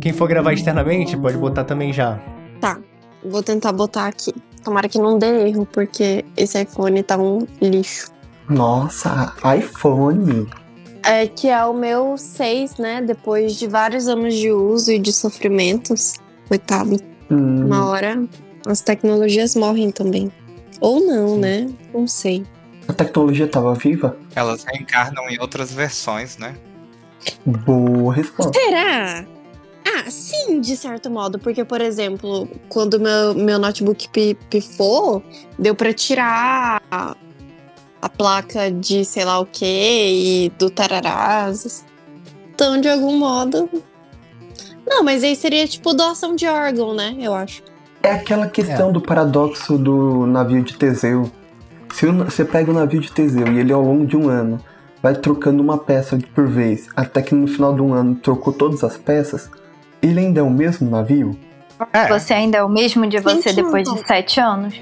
Quem for gravar externamente, pode botar também já. Tá, vou tentar botar aqui. Tomara que não dê erro, porque esse iPhone tá um lixo. Nossa, iPhone. É que é o meu 6, né? Depois de vários anos de uso e de sofrimentos. Coitado. Hum, Uma hora as tecnologias morrem também. Ou não, né? Não sei. a tecnologia tava viva? Elas reencarnam em outras versões, né? Boa resposta. Será? Ah, sim, de certo modo. Porque, por exemplo, quando meu, meu notebook pi- pifou, deu pra tirar a, a placa de sei lá o que e do tararás. Então, de algum modo. Não, mas aí seria tipo doação de órgão, né? Eu acho. É aquela questão do paradoxo do navio de Teseu. Se você pega o navio de Teseu e ele ao longo de um ano vai trocando uma peça por vez, até que no final de um ano trocou todas as peças, ele ainda é o mesmo navio? É, Você ainda é o mesmo de você depois de sete anos?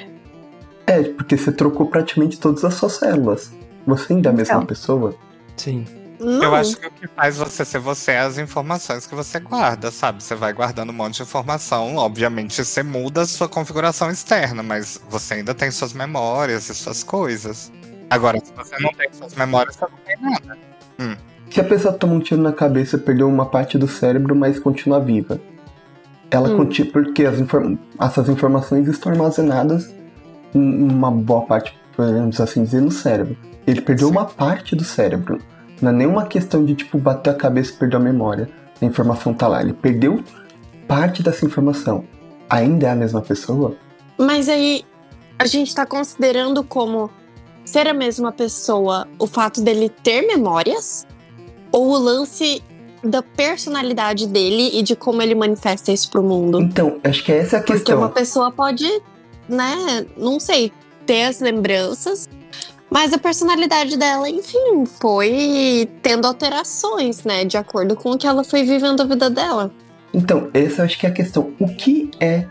É, porque você trocou praticamente todas as suas células. Você ainda é a mesma Então. pessoa? Sim. Não. eu acho que o que faz você ser você é as informações que você guarda, sabe? Você vai guardando um monte de informação. Obviamente, você muda a sua configuração externa, mas você ainda tem suas memórias e suas coisas. Agora, se você não tem suas memórias, você não tem nada. Se a pessoa toma um tiro na cabeça perdeu uma parte do cérebro, mas continua viva. Ela Hum. continua. Porque as inform- essas informações estão armazenadas uma boa parte, podemos assim dizer, no cérebro. Ele perdeu Sim. uma parte do cérebro. Não é nenhuma questão de tipo bater a cabeça e perder a memória. A informação tá lá. Ele perdeu parte dessa informação. Ainda é a mesma pessoa? Mas aí a gente tá considerando como ser a mesma pessoa o fato dele ter memórias ou o lance da personalidade dele e de como ele manifesta isso pro mundo? Então, acho que essa é a Porque questão. uma pessoa pode, né, não sei, ter as lembranças, mas a personalidade dela, enfim, foi tendo alterações, né, de acordo com o que ela foi vivendo a vida dela. Então, essa acho que é a questão. O que é.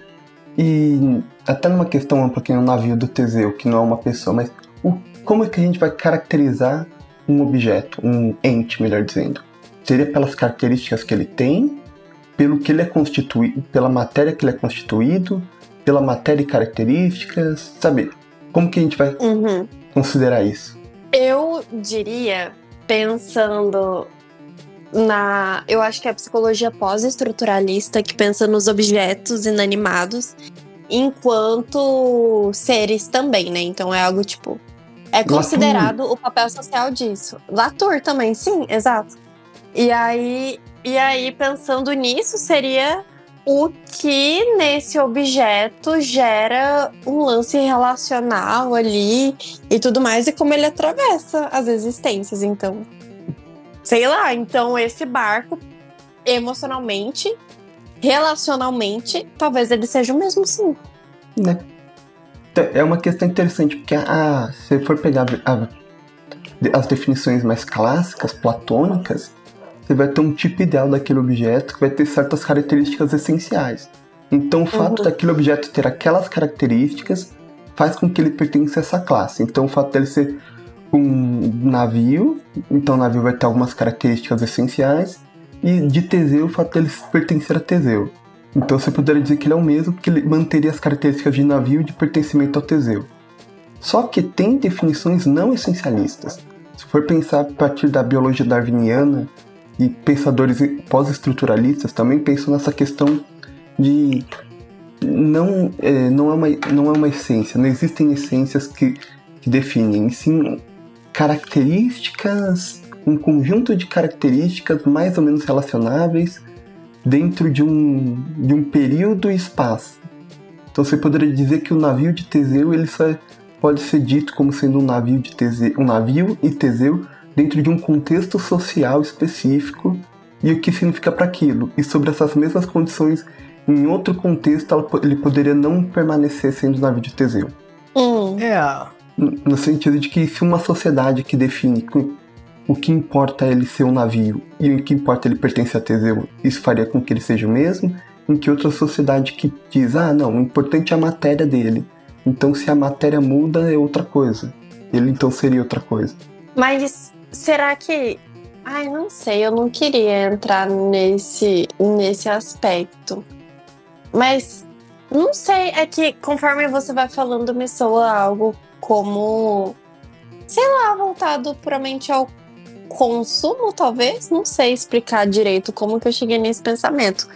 E até numa questão ampla que é um navio do Teseu, que não é uma pessoa, mas o, como é que a gente vai caracterizar um objeto, um ente, melhor dizendo? Seria pelas características que ele tem, pelo que ele é constituído, pela matéria que ele é constituído, pela matéria e características, sabe? Como que a gente vai Uhum. considerar isso? Eu diria, pensando na. Eu acho que é a psicologia pós-estruturalista que pensa nos objetos inanimados enquanto seres também, né? Então é algo tipo. É Latour. considerado o papel social disso. Latour também, sim, exato. E aí, e aí, pensando nisso, seria o que nesse objeto gera um lance relacional ali e tudo mais, e como ele atravessa as existências. Então, sei lá, então esse barco, emocionalmente, relacionalmente, talvez ele seja o mesmo sim. né? Então, É uma questão interessante, porque a, se for pegar a- as definições mais clássicas, platônicas, você vai ter um tipo ideal daquele objeto que vai ter certas características essenciais. Então, o fato Uhum. daquele objeto ter aquelas características faz com que ele pertença a essa classe. Então, o fato dele ser um navio, então o navio vai ter algumas características essenciais, e de Teseu, o fato dele pertencer a Teseu. Então você poderia dizer que ele é o mesmo, porque ele manteria as características de navio de pertencimento ao Teseu. Só que tem definições não essencialistas. Se for pensar a partir da biologia darwiniana e pensadores pós-estruturalistas também pensam nessa questão de não é, não é uma não é uma essência, não existem essências que, que definem, e sim características, um conjunto de características mais ou menos relacionáveis dentro de um, de um período e espaço. Então você poderia dizer que o navio de Teseu ele só pode ser dito como sendo um navio de Teseu, um navio e Teseu dentro de um contexto social específico e o que significa para aquilo. E sobre essas mesmas condições, em outro contexto, ela ele poderia não permanecer sendo navio de Teseu. Hum, É, No sentido de que se uma sociedade que define o que importa é ele ser um navio e o que importa é ele pertencer a Teseu, isso faria com que ele seja o mesmo, em que outra sociedade que diz, ah não, o importante é a matéria dele. Então se a matéria muda é outra coisa. Ele então seria outra coisa. Mas será que Ai, não sei, eu não queria entrar nesse, nesse aspecto. Mas não sei, é que conforme você vai falando, me soa algo como, sei lá, voltado puramente ao consumo, talvez. Não sei explicar direito como que eu cheguei nesse pensamento.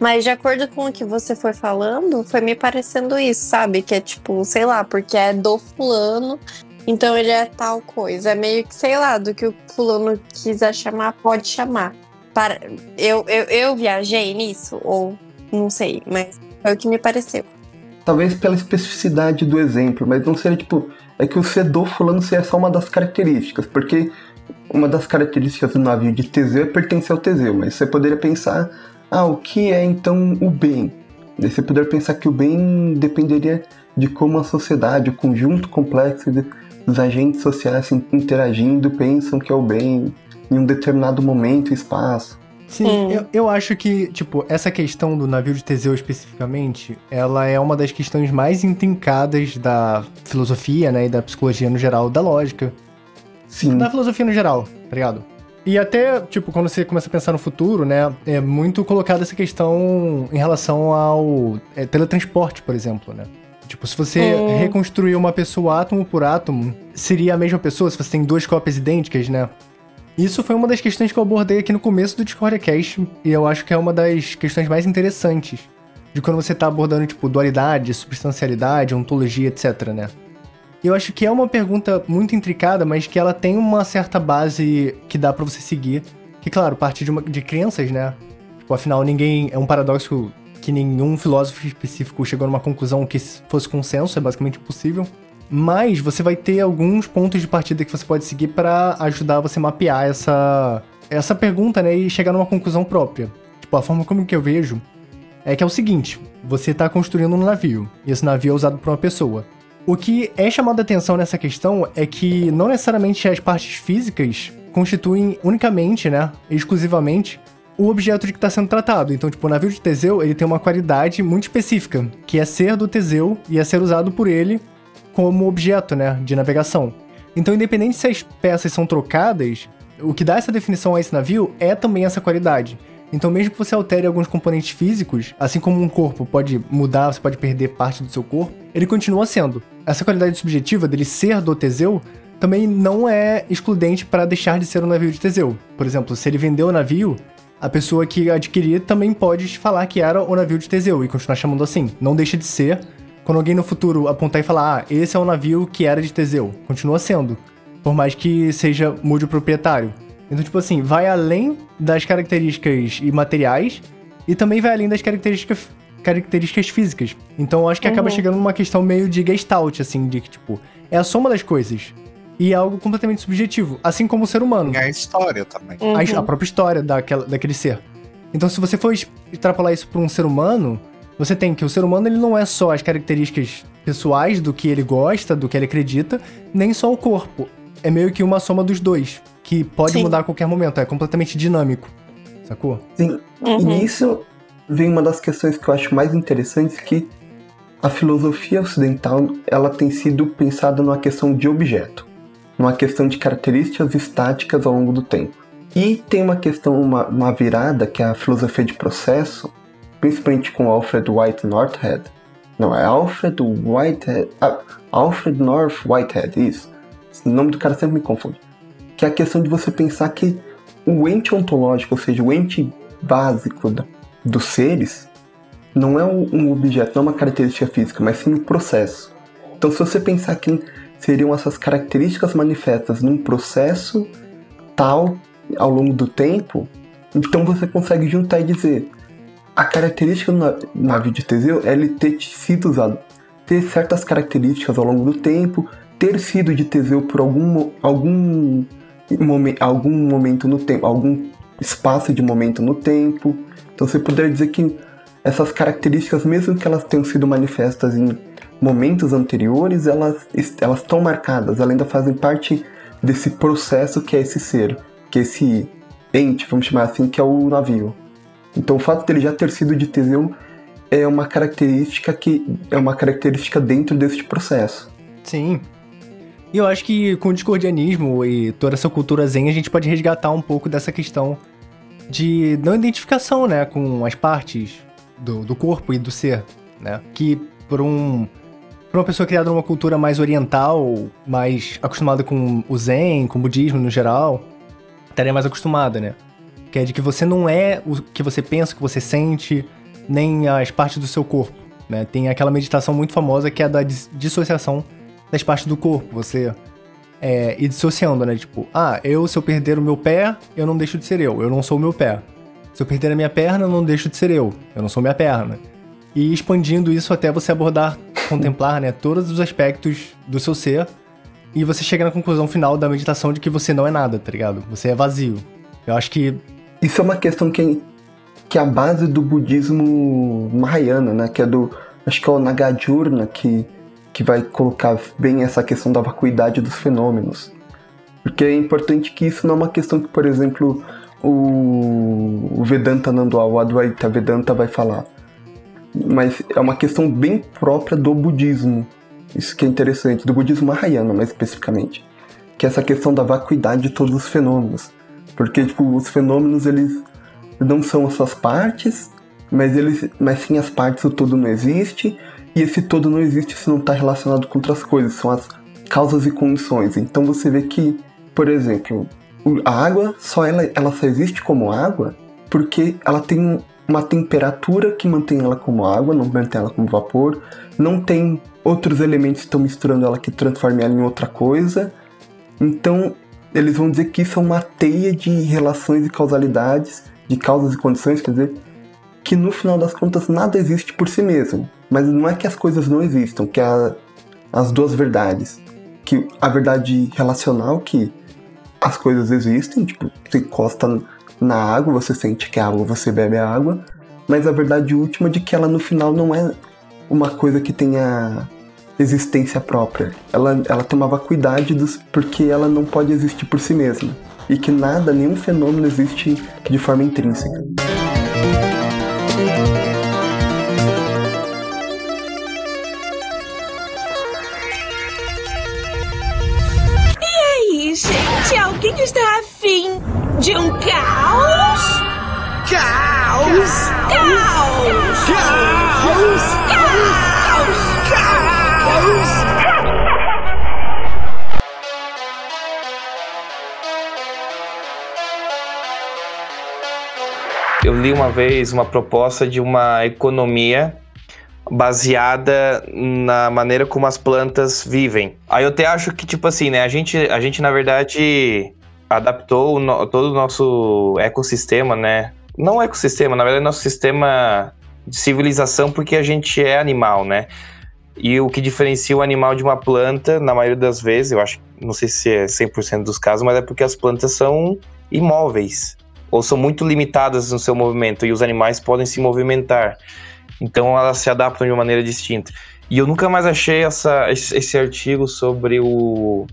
Mas de acordo com o que você foi falando, foi me parecendo isso, sabe? Que é tipo, sei lá, porque é do fulano, então ele é tal coisa. É meio que, sei lá, do que o fulano quiser chamar, pode chamar. Para... Eu, eu, eu viajei nisso? Ou não sei, mas foi o que me pareceu. Talvez pela especificidade do exemplo, mas não seria tipo. É que o ser do fulano seria só uma das características, porque uma das características do navio de Teseu é pertencer ao Teseu, mas você poderia pensar ah, o que é então o bem? Daí você poderia pensar que o bem dependeria de como a sociedade, o conjunto complexo dos agentes sociais interagindo pensam que é o bem em um determinado momento e espaço. Sim, hum. eu, eu acho que, tipo, essa questão do navio de Teseu especificamente, ela é uma das questões mais intrincadas da filosofia, né, e da psicologia no geral, da lógica. Sim. Da filosofia no geral, tá ligado? E até, tipo, quando você começa a pensar no futuro, né, é muito colocada essa questão em relação ao é, teletransporte, por exemplo, né? Tipo, se você é. reconstruir uma pessoa átomo por átomo, seria a mesma pessoa se você tem duas cópias idênticas, né? Isso foi uma das questões que eu abordei aqui no começo do Discord Cast, e eu acho que é uma das questões mais interessantes de quando você tá abordando, tipo, dualidade, substancialidade, ontologia, etc, né? Eu acho que é uma pergunta muito intricada, mas que ela tem uma certa base que dá para você seguir. Que, claro, parte de, uma, de crenças, né? Tipo, afinal, ninguém. É um paradoxo que nenhum filósofo específico chegou numa conclusão que fosse consenso, é basicamente impossível. Mas você vai ter alguns pontos de partida que você pode seguir para ajudar você a mapear essa, essa pergunta, né? E chegar numa conclusão própria. Tipo, a forma como que eu vejo é que é o seguinte: você está construindo um navio, e esse navio é usado por uma pessoa. O que é chamado a atenção nessa questão é que não necessariamente as partes físicas constituem unicamente, né, exclusivamente, o objeto de que está sendo tratado. Então, tipo, o navio de Teseu, ele tem uma qualidade muito específica, que é ser do Teseu e é ser usado por ele como objeto, né, de navegação. Então, independente se as peças são trocadas, o que dá essa definição a esse navio é também essa qualidade. Então, mesmo que você altere alguns componentes físicos, assim como um corpo pode mudar, você pode perder parte do seu corpo, ele continua sendo. Essa qualidade subjetiva dele ser do Teseu também não é excludente para deixar de ser um navio de Teseu. Por exemplo, se ele vendeu o navio, a pessoa que adquirir também pode falar que era o navio de Teseu e continuar chamando assim. Não deixa de ser. Quando alguém no futuro apontar e falar, ah, esse é o navio que era de Teseu, continua sendo. Por mais que seja mude o proprietário. Então, tipo assim, vai além das características imateriais e também vai além das características, características físicas. Então, eu acho que uhum. acaba chegando numa questão meio de gestalt, assim, de que, tipo, é a soma das coisas. E é algo completamente subjetivo, assim como o ser humano. É a história também. Uhum. A, a, própria história daquela, daquele ser. Então, se você for extrapolar isso para um ser humano, você tem que o ser humano ele não é só as características pessoais do que ele gosta, do que ele acredita, nem só o corpo. É meio que uma soma dos dois que pode Sim. mudar a qualquer momento, é completamente dinâmico. Sacou? Sim. Uhum. E nisso vem uma das questões que eu acho mais interessantes que a filosofia ocidental ela tem sido pensada numa questão de objeto, numa questão de características estáticas ao longo do tempo. E tem uma questão, uma, uma virada que é a filosofia de processo, principalmente com Alfred White Northhead. Não, é Alfred Whitehead. Ah, Alfred North Whitehead, isso. O nome do cara sempre me confunde que é a questão de você pensar que o ente ontológico, ou seja, o ente básico da, dos seres, não é um objeto, não é uma característica física, mas sim um processo. Então, se você pensar que seriam essas características manifestas num processo tal ao longo do tempo, então você consegue juntar e dizer a característica do navio de Teseu é ele ter sido usado, ter certas características ao longo do tempo, ter sido de Teseu por algum, algum algum momento no tempo, algum espaço de momento no tempo. Então você poderia dizer que essas características, mesmo que elas tenham sido manifestas em momentos anteriores, elas, elas estão marcadas, elas ainda fazem parte desse processo que é esse ser, que é esse ente, vamos chamar assim, que é o navio. Então o fato dele já ter sido de Teseu é uma característica que é uma característica dentro deste processo. Sim, E eu acho que com o discordianismo e toda essa cultura zen, a gente pode resgatar um pouco dessa questão de não identificação, né, com as partes do, do corpo e do ser, né? Que por um para uma pessoa criada numa cultura mais oriental, mais acostumada com o zen, com o budismo no geral, estaria mais acostumada, né? Que é de que você não é o que você pensa, o que você sente, nem as partes do seu corpo, né? Tem aquela meditação muito famosa que é da dissociação das partes do corpo. Você é, ir dissociando, né? Tipo, ah, eu, se eu perder o meu pé, eu não deixo de ser eu. Eu não sou o meu pé. Se eu perder a minha perna, eu não deixo de ser eu. Eu não sou minha perna. E expandindo isso até você abordar, contemplar, né? Todos os aspectos do seu ser. E você chega na conclusão final da meditação de que você não é nada, tá ligado? Você é vazio. Eu acho que. Isso é uma questão que, que é a base do budismo mahayana, né? Que é do. Acho que é o Nagarjuna que que vai colocar bem essa questão da vacuidade dos fenômenos. Porque é importante que isso não é uma questão que, por exemplo, o, Vedanta Nandual, o Advaita Vedanta vai falar. Mas é uma questão bem própria do budismo. Isso que é interessante, do budismo Mahayana, mais especificamente. Que é essa questão da vacuidade de todos os fenômenos. Porque, tipo, os fenômenos, eles não são as suas partes, mas, eles, mas sim as partes, o todo não existe, e esse todo não existe se não está relacionado com outras coisas, são as causas e condições. Então você vê que, por exemplo, a água só ela, ela só existe como água porque ela tem uma temperatura que mantém ela como água, não mantém ela como vapor, não tem outros elementos que estão misturando ela que transformam ela em outra coisa. Então, eles vão dizer que isso é uma teia de relações e causalidades, de causas e condições, quer dizer, que no final das contas nada existe por si mesmo. Mas não é que as coisas não existam, que há as duas verdades. Que a verdade relacional, que as coisas existem, tipo, você encosta na água, você sente que é água, você bebe a água. Mas a verdade última é de que ela no final não é uma coisa que tenha existência própria. Ela, ela tem uma vacuidade dos, porque ela não pode existir por si mesma. E que nada, nenhum fenômeno existe de forma intrínseca. De um caos? Caos! Caos! Caos! Caos! Caos! Eu li uma vez uma proposta de uma economia baseada na maneira como as plantas vivem. Aí eu até acho que, tipo assim, né, a gente, a gente na verdade adaptou no, todo o nosso ecossistema, né? Não ecossistema, na verdade, nosso sistema de civilização, porque a gente é animal, né? E o que diferencia o animal de uma planta, na maioria das vezes, eu acho, não sei se é 100% dos casos, mas é porque as plantas são imóveis ou são muito limitadas no seu movimento e os animais podem se movimentar. Então elas se adaptam de uma maneira distinta. E eu nunca mais achei essa, esse, esse artigo sobre o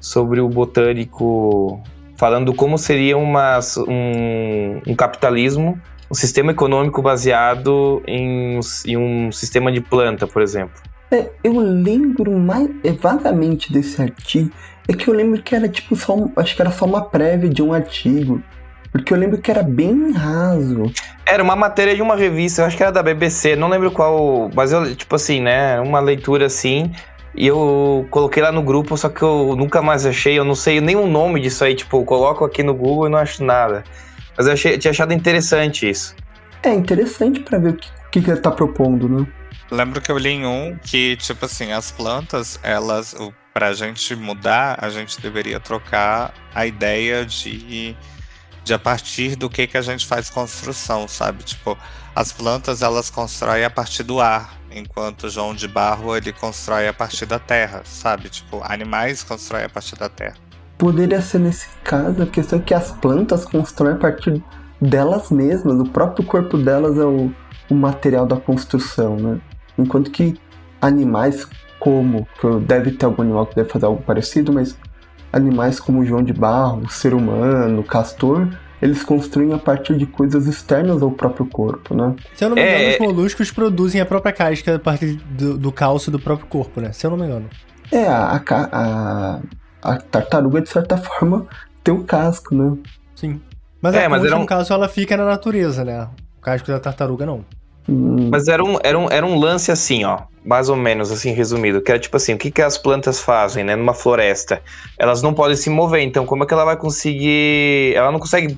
sobre o botânico falando como seria uma, um, um capitalismo, um sistema econômico baseado em, em, um sistema de planta, por exemplo. É, eu lembro mais é, vagamente desse artigo. É que eu lembro que era tipo só, acho que era só uma prévia de um artigo porque eu lembro que era bem raso. Era uma matéria de uma revista, eu acho que era da BBC, não lembro qual. Mas eu, tipo assim, né? Uma leitura assim. E eu coloquei lá no grupo, só que eu nunca mais achei, eu não sei nem o nome disso aí. Tipo, eu coloco aqui no Google e não acho nada. Mas eu achei, tinha achado interessante isso. É interessante para ver o que, que, que ele tá propondo, né? Lembro que eu li em um que, tipo assim, as plantas, elas, pra gente mudar, a gente deveria trocar a ideia de de a partir do que que a gente faz construção, sabe? Tipo, as plantas elas constroem a partir do ar, enquanto o João de Barro ele constrói a partir da terra, sabe? Tipo, animais constroem a partir da terra. Poderia ser nesse caso a questão que as plantas constroem a partir delas mesmas, o próprio corpo delas é o, o material da construção, né? Enquanto que animais como, deve ter algum animal que deve fazer algo parecido, mas animais como João de Barro, ser humano, castor, eles construem a partir de coisas externas ao próprio corpo, né? Se eu não me engano, é... os moluscos produzem a própria casca a partir do, do cálcio do próprio corpo, né? Se eu não me engano. É, a, a, a, a tartaruga, de certa forma, tem o casco, né? Sim. Mas É, a mas concha, era um- no caso, ela fica na natureza, né? O casco da tartaruga, não. Hum, Mas era um, era, um, era um lance assim, ó. Mais ou menos assim, resumido. Que era tipo assim, o que, que as plantas fazem, né? Numa floresta? Elas não podem se mover, então como é que ela vai conseguir. Ela não consegue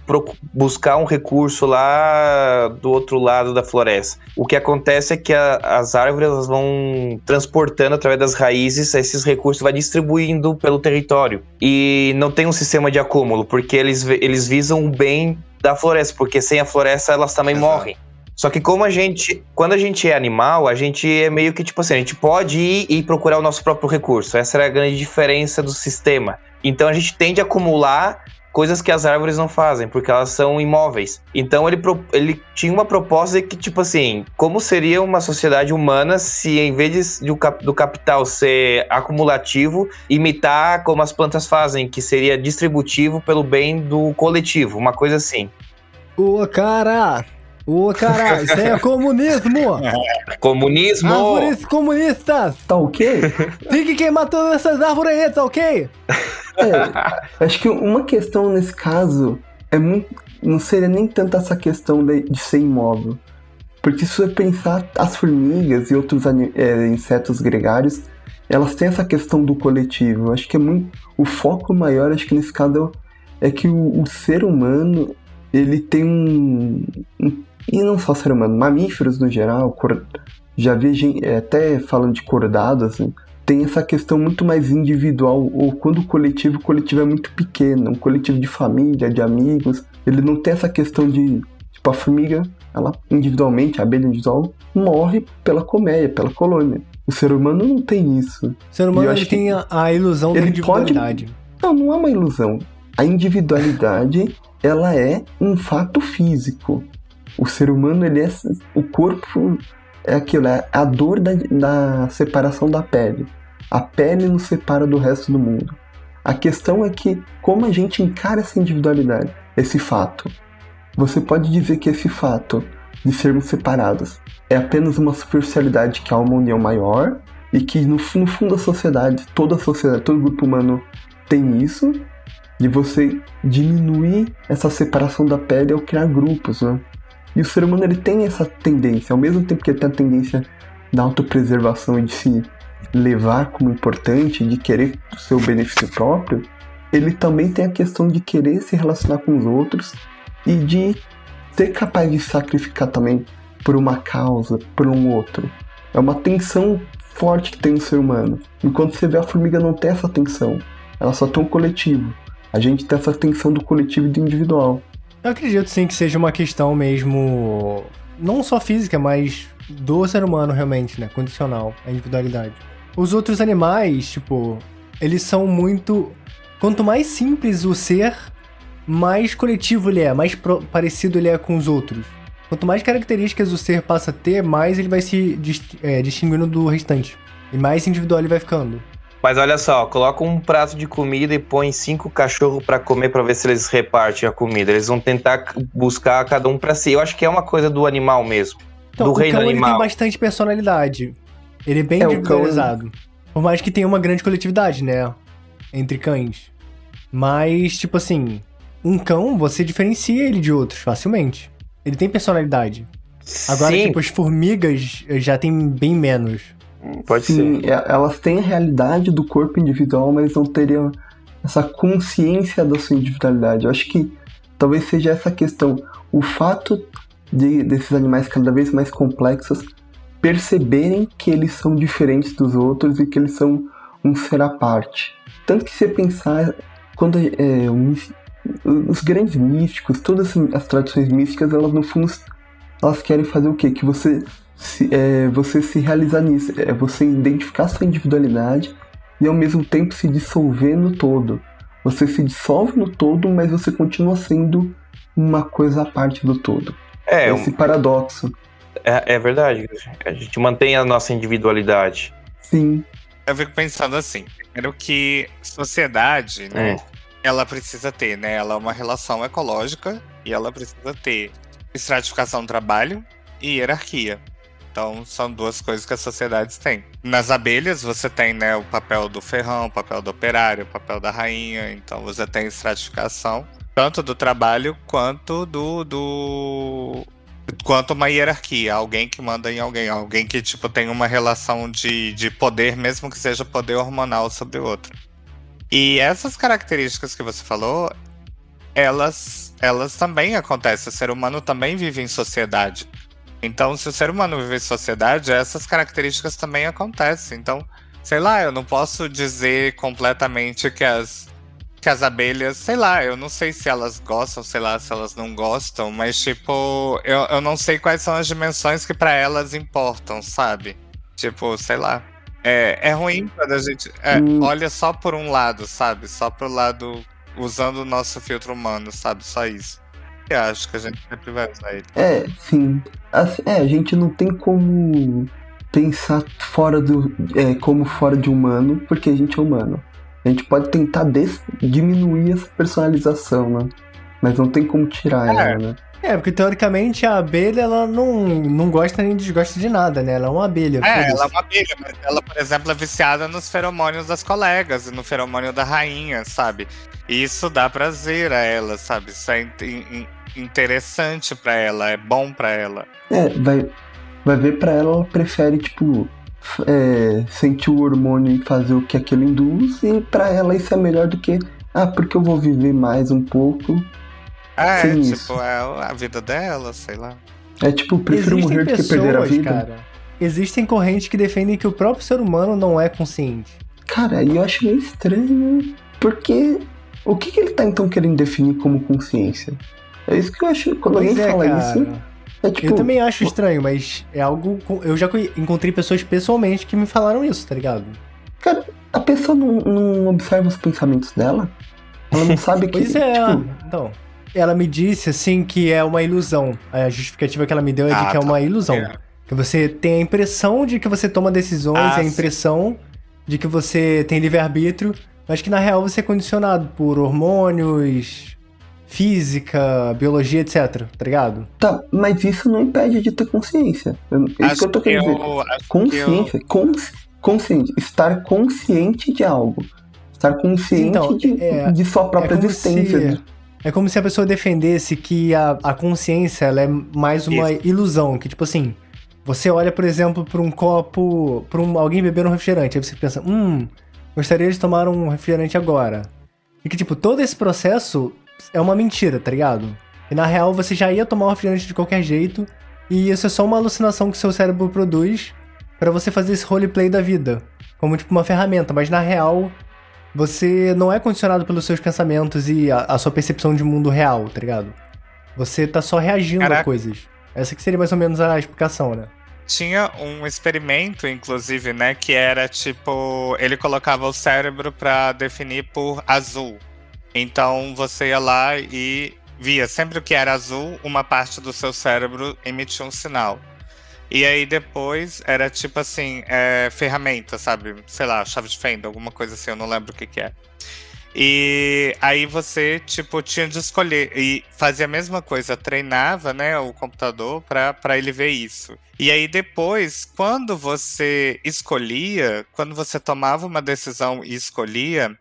buscar um recurso lá do outro lado da floresta. O que acontece é que a- as árvores elas vão transportando através das raízes esses recursos, vai distribuindo pelo território. E não tem um sistema de acúmulo, porque eles, eles visam o bem da floresta, porque sem a floresta elas também Exato. morrem. Só que como a gente, quando a gente é animal, a gente é meio que tipo assim, a gente pode ir e procurar o nosso próprio recurso. Essa era a grande diferença do sistema. Então a gente tende a acumular coisas que as árvores não fazem, porque elas são imóveis. Então ele, ele tinha uma proposta de que tipo assim, como seria uma sociedade humana se em vez de, do capital ser acumulativo, imitar como as plantas fazem, que seria distributivo pelo bem do coletivo, uma coisa assim. Ô, cara! Ô, cara! Isso aí é comunismo! Comunismo! Árvores comunistas! tá ok? Tem que queimar todas essas árvores aí, tá ok? É, acho que uma questão nesse caso é muito. Não seria nem tanto essa questão de, de ser imóvel. Porque se você pensar, as formigas e outros é, insetos gregários, elas têm essa questão do coletivo. Acho que é muito. O foco maior, acho que nesse caso, é que o, o ser humano ele tem um, um- E não só ser humano, mamíferos no geral, cor- já vi gente, é, até falando de cordado, assim, tem essa questão muito mais individual, ou quando o coletivo, o coletivo é muito pequeno, um coletivo de família, de amigos, ele não tem essa questão de, tipo, a formiga, ela individualmente, a abelha individual, morre pela colmeia, pela colônia. O ser humano não tem isso. O ser humano ele tem a, a ilusão da ele pode- individualidade. Não, não é uma ilusão. A individualidade, ela é um fato físico. O ser humano, ele é. O corpo é aquilo, é a dor da, da separação da pele. A pele nos separa do resto do mundo. A questão é que, como a gente encara essa individualidade, esse fato. Você pode dizer que esse fato de sermos separados é apenas uma superficialidade que há uma união maior e que no, fu- no fundo a sociedade, toda a sociedade, todo grupo humano tem isso, de você diminuir essa separação da pele ao criar grupos, né? E o ser humano ele tem essa tendência, ao mesmo tempo que ele tem a tendência da autopreservação e de se levar como importante, de querer o seu benefício próprio, ele também tem a questão de querer se relacionar com os outros e de ser capaz de sacrificar também por uma causa, por um outro. É uma tensão forte que tem no ser humano. Enquanto você vê a formiga não tem essa tensão, ela só tem um coletivo. A gente tem essa tensão do coletivo e do individual. Eu acredito sim que seja uma questão mesmo. Não só física, mas do ser humano realmente, né? Condicional, a individualidade. Os outros animais, tipo, eles são muito. Quanto mais simples o ser, mais coletivo ele é, mais parecido ele é com os outros. Quanto mais características o ser passa a ter, mais ele vai se dis- é, distinguindo do restante. E mais individual ele vai ficando. Mas olha só, coloca um prato de comida e põe cinco cachorros pra comer pra ver se eles repartem a comida. Eles vão tentar buscar cada um pra si. Eu acho que é uma coisa do animal mesmo. Então, do o reino cão ele animal. tem bastante personalidade. Ele é bem É, o cão- individualizado. Por mais que tenha uma grande coletividade, né? Entre cães. Mas, tipo assim, um cão, você diferencia ele de outros facilmente. Ele tem personalidade. Agora, Sim, tipo, as formigas já tem bem menos. Pode Sim, ser. é- elas têm a realidade do corpo individual, mas não teriam essa consciência da sua individualidade. Eu acho que talvez seja essa questão. O fato de, desses animais cada vez mais complexos perceberem que eles são diferentes dos outros e que eles são um ser à parte. Tanto que se pensar, quando é, mis- os grandes místicos, todas as tradições místicas, elas no fundo elas querem fazer o quê? Que você se, é, você se realizar nisso, é você identificar sua individualidade e ao mesmo tempo se dissolver no todo. Você se dissolve no todo, mas você continua sendo uma coisa à parte do todo. É, Esse paradoxo. é, é verdade. A gente mantém a nossa individualidade. Sim, Eu fico pensando assim, primeiro que sociedade, né, É. ela precisa ter, né? Ela é uma relação ecológica e ela precisa ter estratificação do trabalho e hierarquia. Então, são duas coisas que as sociedades têm. Nas abelhas, você tem né, o papel do ferrão, o papel do operário, o papel da rainha. Então, você tem estratificação, tanto do trabalho quanto do. do... Quanto uma hierarquia, alguém que manda em alguém, alguém que tipo tem uma relação de, de poder, mesmo que seja poder hormonal sobre o outro. E essas características que você falou, elas, elas também acontecem. O ser humano também vive em sociedade. Então, se o ser humano vive em sociedade, essas características também acontecem. Então, sei lá, eu não posso dizer completamente que as, que as abelhas, sei lá, eu não sei se elas gostam, sei lá, se elas não gostam, mas tipo, eu, eu não sei quais são as dimensões que para elas importam, sabe? Tipo, sei lá. É, é ruim quando a gente é, Hum. olha só por um lado, sabe? Só pro lado usando o nosso filtro humano, sabe? Só isso. Eu acho que a gente sempre vai usar ele. É, sim. Assim, é, a gente não tem como pensar fora do. É, como fora de humano, porque a gente é humano. A gente pode tentar des- diminuir essa personalização, né? Mas não tem como tirar É. ela, né? É, porque teoricamente a abelha, ela não, não gosta nem desgosta de nada, né? Ela é uma abelha. É, ela é uma abelha, mas ela, por exemplo, é viciada nos feromônios das colegas e no feromônio da rainha, sabe? E isso dá prazer a ela, sabe? Isso é in- in- interessante pra ela, é bom pra ela. É, vai, vai ver pra ela, ela prefere, tipo, é, sentir o hormônio e fazer o que aquilo induz, e pra ela isso é melhor do que, ah, porque eu vou viver mais um pouco. É, tipo, isso. é a vida dela, sei lá. É tipo, prefiro Existem morrer do que perder a pessoas, vida. cara. Existem correntes que defendem que o próprio ser humano não é consciente. Cara, e eu acho meio estranho, porque o que, que ele tá então querendo definir como consciência? É isso que eu acho, quando Pois alguém é, fala cara. isso, é tipo, Eu também acho estranho, mas é algo. Eu já encontrei pessoas pessoalmente que me falaram isso, tá ligado? a pessoa não, não observa os pensamentos dela? Ela não sabe que, Pois é, tipo, então. Ela me disse, assim, que é uma ilusão. A justificativa que ela me deu é de Ah, que é tá. uma ilusão. É. Que você tem a impressão de que você toma decisões, Ah, a sim. impressão de que você tem livre-arbítrio, mas que na real você é condicionado por hormônios, física, biologia, etc. Tá ligado? tá, mas isso não impede de ter consciência. É isso que eu tô querendo dizer. eu, acho que eu- Consciência, cons- consciente, estar consciente de algo. Estar consciente Então, de, é- de sua própria é existência. se- É como se a pessoa defendesse que a, a consciência ela é mais uma ilusão, que tipo assim, você olha, por exemplo, para um copo, para um, alguém beber um refrigerante, aí você pensa, hum, gostaria de tomar um refrigerante agora. E que tipo, todo esse processo é uma mentira, tá ligado? E na real você já ia tomar um refrigerante de qualquer jeito, e isso é só uma alucinação que seu cérebro produz pra você fazer esse roleplay da vida, como tipo uma ferramenta, mas na real você não é condicionado pelos seus pensamentos e a, a sua percepção de mundo real, tá ligado? Você tá só reagindo a Caraca. coisas. Essa que seria mais ou menos a explicação, né? Tinha um experimento, inclusive, né, que era tipo, ele colocava o cérebro pra definir por azul. Então você ia lá e via sempre que era azul, uma parte do seu cérebro emitia um sinal. E aí depois era tipo assim, é, ferramenta, sabe? Sei lá, chave de fenda, alguma coisa assim, eu não lembro o que que é. E aí você, tipo, tinha de escolher. E fazia a mesma coisa, treinava, né, o computador pra ele ver isso. E aí depois, quando você escolhia, quando você tomava uma decisão e escolhia,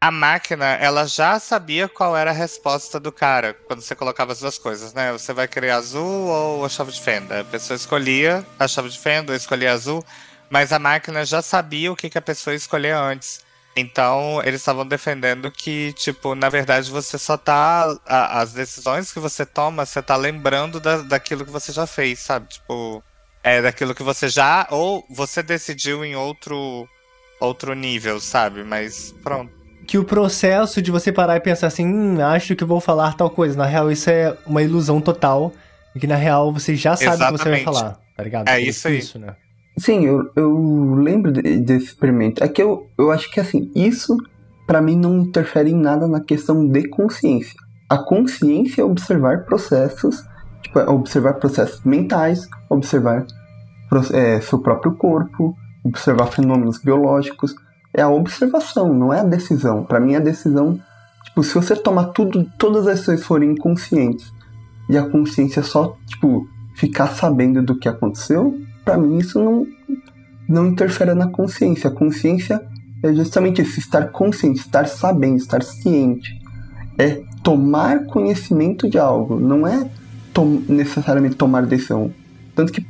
a máquina, ela já sabia qual era a resposta do cara, quando você colocava as duas coisas, né? Você vai querer azul ou a chave de fenda? A pessoa escolhia a chave de fenda ou escolhia azul, mas a máquina já sabia o que, que a pessoa escolhia antes. Então, eles estavam defendendo que, tipo, na verdade, você só tá. a- as decisões que você toma, você tá lembrando da, daquilo que você já fez, sabe? Tipo, é daquilo que você já. Ou você decidiu em outro. outro nível, sabe? Mas pronto. Que o processo de você parar e pensar assim, hum, acho que vou falar tal coisa. Na real, isso é uma ilusão total. E que na real você já sabe o que você vai falar, tá ligado? É Por isso aí. né? Sim, eu, eu lembro de- desse experimento. É que eu, eu acho que assim, isso pra mim não interfere em nada na questão de consciência. A consciência é observar processos, tipo, é observar processos mentais, observar é, seu próprio corpo, observar fenômenos biológicos. É a observação, não é a decisão. Pra mim a decisão, tipo, se você tomar tudo, todas as ações forem inconscientes e a consciência só, tipo, ficar sabendo do que aconteceu, pra mim isso não, não interfere na consciência. A consciência é justamente isso, estar consciente, estar sabendo, estar ciente. É tomar conhecimento de algo, não é necessariamente tomar decisão. Tanto que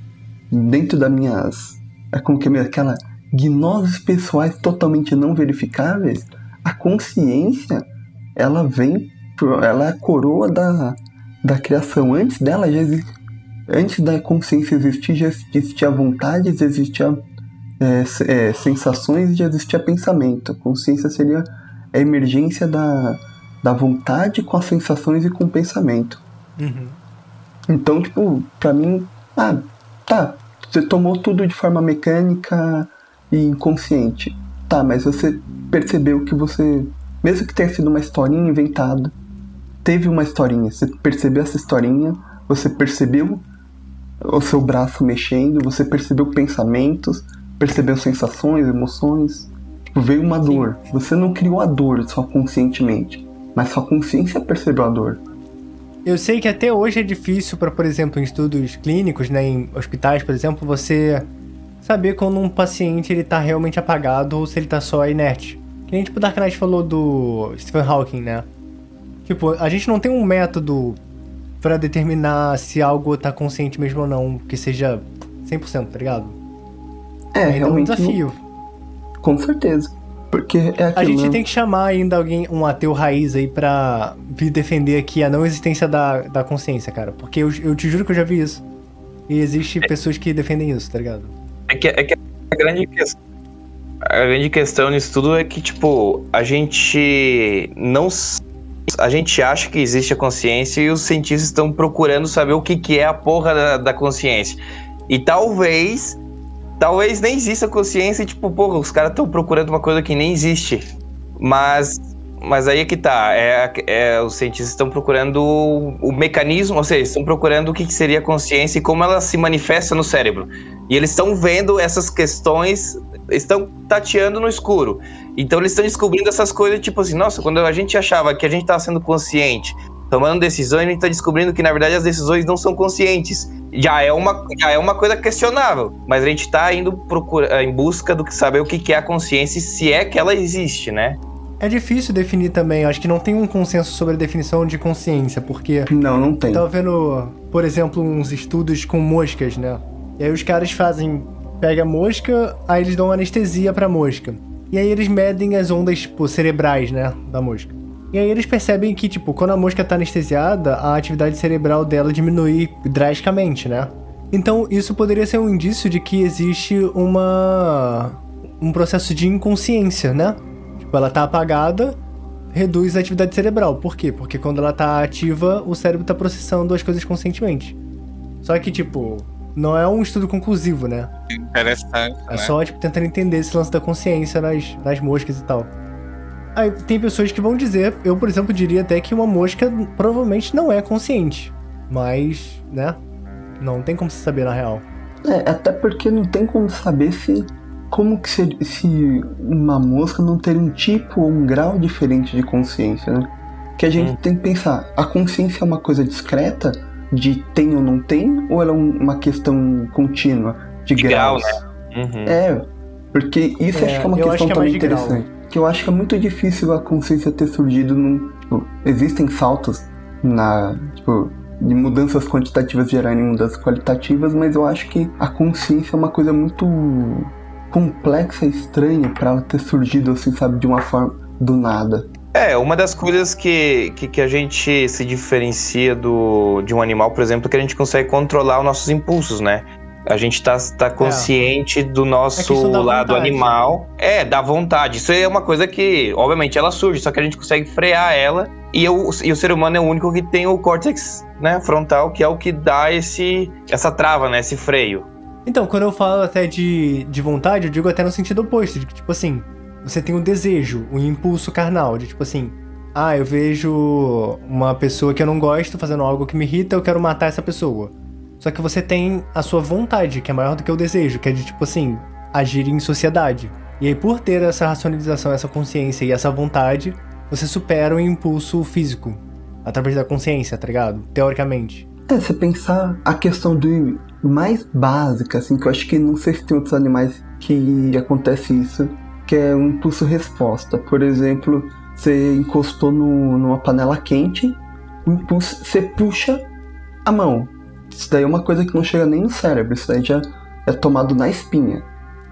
dentro das minhas. É como que é aquela gnoses pessoais totalmente não verificáveis, a consciência ela vem, ela é a coroa da, da criação. Antes dela já existe. Antes da consciência existir, já existia vontade, já existia é, é, sensações já existia pensamento. A consciência seria a emergência da, da vontade com as sensações e com o pensamento. Uhum. Então, tipo, pra mim, ah, tá, você tomou tudo de forma mecânica e inconsciente. Tá, mas você percebeu que você, mesmo que tenha sido uma historinha inventada, teve uma historinha, você percebeu essa historinha, você percebeu o seu braço mexendo, você percebeu pensamentos, percebeu sensações, emoções. Tipo, veio uma dor. Você não criou a dor só conscientemente, mas sua consciência percebeu a dor. Eu sei que até hoje é difícil para, por exemplo, em estudos clínicos, né, em hospitais, por exemplo, você saber quando um paciente ele tá realmente apagado ou se ele tá só inerte. Que nem tipo o Dark Knight falou do Stephen Hawking, né? Tipo, a gente não tem um método pra determinar se algo tá consciente mesmo ou não, que seja 100%, tá ligado? É, Ainda é um realmente. não- desafio. Com certeza. Porque é A aquilo. gente né? tem que chamar ainda alguém, um ateu raiz aí pra vir defender aqui a não existência da, da consciência, cara. Porque eu, eu te juro que eu já vi isso. E existe pessoas que defendem isso, tá ligado? É que, é que a grande questão. A grande questão nisso tudo é que, tipo, a gente não. A gente acha que existe a consciência e os cientistas estão procurando saber o que, que é a porra da, da consciência. E talvez. Talvez nem exista consciência e, tipo, porra, os caras estão procurando uma coisa que nem existe. Mas. Mas aí é que tá. É, é, os cientistas estão procurando o, o mecanismo, ou seja, estão procurando o que, que seria a consciência e como ela se manifesta no cérebro. E eles estão vendo essas questões, estão tateando no escuro. Então eles estão descobrindo essas coisas, tipo assim, nossa, quando a gente achava que a gente estava sendo consciente, tomando decisões, a gente está descobrindo que na verdade as decisões não são conscientes. Já é uma, já é uma coisa questionável, mas a gente está indo procura, em busca do que saber o que que é a consciência e se é que ela existe, né? É difícil definir também, acho que não tem um consenso sobre a definição de consciência, porque Não, não tem. eu tava vendo, por exemplo, uns estudos com moscas, né? E aí os caras fazem, pega a mosca, aí eles dão anestesia pra mosca. E aí eles medem as ondas, tipo, cerebrais, né, da mosca. E aí eles percebem que, tipo, quando a mosca tá anestesiada, a atividade cerebral dela diminui drasticamente, né? Então, isso poderia ser um indício de que existe uma um processo de inconsciência, né? Tipo, ela tá apagada, reduz a atividade cerebral. Por quê? Porque quando ela tá ativa, o cérebro tá processando as coisas conscientemente. Só que, tipo, não é um estudo conclusivo, né? Interessante, É né? só, tipo, tentando entender esse lance da consciência nas, nas moscas e tal. Aí tem pessoas que vão dizer, eu, por exemplo, diria até que uma mosca provavelmente não é consciente. Mas, né? Não tem como se saber na real. É, até porque não tem como saber se. Como que se, se uma mosca não ter um tipo ou um grau diferente de consciência, né? Que a gente Hum. tem que pensar, a consciência é uma coisa discreta, de tem ou não tem, ou ela é um- uma questão contínua, de, De grau, graus? Uhum. É, porque isso É, acho que é uma questão que é também de grau. interessante. Que eu acho que é muito difícil a consciência ter surgido num. Tipo, existem saltos na. Tipo, de mudanças quantitativas gerarem mudanças qualitativas, mas eu acho que a consciência é uma coisa muito complexa e estranha pra ela ter surgido assim, sabe, de uma forma do nada. É, uma das coisas que, que, que a gente se diferencia do, de um animal, por exemplo, é que a gente consegue controlar os nossos impulsos, né? A gente tá, tá consciente do É nosso questão da lado vontade. animal. É, da vontade. Isso é uma coisa que, obviamente, ela surge, só que a gente consegue frear ela. E, eu, e o ser humano é o único que tem o córtex né, frontal, que é o que dá esse, essa trava, né? Esse freio. Então, quando eu falo até de, de vontade, eu digo até no sentido oposto, de que, tipo assim, você tem um desejo, um impulso carnal, de tipo assim, ah, eu vejo uma pessoa que eu não gosto fazendo algo que me irrita, eu quero matar essa pessoa. Só que você tem a sua vontade, que é maior do que o desejo, que é de, tipo assim, agir em sociedade. E aí, por ter essa racionalização, essa consciência e essa vontade, você supera o impulso físico. Através da consciência, tá ligado? Teoricamente. É, você pensar a questão do mais básica, assim, que eu acho que não sei se tem outros animais que acontece isso, que é um impulso-resposta. Por exemplo, você encostou no, numa panela quente, o impulso, você puxa a mão. Isso daí é uma coisa que não chega nem no cérebro, isso daí já é tomado na espinha.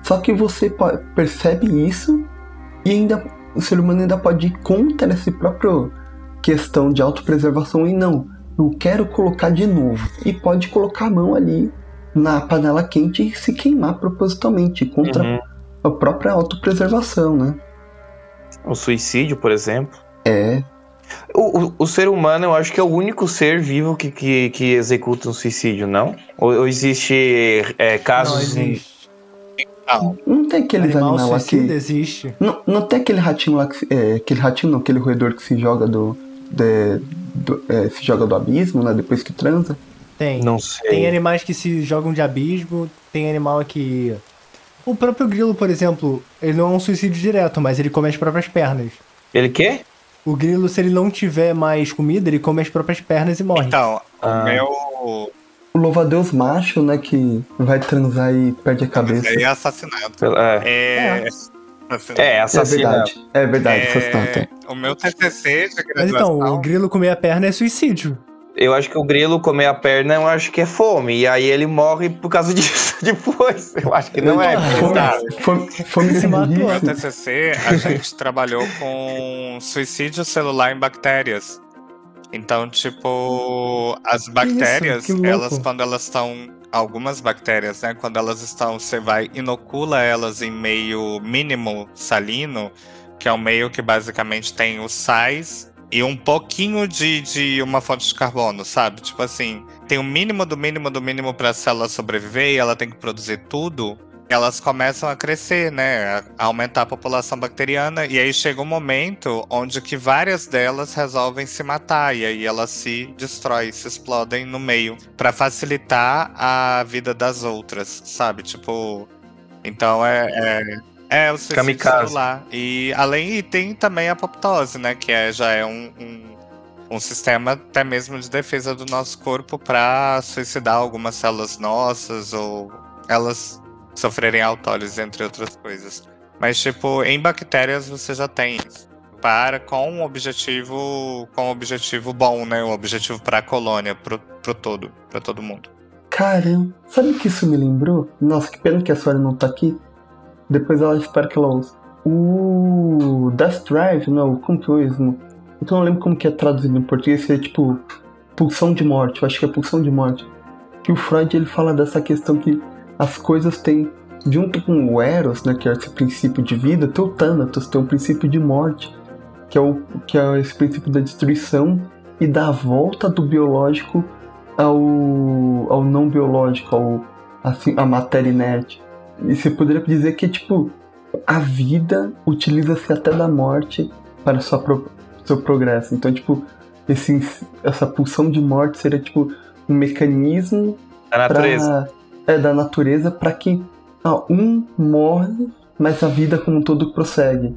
Só que você percebe isso e ainda o ser humano ainda pode ir contra essa própria questão de autopreservação e não, eu quero colocar de novo. E pode colocar a mão ali na panela quente e se queimar propositalmente contra Uhum. A própria autopreservação, né? O suicídio, por exemplo. É, O, o, o ser humano, eu acho que é o único ser vivo que, que, que executa um suicídio, não? Ou, ou existe é, Não casos. em- existe. Não, não tem aqueles Animal animais lá que. existe. Não, não tem aquele ratinho lá que. se- É, aquele ratinho não, aquele roedor que se joga do. de- do- é, se joga do abismo, né? Depois que transa. Tem. Não sei. Tem animais que se jogam de abismo, tem animal que. O próprio grilo, por exemplo, ele não é um suicídio direto, mas ele come as próprias pernas. Ele quê? O grilo, se ele não tiver mais comida, ele come as próprias pernas e morre. então, Ah. o meu. O louva-a-Deus macho, né? Que vai transar e perde a cabeça. É assassinato. É, É. assassinato. é É assassinato. verdade. É verdade, É, assassinato. é. o meu TCC de Mas graduação. então, o grilo comer a perna é suicídio. Eu acho que o grilo comer a perna, eu acho que é fome. E aí ele morre por causa disso depois. Eu acho que não é. Ah, Fome, fome, fome Se matou. No. TCC, a gente trabalhou com suicídio celular em bactérias. Então, tipo, as bactérias, elas quando elas estão algumas bactérias, né, quando elas estão, você vai inocula elas em meio mínimo salino, que é um meio que basicamente tem os sais e um pouquinho de, de uma fonte de carbono, sabe? Tipo assim, tem o mínimo do mínimo do mínimo para a célula sobreviver e ela tem que produzir tudo elas começam a crescer, né? A aumentar a população bacteriana. E aí chega um momento onde que várias delas resolvem se matar. E aí elas se destroem, se explodem no meio. para facilitar a vida das outras, sabe? Tipo. Então é. É, é o suicídio Kamikaze. celular. E além. E tem também a apoptose, né? Que é, já é um- um um sistema até mesmo de defesa do nosso corpo para suicidar algumas células nossas ou elas sofrerem autólise, entre outras coisas. Mas, tipo, em bactérias você já tem isso. Para com um objetivo, com um objetivo bom, né? O objetivo para a colônia, pro, pro todo, para todo mundo. Caramba, sabe o que isso me lembrou? Nossa, que pena que a Sora não tá aqui. Depois ela espera que ela ouça. O Death Drive, não, como que é? Eu não lembro como que é traduzido em português, é tipo pulsão de morte, eu acho que é pulsão de morte. Que o Freud ele fala dessa questão que as coisas têm, junto com o Eros, né, que é esse princípio de vida, tem o Thanatos, tem o princípio de morte, que é, o, que é esse princípio da destruição e da volta do biológico ao, ao não biológico, ao, assim, a matéria inerte. E você poderia dizer que, tipo, a vida utiliza-se até da morte para sua pro, seu progresso. Então, tipo, esse, essa pulsão de morte seria, tipo, um mecanismo A natureza. pra, é, da natureza para que ah, um morre, mas a vida como um todo prossegue.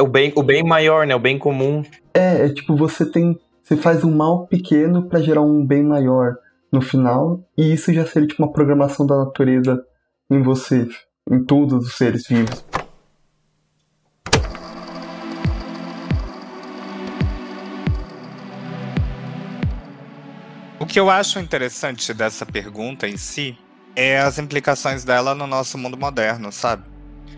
O bem, o bem maior, né? O bem comum. É, é tipo, você tem. Você faz um mal pequeno para gerar um bem maior no final. E isso já seria tipo uma programação da natureza em você, em todos os seres vivos. O que eu acho interessante dessa pergunta em si é as implicações dela no nosso mundo moderno, sabe?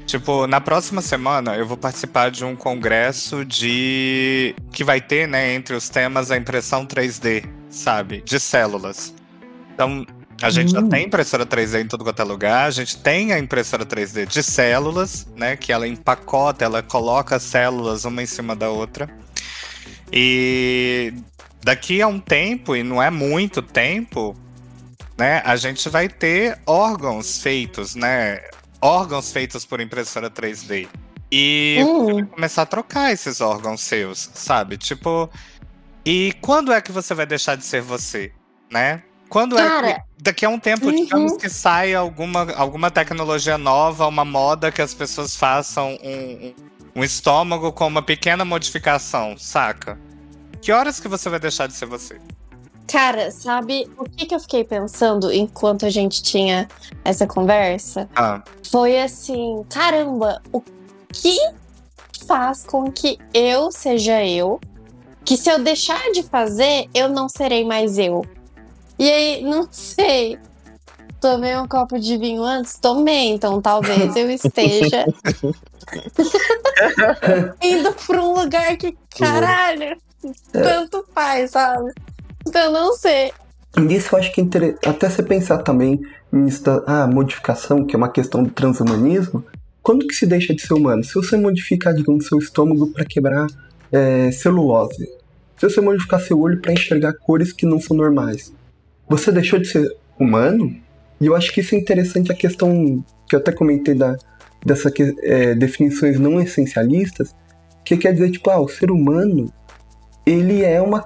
Tipo, na próxima semana eu vou participar de um congresso de. que vai ter, né, entre os temas a impressão 3D, sabe? De células. Então, a gente já Hum. tem impressora 3D em tudo quanto é lugar, a gente tem a impressora 3D de células, né? Que ela empacota, ela coloca as células uma em cima da outra. E daqui a um tempo, e não é muito tempo, né, a gente vai ter órgãos feitos, né? Órgãos feitos por impressora 3D. E Hum. começar a trocar esses órgãos seus, sabe? Tipo, e quando é que você vai deixar de ser você, né? Quando é Cara, que, daqui a um tempo, uhum. digamos que saia alguma, alguma tecnologia nova, uma moda que as pessoas façam um, um, um estômago com uma pequena modificação, saca? Que horas que você vai deixar de ser você? Cara, sabe o que, que eu fiquei pensando enquanto a gente tinha essa conversa? Ah, Foi assim, caramba, o que faz com que eu seja eu? Que se eu deixar de fazer, eu não serei mais eu. E aí, não sei. Tomei um copo de vinho antes? Tomei, então talvez eu esteja indo pra um lugar que, caralho, tanto faz, sabe? Então eu não sei. Nisso eu acho que é inter... até você pensar também nisso da ah, modificação, que é uma questão do transhumanismo, quando que se deixa de ser humano? Se você modificar, digamos, seu estômago para quebrar é, celulose, se você modificar seu olho para enxergar cores que não são normais, você deixou de ser humano? E eu acho que isso é interessante a questão que eu até comentei da, dessa que- é, definições não essencialistas, que quer dizer tipo, ah, o ser humano ele é uma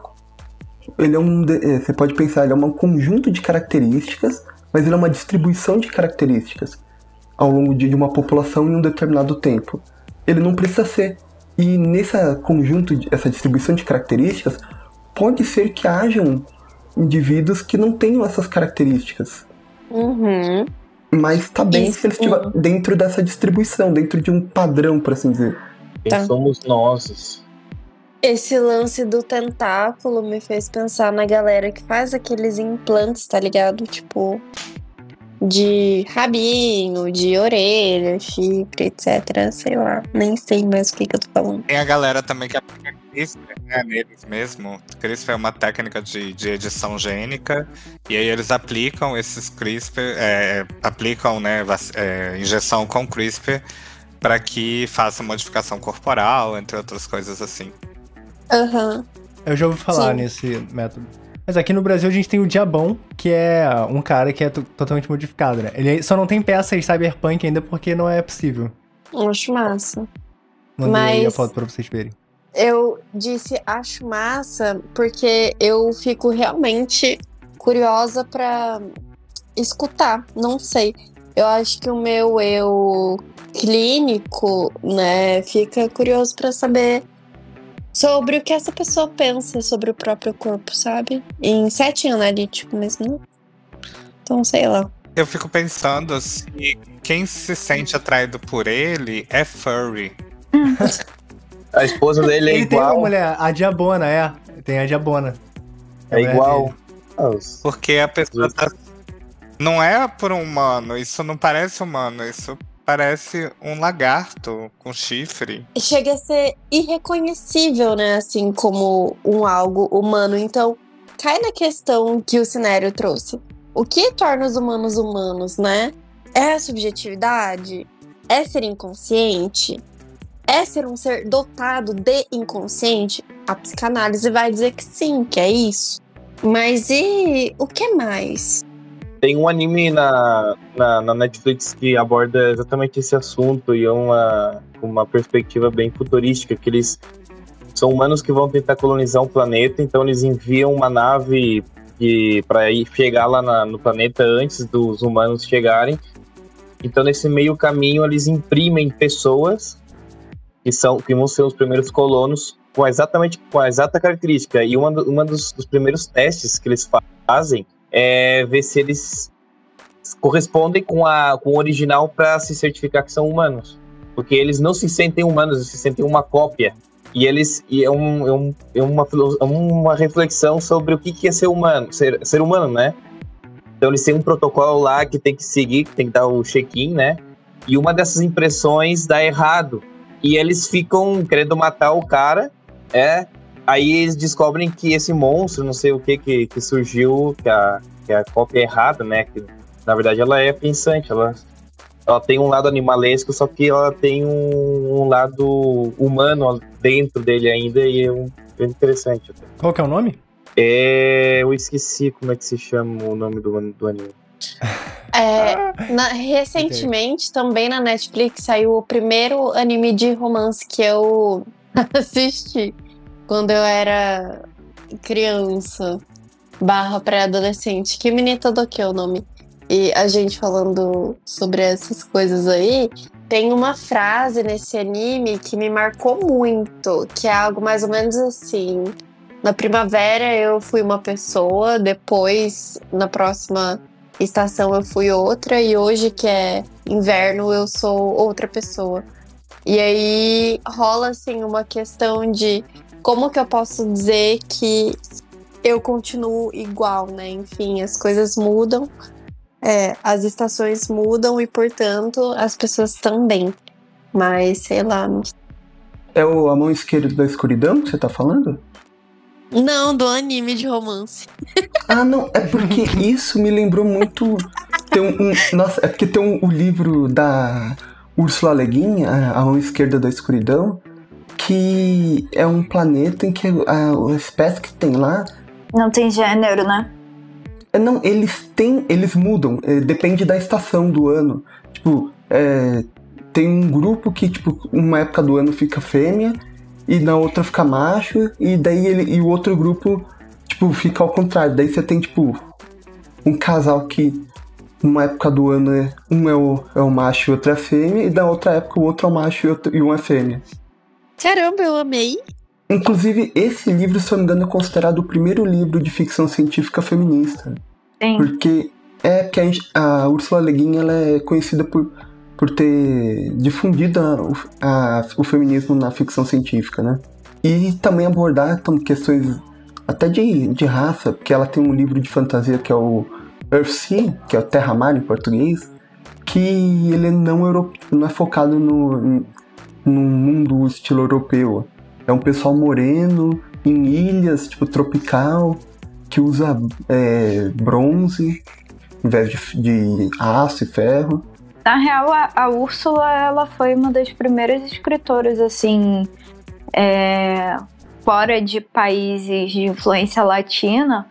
ele é um. é, Você pode pensar, ele é um conjunto de características, mas ele é uma distribuição de características ao longo de de uma população em um determinado tempo. Ele não precisa ser. E nessa conjunto, essa distribuição de características, pode ser que hajam indivíduos que não tenham essas características. Uhum. Mas tá bem Isso, se eles estiverem dentro dessa distribuição, dentro de um padrão, por assim dizer. Quem Tá. somos nós? Esse lance do tentáculo me fez pensar na galera que faz aqueles implantes, tá ligado? Tipo, de rabinho, de orelha, chifre, etc. Sei lá, nem sei mais o que, que eu tô falando. tem a galera também que aplica CRISPR, né, neles mesmo. CRISPR é uma técnica de, de edição gênica, e aí eles aplicam esses CRISPR, é, aplicam, né, é, injeção com CRISPR para que faça modificação corporal, entre outras coisas assim. Aham. Eu já ouvi falar Sim. nesse método. Mas aqui no Brasil a gente tem o Diabão, que é um cara que é to- totalmente modificado, né? Ele só não tem peças cyberpunk ainda porque não é possível. Acho massa. Mandei aí a Mas- foto pra vocês verem. Eu disse acho massa porque eu fico realmente curiosa pra escutar. Não sei. Eu acho que o meu eu clínico, né, fica curioso pra saber sobre o que essa pessoa pensa sobre o próprio corpo, sabe? Em setting analítico mesmo. Então, sei lá. Eu fico pensando se quem se sente atraído por ele é furry. A esposa dele é Ele tem uma igual. mulher, a Diabona, é. Tem a Diabona. É mulher igual. Porque a pessoa tá... não é por um humano, isso não parece humano, isso parece um lagarto com chifre. chega a ser irreconhecível, né? Assim como um algo humano. Então, cai na questão que o Cinério trouxe. O que torna os humanos humanos, né? É a subjetividade? É ser inconsciente? É ser um ser dotado de inconsciente? A psicanálise vai dizer que sim, que é isso. Mas e o que mais? Tem um anime na, na, na Netflix que aborda exatamente esse assunto e é uma, uma perspectiva bem futurística, que eles são humanos que vão tentar colonizar um planeta, então eles enviam uma nave para ir chegar lá na- no planeta antes dos humanos chegarem. Então nesse meio caminho eles imprimem pessoas que são que vão ser os primeiros colonos com exatamente com a exata característica e uma, uma dos, dos primeiros testes que eles fa- fazem é ver se eles correspondem com, a, com o original para se certificar que são humanos. Porque eles não se sentem humanos, eles se sentem uma cópia. E eles e é, um, é, um, é uma, é uma reflexão sobre o que, que é ser humano, ser, ser humano, né? Então eles têm um protocolo lá que tem que seguir, que tem que dar o check-in, né? E uma dessas impressões dá errado. E eles ficam querendo matar o cara, é. Aí eles descobrem que esse monstro, não sei o que, que, que surgiu, que a, que a cópia é errada, né? Que, na verdade ela é pensante, ela, ela tem um lado animalesco, só que ela tem um, um lado humano dentro dele ainda e é um, bem interessante. até. Qual que é o nome? É, eu esqueci como é que se chama o nome do, do anime. É, na- recentemente, também na Netflix, saiu o primeiro anime de romance que eu assisti quando eu era criança barra pré-adolescente. Que Mineta do que é o nome? E a gente falando sobre essas coisas aí, tem uma frase nesse anime que me marcou muito, que é algo mais ou menos assim. na primavera eu fui uma pessoa, depois na próxima estação eu fui outra e hoje que é inverno eu sou outra pessoa. E aí rola assim uma questão de como que eu posso dizer que eu continuo igual, né? Enfim, as coisas mudam, é, as estações mudam e, portanto, as pessoas também. Mas, sei lá. É o A Mão Esquerda da Escuridão que você tá falando? Não, do anime de romance. Ah, não, é porque isso me lembrou muito. Tem um, um- nossa, é porque tem um, o livro da Úrsula Le Guin, a, a Mão Esquerda da Escuridão, que é um planeta em que a, a espécie que tem lá. Não tem gênero, né? É, não, eles têm. Eles mudam, é, depende da estação do ano. Tipo, é, tem um grupo que, tipo, uma época do ano fica fêmea e na outra fica macho, e daí ele, e o outro grupo, tipo, fica ao contrário. Daí você tem, tipo, um casal que numa época do ano é, um é o, é o macho e outro é a fêmea, e da outra época o outro é o macho e, outro, e um é fêmea. Caramba, eu amei. Inclusive, esse livro, se eu não me engano, é considerado o primeiro livro de ficção científica feminista. Sim. Porque é que a, a Ursula Le Guin ela é conhecida por, por ter difundido a- o, a- o feminismo na ficção científica, né? E também abordar tam- questões até de, de raça, porque ela tem um livro de fantasia que é o Earthsea, que é o Terra-Mar em português, que ele não, euro, não é focado no, no mundo estilo europeu. É um pessoal moreno, em ilhas, tipo, tropical, que usa é, bronze em vez de, de aço e ferro. Na real, a, a Úrsula, ela foi uma das primeiras escritoras, assim, é, fora de países de influência latina,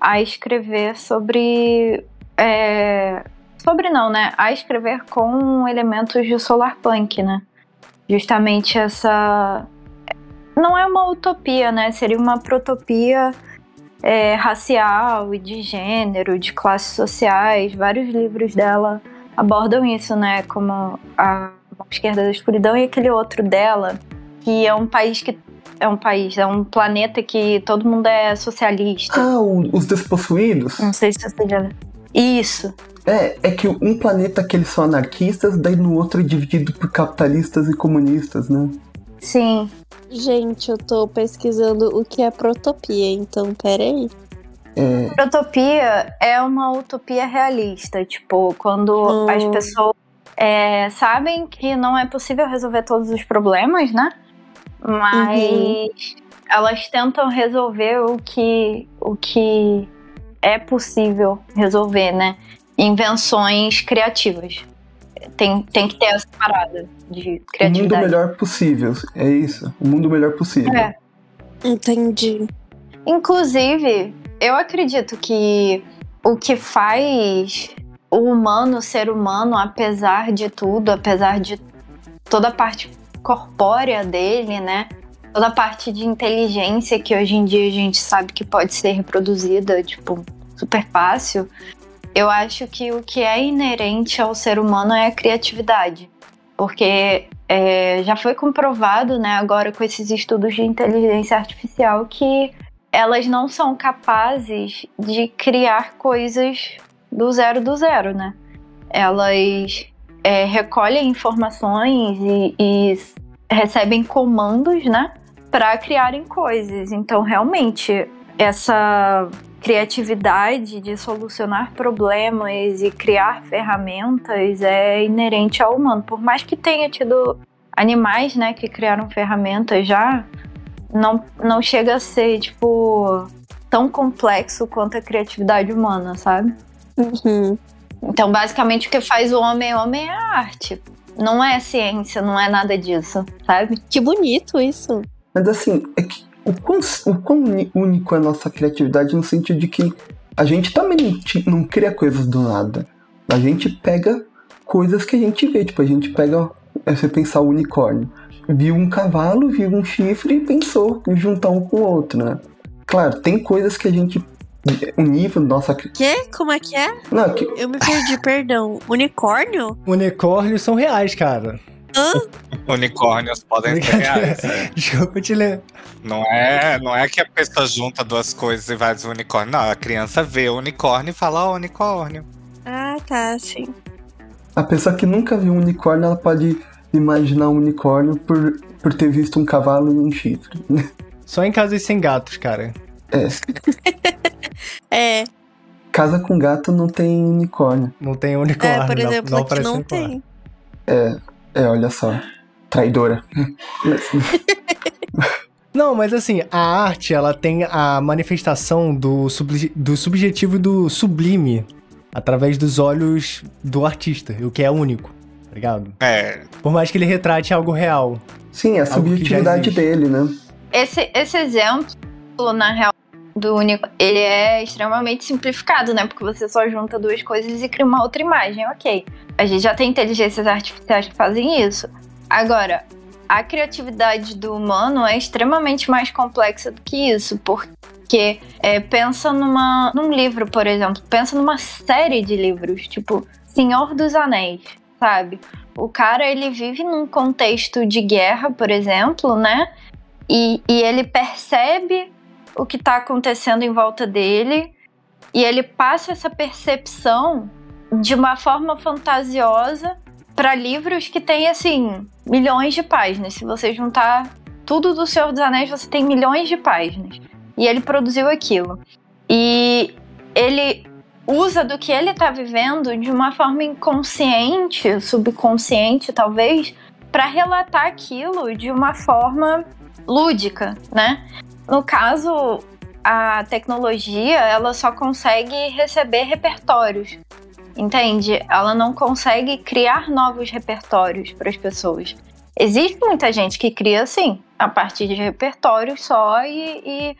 a escrever sobre. é, sobre não, né? A escrever com elementos de solar punk, né? Justamente essa. Não é uma utopia, né? Seria uma protopia é, racial e de gênero, de classes sociais. Vários livros dela abordam isso, né? Como a Mão Esquerda da Escuridão e aquele outro dela, que é um país que. É um país, é um planeta que todo mundo é socialista. Ah, o- os despossuídos? Não sei se você já. Isso. É, é que um planeta que eles são anarquistas, daí no outro é dividido por capitalistas e comunistas, né? Sim. Gente, eu tô pesquisando o que é protopia, então peraí. É, Utopia é uma utopia realista, tipo, quando Hum. as pessoas é, sabem que não é possível resolver todos os problemas, né? Mas Uhum. elas tentam resolver o que, o que é possível resolver, né? Invenções criativas. Tem, tem que ter essa parada de o mundo criatividade. melhor possível, é isso. O mundo melhor possível. É. Entendi. Inclusive, eu acredito que o que faz o humano ser humano, apesar de tudo, apesar de toda a parte corpórea dele, né? Toda a parte de inteligência que hoje em dia a gente sabe que pode ser reproduzida, tipo, super fácil. Eu acho que o que é inerente ao ser humano é a criatividade. Porque é, já foi comprovado, né, agora com esses estudos de inteligência artificial, que elas não são capazes de criar coisas do zero do zero, né? Elas é, recolhem informações e, e recebem comandos, né? Para criarem coisas. Então, realmente, essa criatividade de solucionar problemas e criar ferramentas é inerente ao humano. Por mais que tenha tido animais, né, que criaram ferramentas já, não, não chega a ser, tipo, tão complexo quanto a criatividade humana, sabe? Uhum. Então, basicamente, o que faz o homem homem é a arte. Não é ciência, não é nada disso, sabe? Que bonito isso. Mas assim, é que o quão, o quão único é a nossa criatividade no sentido de que a gente também não cria coisas do nada. A gente pega coisas que a gente vê. Tipo, a gente pega. É você pensar o unicórnio. Viu um cavalo, viu um chifre e pensou em juntar um com o outro, né? Claro, tem coisas que a gente. O nível nossa. Quê? Como é que é? Não, que, Eu me perdi, perdão. Unicórnio? Unicórnios são reais, cara. Unicórnios podem ser reais. é. Desculpa te ler. Não é, não é que a pessoa junta duas coisas e vai dizer unicórnio. Não, a criança vê o unicórnio e fala, ó, unicórnio. Ah, tá, sim. A pessoa que nunca viu um unicórnio, ela pode imaginar um unicórnio por, por ter visto um cavalo e um chifre. Só em casas sem gatos, cara. É, Casa com gato não tem unicórnio. Não tem unicórnio. é por não- exemplo, não, aqui aparece não unicórnio. tem. É, olha só. Traidora. Não, mas assim, a arte, ela tem a manifestação do, subli- do subjetivo e do sublime através dos olhos do artista, o que é único, tá ligado? É, Por mais que ele retrate algo real. Sim, é a subjetividade dele, né? Esse, esse exemplo, na real, do único, ele é extremamente simplificado, né? Porque você só junta duas coisas e cria uma outra imagem, ok. A gente já tem inteligências artificiais que fazem isso. Agora, a criatividade do humano é extremamente mais complexa do que isso, porque é, pensa numa, num livro, por exemplo, pensa numa série de livros, tipo Senhor dos Anéis, sabe? O cara, ele vive num contexto de guerra, por exemplo, né? E, e ele percebe o que está acontecendo em volta dele e ele passa essa percepção de uma forma fantasiosa para livros que têm assim milhões de páginas. Se você juntar tudo do Senhor dos Anéis, você tem milhões de páginas. E ele produziu aquilo. E ele usa do que ele está vivendo de uma forma inconsciente, subconsciente talvez, para relatar aquilo de uma forma lúdica, né? No caso, a tecnologia, ela só consegue receber repertórios. Entende? Ela não consegue criar novos repertórios para as pessoas. Existe muita gente que cria assim, a partir de repertórios só e, e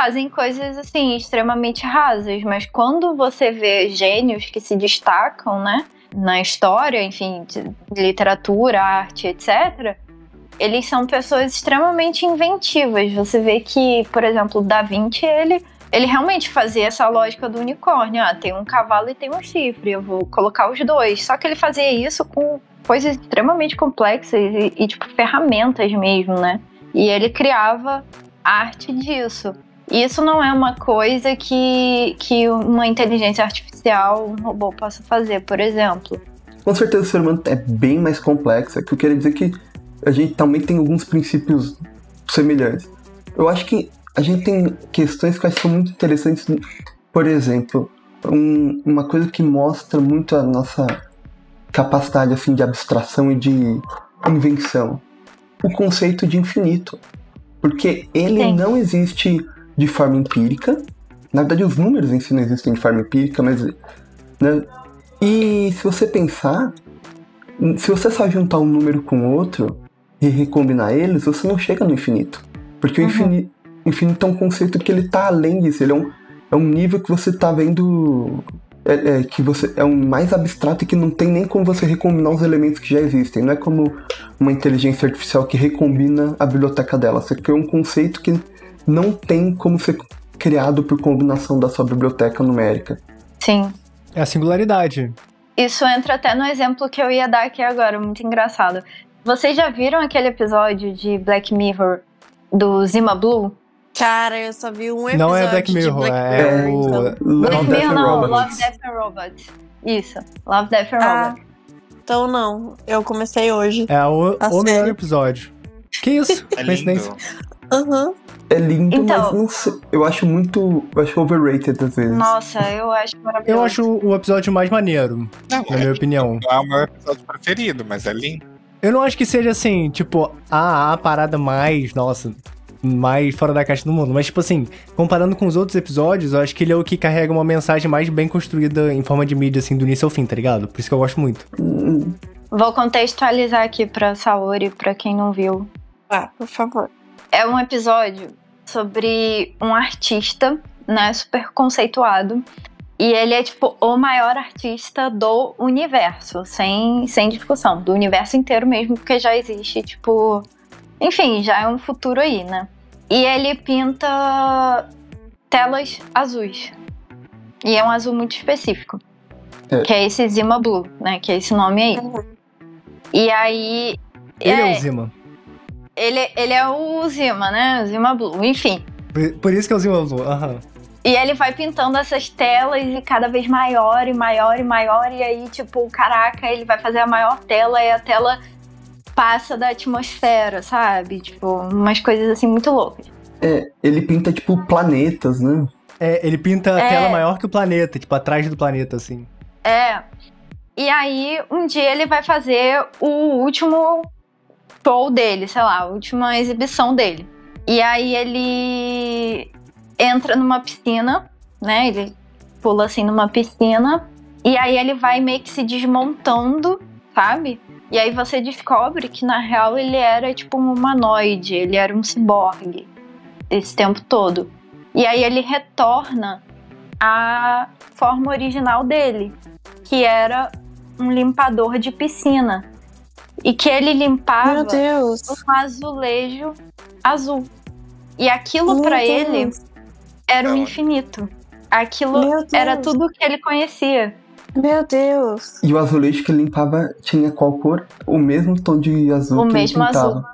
fazem coisas assim extremamente rasas, mas quando você vê gênios que se destacam, né, na história, enfim, literatura, arte, etc, eles são pessoas extremamente inventivas. Você vê que, por exemplo, Da Vinci, ele, ele realmente fazia essa lógica do unicórnio. Ah, tem um cavalo e tem um chifre, eu vou colocar os dois. Só que ele fazia isso com coisas extremamente complexas e, e tipo, ferramentas mesmo, né? E ele criava arte disso. E isso não é uma coisa que, que uma inteligência artificial, um robô possa fazer, por exemplo. Com certeza o ser humano é bem mais complexo. É que eu queria dizer que a gente também tem alguns princípios semelhantes. Eu acho que a gente tem questões que eu acho que são muito interessantes. Por exemplo, um- uma coisa que mostra muito a nossa capacidade assim de abstração e de invenção. O conceito de infinito. Porque ele Sim. não existe de forma empírica. Na verdade, os números em si não existem de forma empírica, mas. Né? E se você pensar, se você só juntar um número com outro e recombinar eles, você não chega no infinito. Porque o Uhum. infini- infinito é um conceito que ele tá além disso. Ele é um, é um nível que você tá vendo. É, é, que você é um mais abstrato e que não tem nem como você recombinar os elementos que já existem. Não é como uma inteligência artificial que recombina a biblioteca dela. Você cria um conceito que não tem como ser criado por combinação da sua biblioteca numérica. Sim. É a singularidade. Isso entra até no exemplo que eu ia dar aqui agora, muito engraçado. Vocês já viram aquele episódio de Black Mirror do Zima Blue? Cara, eu só vi um episódio Não é Black de Mirror, Black é, Mirror, o. então. Black Love, Death Mirror and não, Robots. Love, Death and Robots. Isso, Love, Death and Ah, Robots. então não. Eu comecei hoje. É o, o melhor episódio. Que isso? é Coincidência. lindo. Aham. É lindo, Então- mas não sei, eu acho muito. Eu acho overrated às vezes. Nossa, eu acho maravilhoso. Eu acho o episódio mais maneiro, Não, na minha opinião. não é o meu episódio preferido, mas é lindo. Eu não acho que seja assim, tipo, a, a parada mais, nossa, mais fora da caixa do mundo. Mas, tipo assim, comparando com os outros episódios, eu acho que ele é o que carrega uma mensagem mais bem construída em forma de mídia, assim, do início ao fim, tá ligado? Por isso que eu gosto muito. Hum, Vou contextualizar aqui pra Saori, pra quem não viu. Ah, por favor. É um episódio sobre um artista, né, super conceituado. E ele é, tipo, o maior artista do universo, sem, sem discussão. Do universo inteiro mesmo, porque já existe, tipo. Enfim, já é um futuro aí, né? E ele pinta telas azuis. E é um azul muito específico. É. Que é esse Zima Blue, né? Que é esse nome aí. E aí. Ele é, é, o Zima. Ele, ele é o Zima, né? O Zima Blue. Enfim. Por, por isso que é o Zima Blue. Aham. E ele vai pintando essas telas e cada vez maior e maior e maior. E aí, tipo, caraca, ele vai fazer a maior tela e a tela passa da atmosfera, sabe? Tipo, umas coisas assim muito loucas. É, ele pinta, tipo, planetas, né? É, ele pinta a É. tela maior que o planeta, tipo, atrás do planeta, assim. É. E aí, um dia ele vai fazer o último show dele, sei lá, a última exibição dele. E aí ele entra numa piscina, né? Ele pula assim numa piscina. E aí ele vai meio que se desmontando, sabe? E aí você descobre que na real ele era tipo um humanoide, ele era um ciborgue esse tempo todo. E aí ele retorna à forma original dele, que era um limpador de piscina. E que ele limpava Meu Deus. um azulejo azul. E aquilo Deus. ele era o infinito. Aquilo era tudo que ele conhecia. Meu Deus. E o azulejo que ele limpava tinha qual cor? O mesmo tom de azul O que mesmo ele pintava. azul.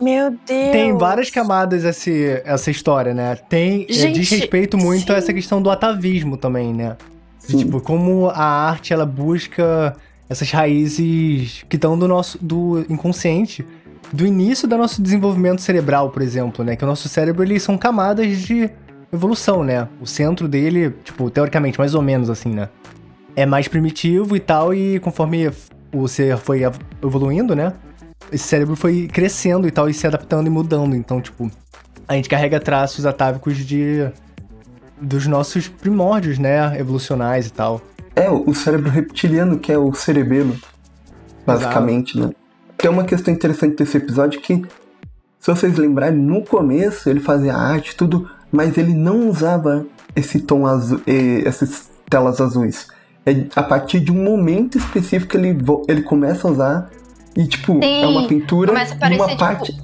Meu Deus. Tem várias camadas esse, essa história, né? Tem, é, Gente, diz respeito muito a sim. essa questão do atavismo também, né? De, Sim. Tipo, como a arte, ela busca essas raízes que estão do nosso, do inconsciente, do início do nosso desenvolvimento cerebral, por exemplo, né? Que o nosso cérebro, eles são camadas de evolução, né? O centro dele, tipo, teoricamente, mais ou menos assim, né? É mais primitivo e tal, e conforme o ser foi ev- evoluindo, né? Esse cérebro foi crescendo e tal, e se adaptando e mudando. Então, tipo, a gente carrega traços atávicos de. dos nossos primórdios, né? Evolucionais e tal. É, o cérebro reptiliano, que é o cerebelo, basicamente, né? Tem uma questão interessante desse episódio que, se vocês lembrarem, no começo ele fazia arte, tudo, mas ele não usava esse tom azul, essas telas azuis. É a partir de um momento específico que ele, ele começa a usar e, tipo, Sim, é uma pintura começa a parecer, numa tipo, parte...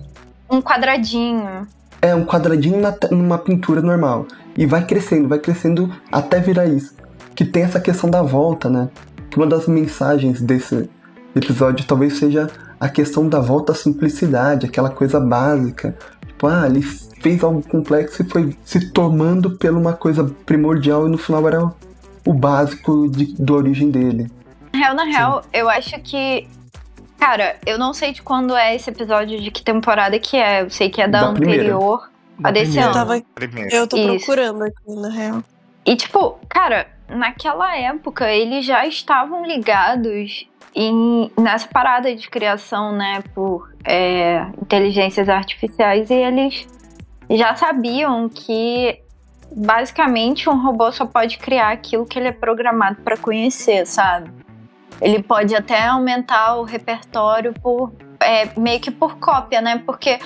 Um quadradinho. É um quadradinho na numa pintura normal. E vai crescendo, vai crescendo até virar isso. Que tem essa questão da volta, né? Que uma das mensagens desse episódio talvez seja a questão da volta à simplicidade, aquela coisa básica. Tipo, ah, ele fez algo complexo e foi se tomando pela uma coisa primordial e no final era o básico de, da origem dele. Na real, na real, eu acho que. Cara, eu não sei de quando é esse episódio, de que temporada que é. Eu sei que é da, Da primeira. anterior. Da A desse primeira. ano. Tava- Primeiro. Eu tô Isso. procurando aqui, na real. E, tipo, cara, naquela época eles já estavam ligados em, nessa parada de criação, né, por é, inteligências artificiais e eles já sabiam que basicamente um robô só pode criar aquilo que ele é programado para conhecer, sabe? Ele pode até aumentar o repertório por é, meio que por cópia, né? Porque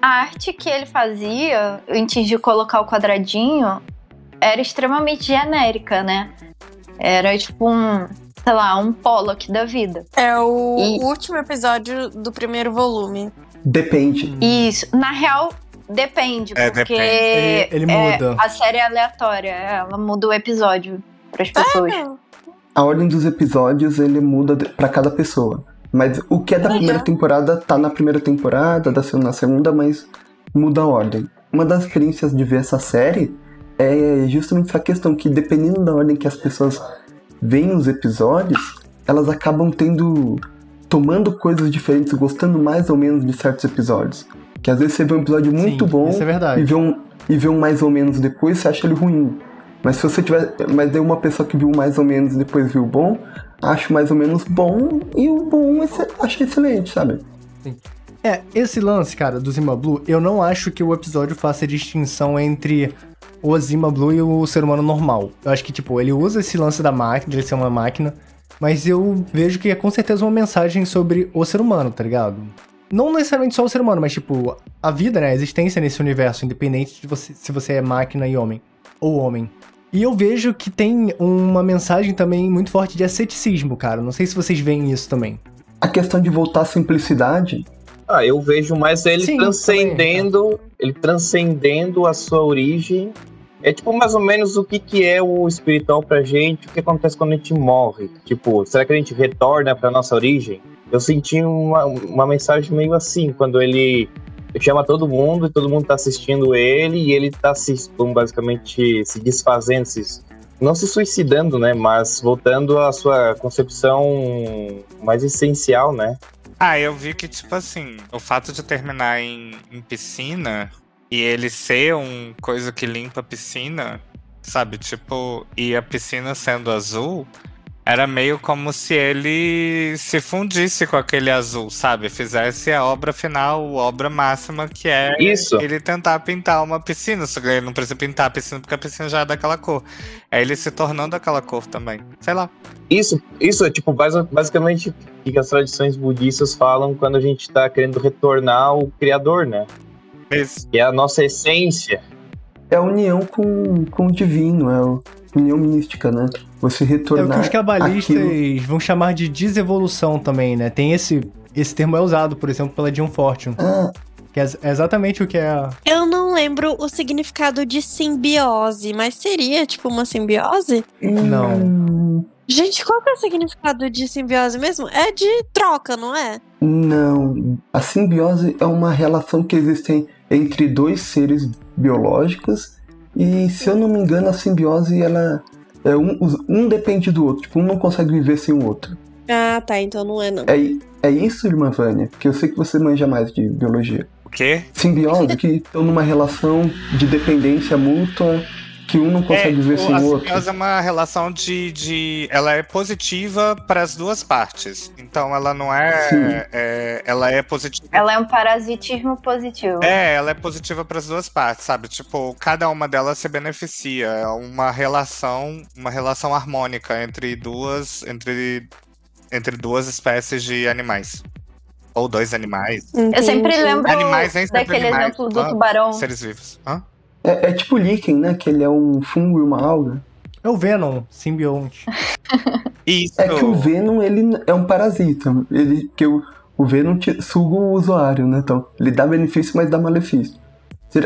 a arte que ele fazia antes de colocar o quadradinho era extremamente genérica, né? Era tipo um, sei lá, um Pollock da vida. É o E- último episódio do primeiro volume. Depende. Isso, na real, depende, É, porque depende. Ele- ele é, muda. a série é aleatória, ela muda o episódio para as pessoas. É, A ordem dos episódios ele muda pra cada pessoa. Mas o que é da Legal. primeira temporada tá na primeira temporada, da segunda na segunda, mas muda a ordem. Uma das experiências de ver essa série é justamente essa questão que dependendo da ordem que as pessoas veem os episódios, elas acabam tendo tomando coisas diferentes, gostando mais ou menos de certos episódios. Que às vezes você vê um episódio muito Sim, bom é e vê, um, e vê um mais ou menos depois, você acha ele ruim. Mas se você tiver. Mas daí uma pessoa que viu mais ou menos e depois viu o bom, acho mais ou menos bom e o bom esse- acha excelente, sabe? É, esse lance, cara, do Zima Blue, eu não acho que o episódio faça distinção entre o Zima Blue e o ser humano normal. Eu acho que, tipo, ele usa esse lance da máquina, de ele ser uma máquina, mas eu vejo que é com certeza uma mensagem sobre o ser humano, tá ligado? Não necessariamente só o ser humano, mas, tipo, a vida, né? A existência nesse universo, independente de você, se você é máquina e homem. Ou homem. E eu vejo que tem uma mensagem também muito forte de asceticismo, cara. Não sei se vocês veem isso também. A questão de voltar à simplicidade, Ah, eu vejo mais ele Sim, transcendendo, ele transcendendo a sua origem É tipo mais ou menos o que, que é o espiritual pra gente, o que acontece quando a gente morre. Tipo, será que a gente retorna pra nossa origem? Eu senti uma, uma mensagem meio assim, quando ele chama todo mundo e todo mundo tá assistindo ele e ele tá se, basicamente se desfazendo, se, não se suicidando, né? Mas voltando à sua concepção mais essencial, né? Ah, eu vi que, tipo assim, o fato de terminar em, em piscina e ele ser um coisa que limpa a piscina, sabe? Tipo, e a piscina sendo azul, era meio como se ele se fundisse com aquele azul, sabe? Fizesse a obra final, a obra máxima, que é Isso. ele tentar pintar uma piscina. Só que ele não precisa pintar a piscina porque a piscina já é daquela cor. É ele se tornando aquela cor também. Sei lá. Isso, isso é tipo basi- basicamente o que as tradições budistas falam quando a gente tá querendo retornar ao Criador, né? Que é a nossa essência. É a união com, com o divino, é a união mística, né? Você É o que retornar. os cabalistas aquilo- vão chamar de desevolução também, né? Tem esse. Esse termo é usado, por exemplo, pela John Fortune. Ah, Que é é exatamente o que é. a- Eu não lembro o significado de simbiose, mas seria tipo uma simbiose? Não. Gente, qual que é o significado de simbiose mesmo? É de troca, não é? Não. A simbiose é uma relação que existe entre dois seres biológicos. E se eu não me engano, a simbiose ela é um, um depende do outro. Tipo, um não consegue viver sem o outro. Ah, tá, então não é não. É, é isso, irmã Vânia? Que eu sei que você manja mais de biologia. O quê? Simbiose, que estão numa relação de dependência mútua que um não consegue viver sem a o outro. simbiose é uma relação de, de. Ela é positiva para as duas partes. Então ela não é. é- ela é positiva. Ela é um parasitismo positivo. É, ela é positiva para as duas partes, sabe? Tipo, cada uma delas se beneficia. É uma relação, uma relação harmônica entre duas, entre, entre duas espécies de animais. Ou dois animais. Eu sempre Entendi. lembro Animais daquele animais, exemplo do tubarão. Seres vivos. Hã? É, é tipo líquen, né? Que ele é um fungo e uma alga. É o Venom, simbionte. Isso. É que o Venom, ele é um parasita. Ele, que o, o Venom te- suga o usuário, né? Então, ele dá benefício, mas dá malefício.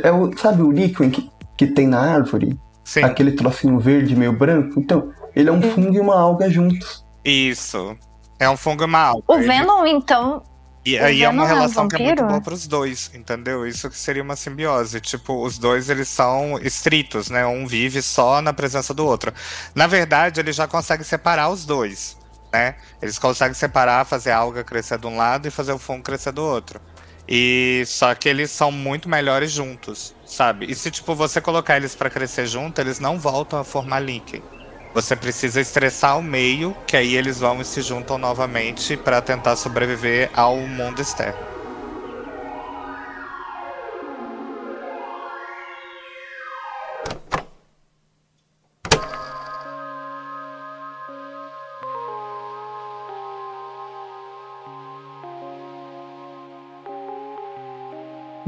É o, sabe o líquen que, que tem na árvore? Sim, Aquele trocinho verde meio branco? Então, ele é um fungo e uma alga juntos. isso. É um fungo mal. O Venom, então, E aí é uma é relação que é muito boa pros dois, entendeu? Isso que seria uma simbiose. Tipo, os dois, eles são estritos, né? Um vive só na presença do outro. Na verdade, ele já consegue separar os dois, né? Eles conseguem separar, fazer a alga crescer de um lado e fazer o fungo crescer do outro. E só que eles são muito melhores juntos, sabe? E se tipo você colocar eles pra crescer junto, eles não voltam a formar líquen. Você precisa estressar o meio, que aí eles vão e se juntam novamente pra tentar sobreviver ao mundo externo.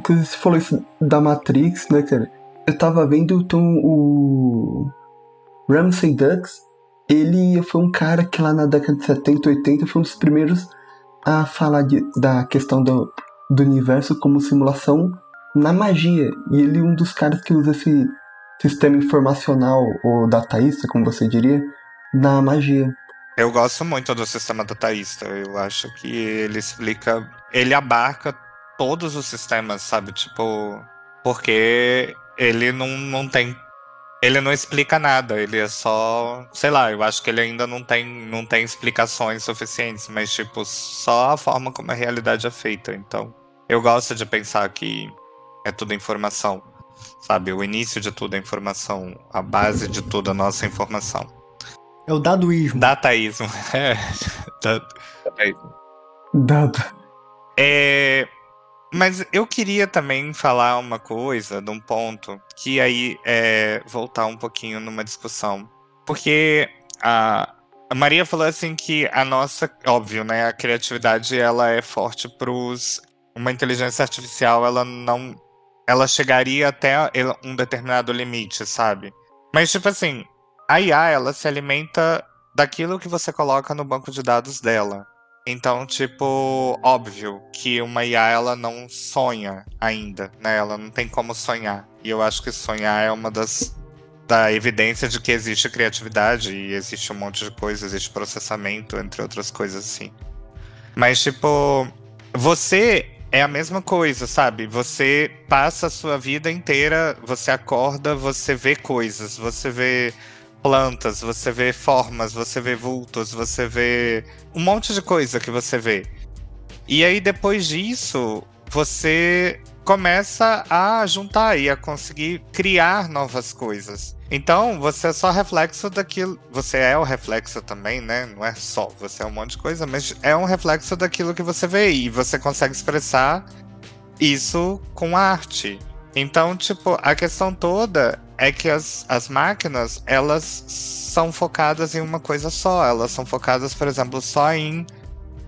Você falou isso da Matrix, né, cara? Eu tava vendo então, o Ramsay Dux, ele foi um cara que lá na década de 70, 80 foi um dos primeiros a falar de- da questão do, do universo como simulação na magia. E ele é um dos caras que usa esse sistema informacional, ou dataísta, como você diria, na magia. Eu gosto muito do sistema dataísta. Eu acho que ele explica. Ele abarca todos os sistemas, sabe? Tipo. Porque ele não, não tem. Ele não explica nada, ele é só. Sei lá, eu acho que ele ainda não tem, não tem explicações suficientes, mas, tipo, só a forma como a realidade é feita. Então, eu gosto de pensar que é tudo informação, sabe? O início de tudo é informação, a base de tudo é a nossa informação. É o dadoísmo. Dataísmo. É. Da- dataísmo. Dado. É, mas eu queria também falar uma coisa, de um ponto, que aí é voltar um pouquinho numa discussão. Porque a, a Maria falou assim que a nossa, óbvio, né, a criatividade ela é forte pros. Uma inteligência artificial, ela não. Ela chegaria até um determinado limite, sabe? Mas, tipo assim, a IA, ela se alimenta daquilo que você coloca no banco de dados dela. Então, tipo, óbvio que uma IA ela não sonha ainda, né? Ela não tem como sonhar. E eu acho que sonhar é uma das da evidência de que existe criatividade e existe um monte de coisa, existe processamento, entre outras coisas assim. Mas, tipo, você é a mesma coisa, sabe? Você passa a sua vida inteira, você acorda, você vê coisas, você vê plantas, você vê formas, você vê vultos, você vê um monte de coisa que você vê. E aí depois disso, você começa a juntar e a conseguir criar novas coisas. Então, você é só reflexo daquilo. Você é o reflexo também, né? Não é só, você é um monte de coisa, mas é um reflexo daquilo que você vê. E você consegue expressar isso com arte. Então, tipo, a questão toda é que as, as máquinas, elas são focadas em uma coisa só. Elas são focadas, por exemplo, só em,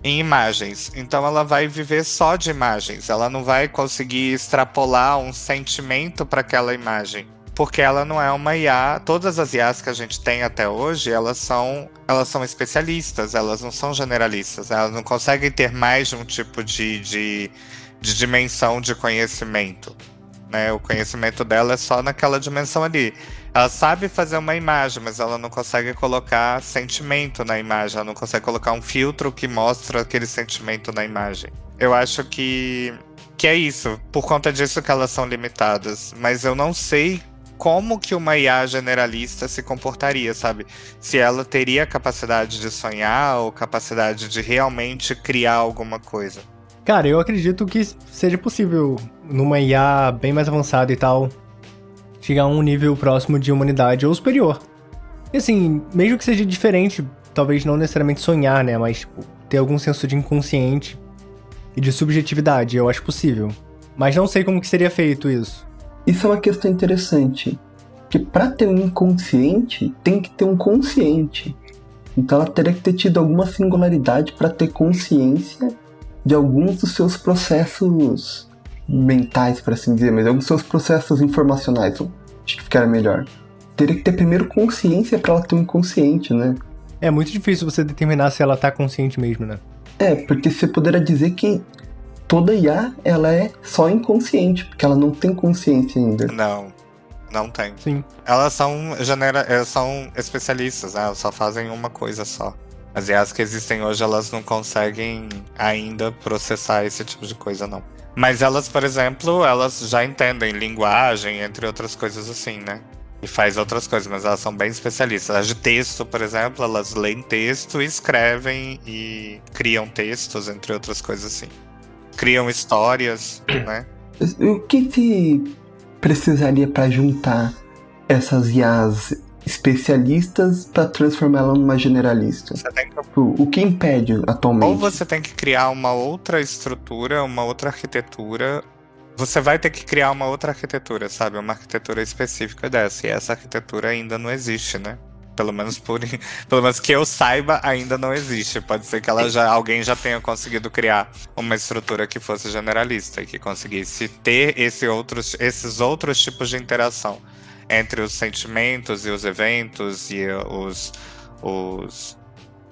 em imagens. Então ela vai viver só de imagens. Ela não vai conseguir extrapolar um sentimento para aquela imagem. Porque ela não é uma IA. Todas as IAs que a gente tem até hoje, elas são, elas são especialistas, elas não são generalistas. Elas não conseguem ter mais de um tipo de, de, de dimensão de conhecimento né? O conhecimento dela é só naquela dimensão ali. Ela sabe fazer uma imagem, mas ela não consegue colocar sentimento na imagem, ela não consegue colocar um filtro que mostra aquele sentimento na imagem. Eu acho que que é isso, por conta disso que elas são limitadas, mas eu não sei como que uma IA generalista se comportaria, sabe? Se ela teria capacidade de sonhar ou capacidade de realmente criar alguma coisa. Cara, eu acredito que seja possível, numa IA bem mais avançada e tal, chegar a um nível próximo de humanidade ou superior. E assim, mesmo que seja diferente, talvez não necessariamente sonhar, né? Mas tipo, ter algum senso de inconsciente e de subjetividade, eu acho possível. Mas não sei como que seria feito isso. Isso é uma questão interessante. Que para ter um inconsciente, tem que ter um consciente. Então ela teria que ter tido alguma singularidade para ter consciência de alguns dos seus processos mentais, por assim dizer, mas alguns dos seus processos informacionais, acho que ficaria melhor. Teria que ter primeiro consciência para ela ter um inconsciente, né? É muito difícil você determinar se ela tá consciente mesmo, né? É, porque você poderia dizer que toda IA ela é só inconsciente, porque ela não tem consciência ainda. Não, não tem. Sim. Elas são, genera elas são especialistas, né? Elas só fazem uma coisa só. As IAs que existem hoje, elas não conseguem ainda processar esse tipo de coisa, não. Mas elas, por exemplo, elas já entendem linguagem, entre outras coisas assim, né? E faz outras coisas, mas elas são bem especialistas. As de texto, por exemplo, elas leem texto, escrevem e criam textos, entre outras coisas assim. Criam histórias, né? O que se precisaria para juntar essas IAs especialistas para transformá-la numa generalista. Que... O que impede atualmente? Ou você tem que criar uma outra estrutura, uma outra arquitetura. Você vai ter que criar uma outra arquitetura, sabe? Uma arquitetura específica dessa. E essa arquitetura ainda não existe, né? Pelo menos por, pelo menos que eu saiba, ainda não existe. Pode ser que ela já, alguém já tenha conseguido criar uma estrutura que fosse generalista e que conseguisse ter esse outros, esses outros tipos de interação entre os sentimentos e os eventos e os, os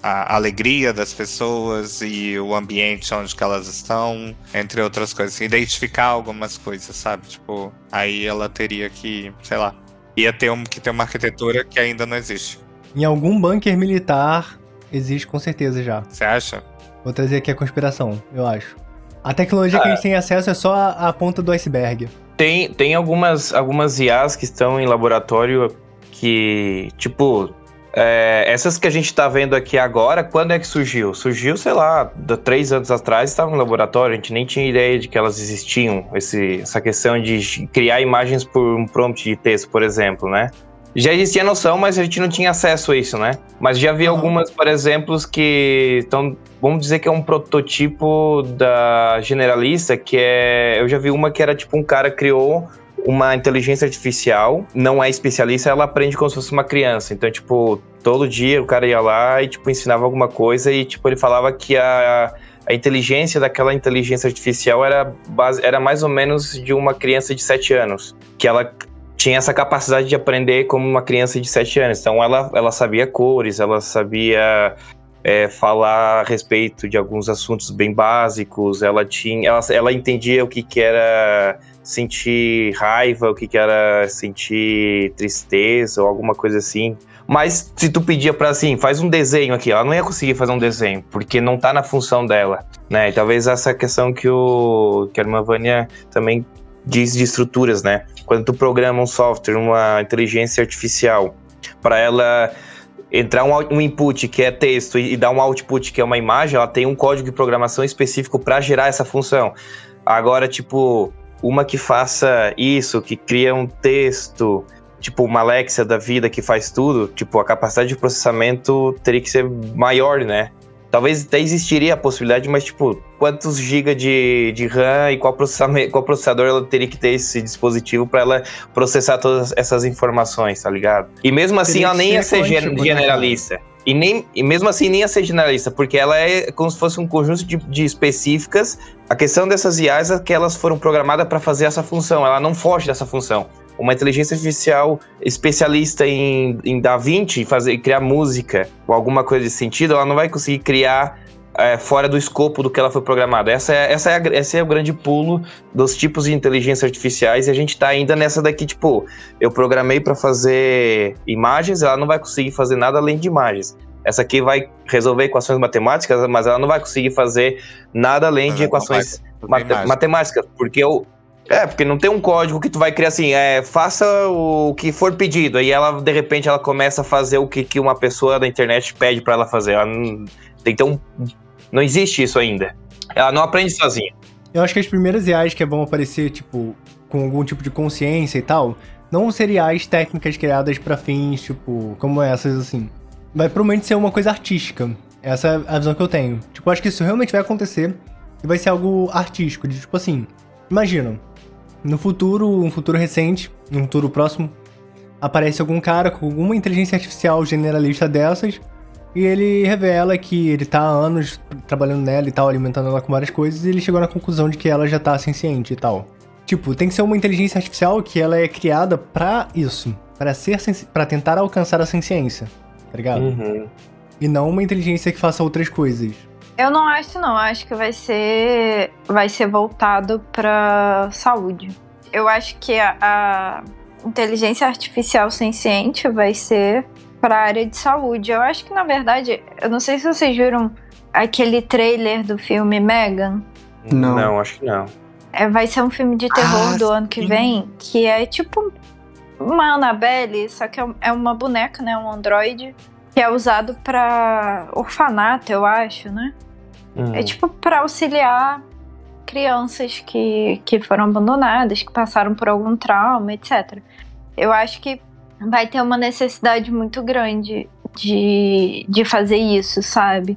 a alegria das pessoas e o ambiente onde que elas estão, entre outras coisas. Identificar algumas coisas, sabe? Tipo, aí ela teria que, sei lá, ia ter um, que ter uma arquitetura que ainda não existe. Em algum bunker militar existe com certeza já. Você acha? Vou trazer aqui a conspiração, eu acho. A tecnologia ah. que a gente tem acesso é só a, a ponta do iceberg. Tem, tem algumas, algumas IAs que estão em laboratório que, tipo, é, essas que a gente está vendo aqui agora, quando é que surgiu? Surgiu, sei lá, três anos atrás estava no laboratório, a gente nem tinha ideia de que elas existiam. Esse, essa questão de criar imagens por um prompt de texto, por exemplo, né? Já existia noção, mas a gente não tinha acesso a isso, né? Mas já vi algumas, por exemplo, que estão. Vamos dizer que é um prototipo da generalista, que é. Eu já vi uma que era tipo um cara criou uma inteligência artificial, não é especialista, ela aprende como se fosse uma criança. Então, tipo, todo dia o cara ia lá e, tipo, ensinava alguma coisa e, tipo, ele falava que a, a inteligência daquela inteligência artificial era, base, era mais ou menos de uma criança de 7 anos. Que ela tinha essa capacidade de aprender como uma criança de 7 anos. Então ela, ela sabia cores, ela sabia é, falar a respeito de alguns assuntos bem básicos. Ela tinha, ela, ela entendia o que, que era sentir raiva, o que, que era sentir tristeza ou alguma coisa assim. Mas se tu pedia para assim, faz um desenho aqui, ela não ia conseguir fazer um desenho, porque não tá na função dela, né? E talvez essa questão que o que a irmã Vânia também diz de estruturas, né? Quando tu programa um software, uma inteligência artificial, para ela entrar um, um, input que é texto e, e dar um output que é uma imagem, ela tem um código de programação específico para gerar essa função. Agora, tipo, uma que faça isso, que cria um texto, tipo uma Alexia da vida que faz tudo, tipo, a capacidade de processamento teria que ser maior, né? Talvez até existiria a possibilidade, mas tipo, quantos GB de, de RAM e qual, processamento, qual processador ela teria que ter esse dispositivo para ela processar todas essas informações, tá ligado? E mesmo assim ela nem ia ser né, generalista. Né? E, nem, e mesmo assim nem ia ser generalista, porque ela é como se fosse um conjunto de, de específicas. A questão dessas IAs é que elas foram programadas para fazer essa função, ela não foge dessa função uma inteligência artificial especialista em, em Da Vinci, fazer, criar música ou alguma coisa desse sentido, ela não vai conseguir criar é, fora do escopo do que ela foi programada. Essa é, essa, é a, esse é o grande pulo dos tipos de inteligência artificiais e a gente está ainda nessa daqui, tipo, eu programei para fazer imagens, ela não vai conseguir fazer nada além de imagens. Essa aqui vai resolver equações matemáticas, mas ela não vai conseguir fazer nada além de equações mate matemáticas, porque o, é, porque não tem um código que tu vai criar assim, é, faça o que for pedido. Aí ela, de repente, ela começa a fazer o que, que uma pessoa da internet pede para ela fazer. Ela não, tem que um. Não existe isso ainda. Ela não aprende sozinha. Eu acho que as primeiras IAs que vão aparecer, tipo, com algum tipo de consciência e tal, não seriam IAs técnicas criadas para fins, tipo, como essas, assim. Vai provavelmente ser uma coisa artística. Essa é a visão que eu tenho. Tipo, eu acho que isso realmente vai acontecer e vai ser algo artístico, de tipo assim. Imagina, no futuro, um futuro recente, um futuro próximo, aparece algum cara com alguma inteligência artificial generalista dessas e ele revela que ele tá há anos trabalhando nela e tal, alimentando ela com várias coisas, e ele chegou na conclusão de que ela já tá senciente e tal. Tipo, tem que ser uma inteligência artificial que ela é criada para isso, para ser para tentar alcançar a senciência, tá ligado? Uhum. E não uma inteligência que faça outras coisas. Eu não acho, não. Acho que vai ser, vai ser voltado para saúde. Eu acho que a, a inteligência artificial senciente vai ser para a área de saúde. Eu acho que, na verdade, eu não sei se vocês viram aquele trailer do filme Megan. Não. Não, acho que não. É, vai ser um filme de terror Ah, do ano que sim. vem, que é tipo uma Annabelle, só que é é uma boneca, né? Um androide, que é usado para orfanato, eu acho, né? Hum. É tipo para auxiliar crianças que, que foram abandonadas, que passaram por algum trauma, etc. Eu acho que vai ter uma necessidade muito grande de, de fazer isso, sabe?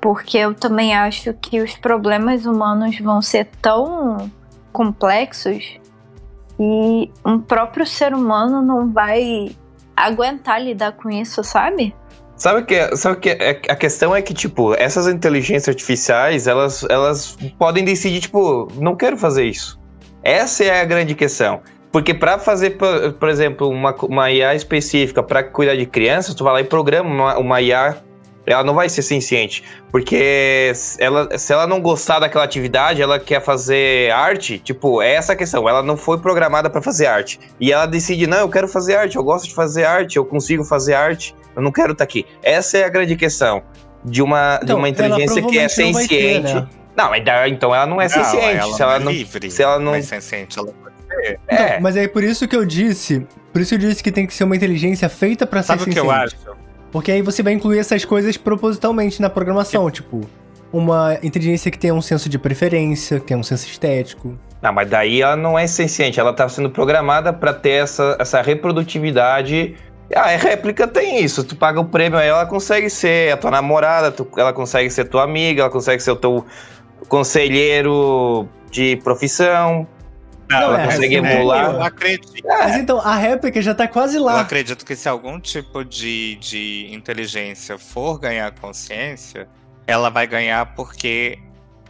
Porque eu também acho que os problemas humanos vão ser tão complexos e um próprio ser humano não vai aguentar lidar com isso, sabe? Sabe que, sabe que é- a questão é que, tipo, essas inteligências artificiais, elas, elas podem decidir, tipo, não quero fazer isso. Essa é a grande questão. Porque para fazer, por, por exemplo, uma, uma IA específica para cuidar de crianças, tu vai lá e programa uma, uma IA, ela não vai ser senciente. Porque se ela, se ela não gostar daquela atividade, ela quer fazer arte, tipo, é essa a questão. Ela não foi programada para fazer arte. E ela decide, não, eu quero fazer arte, eu gosto de fazer arte, eu consigo fazer arte, eu não quero estar aqui. Essa é a grande questão de uma, de Então, uma ela inteligência que é provavelmente não ter, senciente. né? Não, mas então ela não é senciente. ela se ela não não. é livre. se ela não- é senciente, ela pode ser. Então, É. mas é por isso que eu disse, por isso que eu disse que tem que ser uma inteligência feita pra ser Sabe o que eu senciente. acho? Porque aí você vai incluir essas coisas propositalmente na programação, tipo, uma inteligência que tenha um senso de preferência, que tenha um senso estético. Não, mas daí ela não é senciente. Ela tá sendo programada pra ter essa, essa reprodutividade. Ah, a réplica tem isso. Tu paga o prêmio, aí ela consegue ser a tua namorada, tu- ela consegue ser tua amiga, ela consegue ser o teu conselheiro de profissão. Não, ela é, consegue assim, emular. Eu acredito. Mas então, a réplica já tá quase Eu lá. acredito que se algum tipo de, de inteligência for ganhar consciência, ela vai ganhar porque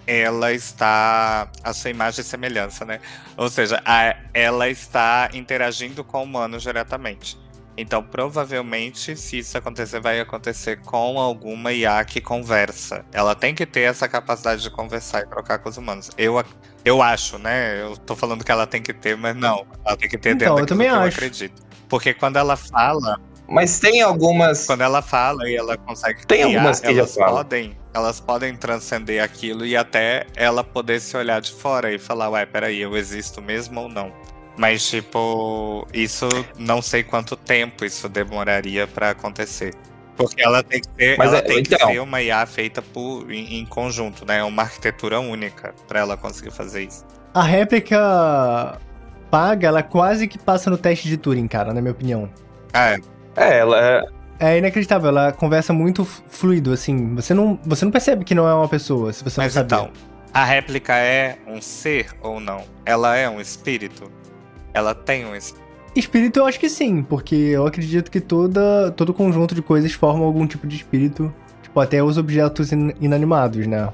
ela está. A sua imagem e semelhança, né? Ou seja, a- ela está interagindo com humanos diretamente. Então, provavelmente, se isso acontecer, vai acontecer com alguma IA que conversa. Ela tem que ter essa capacidade de conversar e trocar com os humanos. Eu, eu acho, né? Eu tô falando que ela tem que ter, mas não. Ela tem que ter Então, dentro eu também que eu acho. acredito. Porque quando ela fala, Mas tem algumas. quando ela fala e ela consegue Tem criar, algumas que elas podem, elas podem transcender aquilo e até ela poder se olhar de fora e falar, ué, peraí, eu existo mesmo ou não? Mas tipo, isso não sei quanto tempo isso demoraria pra acontecer. Porque ela tem que ser, Mas ela é- tem que então. ser uma IA feita por, em, em conjunto, né? Uma arquitetura única pra ela conseguir fazer isso. A réplica paga, ela quase que passa no teste de Turing, cara, na minha opinião. Ah, é. É, ela é. É inacreditável, ela conversa muito fluido, assim. Você não, você não percebe que não é uma pessoa, se você Mas não sabe. então, a réplica é um ser ou não? Ela é um espírito? Ela tem um espírito? Eu acho que sim, porque eu acredito que toda, todo conjunto de coisas forma algum tipo de espírito. Tipo, até os objetos in- inanimados, né?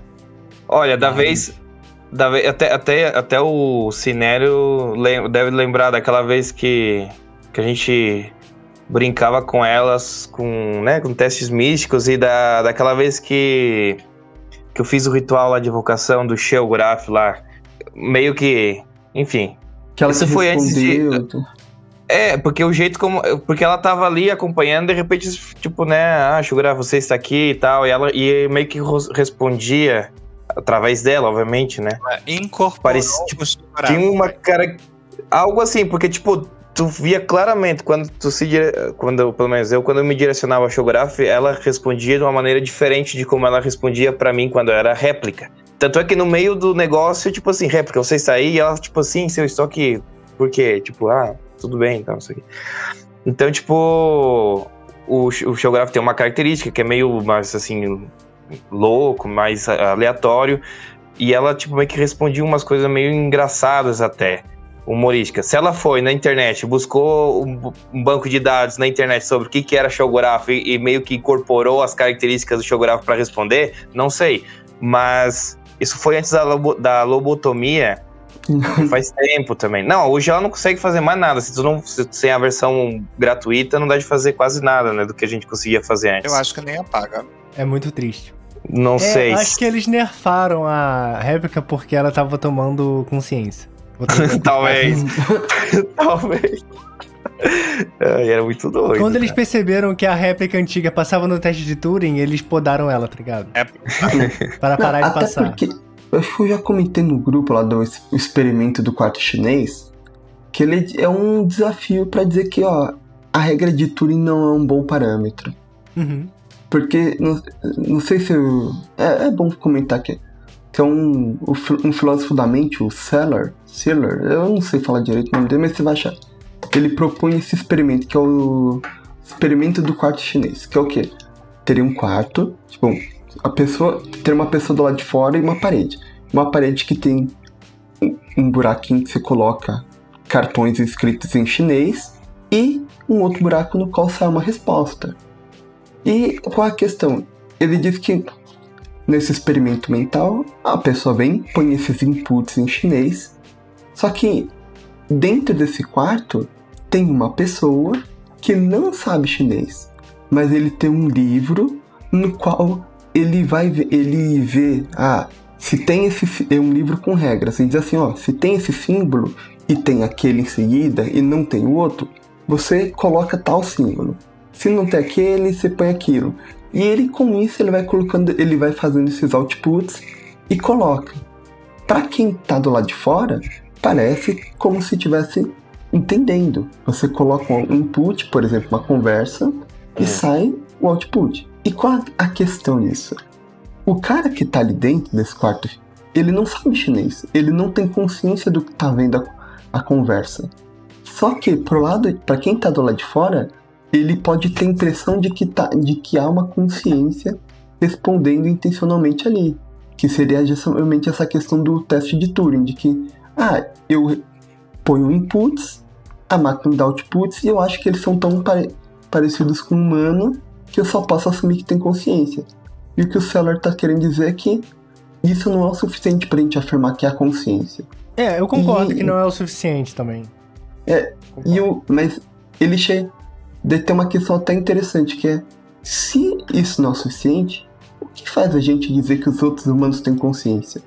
Olha, da Ai. vez. Da vez até, até, até o Cinério lem- deve lembrar daquela vez que, que a gente brincava com elas com, né, com testes místicos e da, daquela vez que, que eu fiz o ritual lá de invocação do Shell Graph lá. Meio que. Enfim. Que ela Isso foi antes de- É, porque o jeito como. Porque ela tava ali acompanhando, de repente, tipo, né, ah, Shugura, você está aqui e tal. E ela e meio que respondia através dela, obviamente, né? Incorporou Parece- o Shigurafa. Tinha uma cara. Algo assim, porque, tipo, tu via claramente quando tu se. dire- Quando, pelo menos eu, quando eu me direcionava a Shogograph, ela respondia de uma maneira diferente de como ela respondia pra mim quando eu era réplica. Tanto é que no meio do negócio, tipo assim, réplica, você está aí, e ela, tipo assim, se eu estou aqui, por quê? Tipo, ah, tudo bem, então, isso aqui. Então, tipo, o, o Shogograph tem uma característica que é meio mais, assim, louco, mais aleatório. E ela, tipo, meio que respondia umas coisas meio engraçadas até, humorísticas. Se ela foi na internet, buscou um, banco de dados na internet sobre o que, que era Shogograph e, e meio que incorporou as características do Shogograph para responder, não sei. Mas isso foi antes da, lobo- da lobotomia, faz tempo também. Não, hoje ela não consegue fazer mais nada. Se tu não, se, sem a versão gratuita, não dá de fazer quase nada, né, do que a gente conseguia fazer antes. Eu acho que nem apaga. É muito triste. Não É, sei. acho que eles nerfaram a réplica porque ela tava tomando consciência. Talvez. Talvez. Ai, era muito doido. Quando eles cara. perceberam que a réplica antiga passava no teste de Turing, eles podaram ela, tá ligado? É, Para parar Não, de até passar. porque eu acho que eu já comentei no grupo lá do experimento do quarto chinês que ele é um desafio pra dizer que ó, a regra de Turing não é um bom parâmetro. Uhum. Porque, não, não sei se eu, é, é bom comentar que, que é um, um filósofo da mente, o Seller, Seller, eu não sei falar direito o nome dele, mas você vai achar. Ele propõe esse experimento, que é o experimento do quarto chinês, que é o quê? Teria um quarto, tipo, a pessoa, ter uma pessoa do lado de fora e uma parede. Uma parede que tem um- um buraquinho que você coloca cartões escritos em chinês e um outro buraco no qual sai uma resposta. E qual a questão? Ele diz que nesse experimento mental, a pessoa vem, põe esses inputs em chinês, só que dentro desse quarto tem uma pessoa que não sabe chinês, mas ele tem um livro no qual ele vai ver, ele vê, ah, se tem esse é um livro com regras, e diz assim, ó, se tem esse símbolo e tem aquele em seguida e não tem o outro, você coloca tal símbolo. Se não tem aquele, você põe aquilo. E ele com isso ele vai colocando, ele vai fazendo esses outputs e coloca. Para quem tá do lado de fora, parece como se estivesse entendendo. Você coloca um input, por exemplo, uma conversa, e Hum. sai o output. E qual a questão disso? O cara que tá ali dentro desse quarto, ele não sabe chinês, ele não tem consciência do que tá vendo a, a conversa. Só que pro lado, para quem tá do lado de fora, ele pode ter a impressão de que, tá, de que há uma consciência respondendo intencionalmente ali. Que seria justamente essa questão do teste de Turing, de que, ah, eu ponho inputs, a máquina dá outputs, e eu acho que eles são tão pare- parecidos com o humano que eu só posso assumir que tem consciência. E o que o Seller tá querendo dizer é que isso não é o suficiente pra gente afirmar que há consciência. É, eu concordo E- que não é o suficiente também. E o, mas ele chega. daí tem uma questão até interessante que é se isso não é o suficiente, o que faz a gente dizer que os outros humanos têm consciência?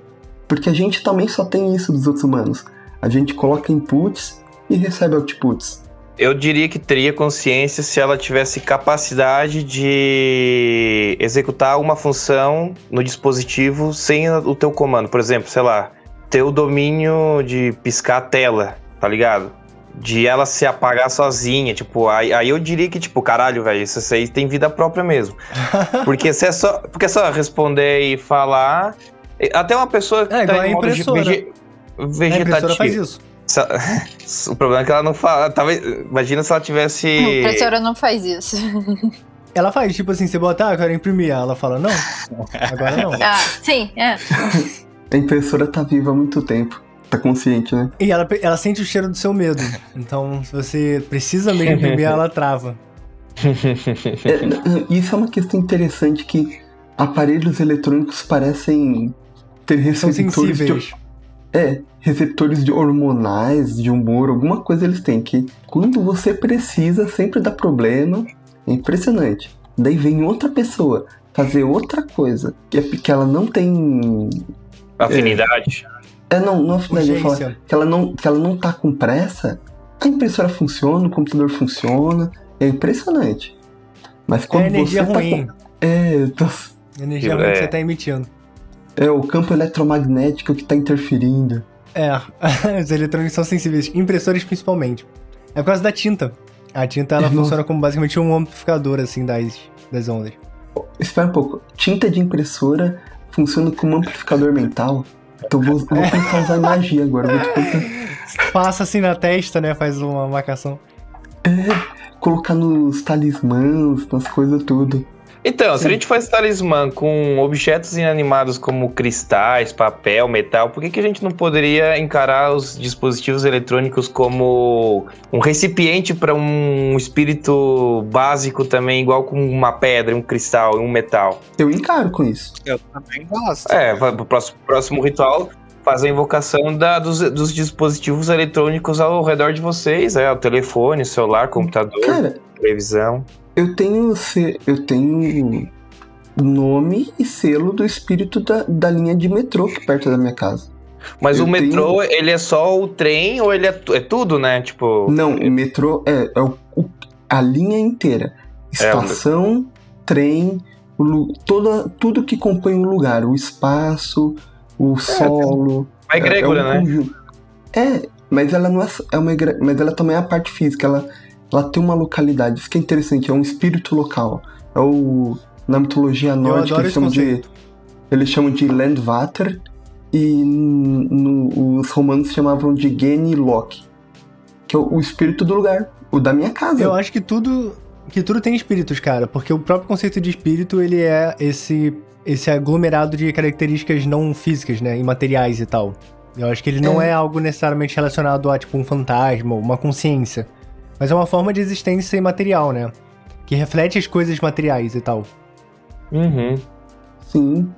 Porque a gente também só tem isso dos outros humanos. A gente coloca inputs e recebe outputs. Eu diria que teria consciência se ela tivesse capacidade de executar uma função no dispositivo sem o teu comando. Por exemplo, sei lá, ter o domínio de piscar a tela, tá ligado? De ela se apagar sozinha, tipo, aí, aí eu diria que, tipo, caralho, velho, isso aí tem vida própria mesmo. Porque se é só, porque é só responder e falar. Até uma pessoa que É, tá igual a em modo de A impressora faz isso. O problema é que ela não fala. Talvez, imagina se ela tivesse. A impressora não faz isso. Ela faz, tipo assim, você bota, ah, eu quero imprimir. Ela fala, não, agora não. Ah, sim, é. A impressora tá viva há muito tempo. Tá consciente, né? E ela, ela sente o cheiro do seu medo. Então, se você precisa mesmo imprimir, ela trava. É, isso é uma questão interessante que aparelhos eletrônicos parecem ter São receptores de, é, receptores de hormonais, de humor, alguma coisa eles têm que quando você precisa sempre dá problema. É impressionante. Daí vem outra pessoa fazer outra coisa que é porque ela não tem Afinidade. é não, não afinidade, eu falar que ela não que ela não tá com pressa. A impressora funciona, o computador funciona, é impressionante. Mas É quando energia você tá ruim. com é, tá- Energia É. ruim que você tá emitindo. É o campo eletromagnético que tá interferindo. É, os eletrônicos são sensíveis, impressores principalmente. É por causa da tinta. A tinta ela Nossa. funciona como basicamente um amplificador assim das, das ondas. Espera um pouco. Tinta de impressora funciona como amplificador mental. Então vou, vou tentar usar magia agora. Vou tentar Passa assim na testa, né? Faz uma marcação. colocar nos talismãs, nas coisas tudo. Então, se a gente faz talismã com objetos inanimados como cristais, papel, metal, por que, que a gente não poderia encarar os dispositivos eletrônicos como um recipiente para um espírito básico também, igual com uma pedra, um cristal e um metal? Eu encaro com isso. Eu também gosto. É, pro próximo, próximo ritual, faz a invocação da- dos, dos dispositivos eletrônicos ao redor de vocês, é, o telefone, celular, computador, Cara, televisão. eu tenho se- eu tenho nome e selo do espírito da, da linha de metrô aqui perto da minha casa. Mas Eu o metrô, ele é só o trem ou ele é, é tudo, né? Tipo. Não, o metrô é, é o- a linha inteira. Estação, trem, o toda, tudo que compõe o lugar, o espaço, o solo. uma egrégora, é, um né? conjunto. É, mas ela não é, é uma mas ela também é a parte física, ela, ela tem uma localidade, isso que é interessante, é um espírito local. É o na mitologia nórdica eles chamam de eles chamam de Landvater e no- os romanos chamavam de Geni Loki, que é o, o espírito do lugar, o da minha casa. Eu acho que tudo que tudo tem espíritos, cara, porque o próprio conceito de espírito, ele é esse esse aglomerado de características não físicas, né, imateriais e tal. Eu acho que ele não é, É. algo necessariamente relacionado a tipo um fantasma, ou uma consciência, mas é uma forma de existência imaterial, né, que reflete as coisas materiais e tal. Uhum. Sim.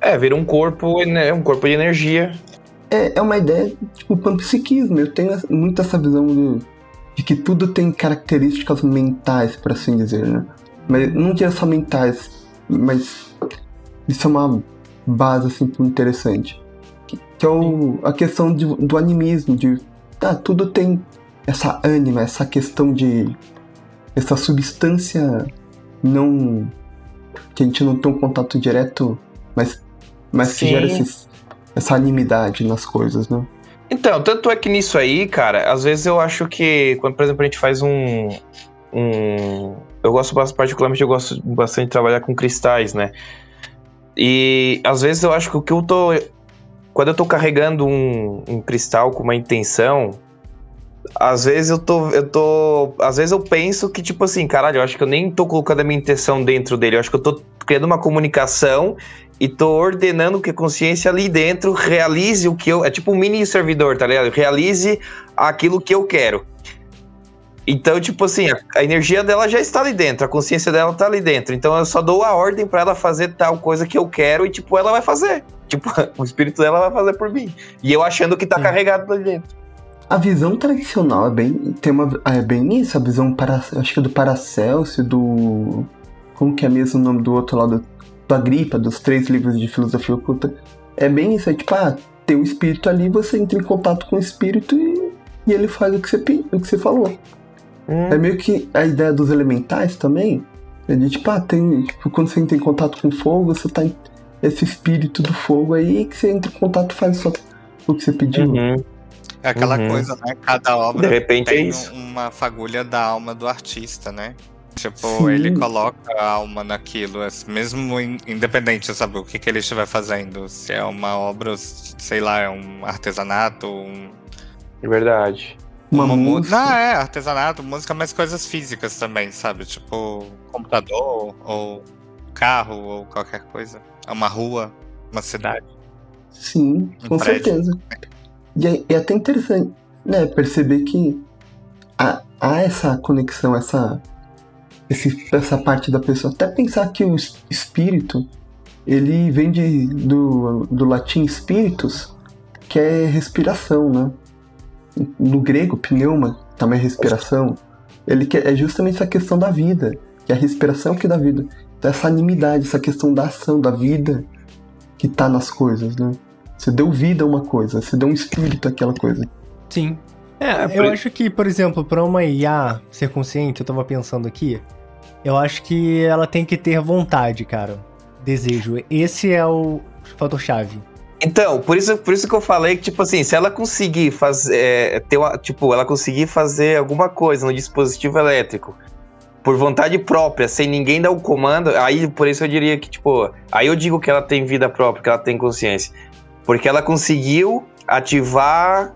É, vira um corpo, né, um corpo de energia. É, é uma ideia, tipo, panpsiquismo. Eu tenho muito essa visão do- de que tudo tem características mentais, por assim dizer, né? Mas não diria só mentais, mas isso é uma base, assim, interessante. Que, que é o- a questão de- do animismo, de... Ah, tudo tem essa ânima, essa questão de... Essa substância não... Que a gente não tem um contato direto, mas, mas que gera esses, essa animidade nas coisas, né? Então, tanto é que nisso aí, cara, às vezes eu acho que, quando, por exemplo, a gente faz um. um eu gosto bastante, particularmente, eu gosto bastante de trabalhar com cristais, né? E às vezes eu acho que o que eu tô. Quando eu tô carregando um, um cristal com uma intenção, às vezes eu tô, eu tô. Às vezes eu penso que, tipo assim, caralho, eu acho que eu nem tô colocando a minha intenção dentro dele. Eu acho que eu tô criando uma comunicação e tô ordenando que a consciência ali dentro realize o que eu. É tipo um mini servidor, tá ligado? Realize aquilo que eu quero. Então, tipo assim, a, a energia dela já está ali dentro, a consciência dela tá ali dentro. Então eu só dou a ordem pra ela fazer tal coisa que eu quero e, tipo, ela vai fazer. Tipo, o espírito dela vai fazer por mim. E eu achando que tá Sim. carregado ali dentro. A visão tradicional é bem. Tem uma, é bem isso, a visão para, acho que é do Paracelso, do. Como que é mesmo o nome do outro lado? Do Agripa, dos três livros de filosofia oculta. É bem isso, é tipo, ah, tem um espírito ali, você entra em contato com o espírito e, e ele faz o que você, o que você falou. Hum. É meio que a ideia dos elementais também. É de tipo, ah, tem. Tipo, quando você entra em contato com o fogo, você tá em esse espírito do fogo aí que você entra em contato e faz só o que você pediu. Uhum. É aquela Uhum. coisa, né? Cada obra De repente é tem isso. uma fagulha da alma do artista, né? Tipo, Sim. ele coloca a alma naquilo, assim, mesmo in- independente, sabe, o que, que ele estiver fazendo. Se é uma obra, sei lá, é um artesanato, um, É verdade. Uma, mu- música. Não, é artesanato, música, mas coisas físicas também, sabe? Tipo, computador, ou carro, ou qualquer coisa. Uma rua, uma cidade. Sim, Um com prédio. certeza. E é, é até interessante, né, perceber que há, há essa conexão, essa, esse- essa parte da pessoa. Até pensar que o es- espírito, ele vem de, do, do latim spiritus, que é respiração, né? No grego, pneuma, também é respiração. Ele quer, é justamente essa questão da vida, que é a respiração que dá vida. Então, essa animidade, essa questão da ação, da vida que tá nas coisas, né? Você deu vida a uma coisa, você deu um espírito àquela coisa. Sim. É, É, eu por- acho que, por exemplo, pra uma IA ser consciente, eu tava pensando aqui, eu acho que ela tem que ter vontade, cara. Desejo. Esse é o fator-chave. Então, por isso, por isso que eu falei que, tipo assim, se ela conseguir fazer. é, ter uma, tipo, ela conseguir fazer alguma coisa no dispositivo elétrico por vontade própria, sem ninguém dar o comando, aí por isso eu diria que, tipo, aí eu digo que ela tem vida própria, que ela tem consciência. Porque ela conseguiu ativar.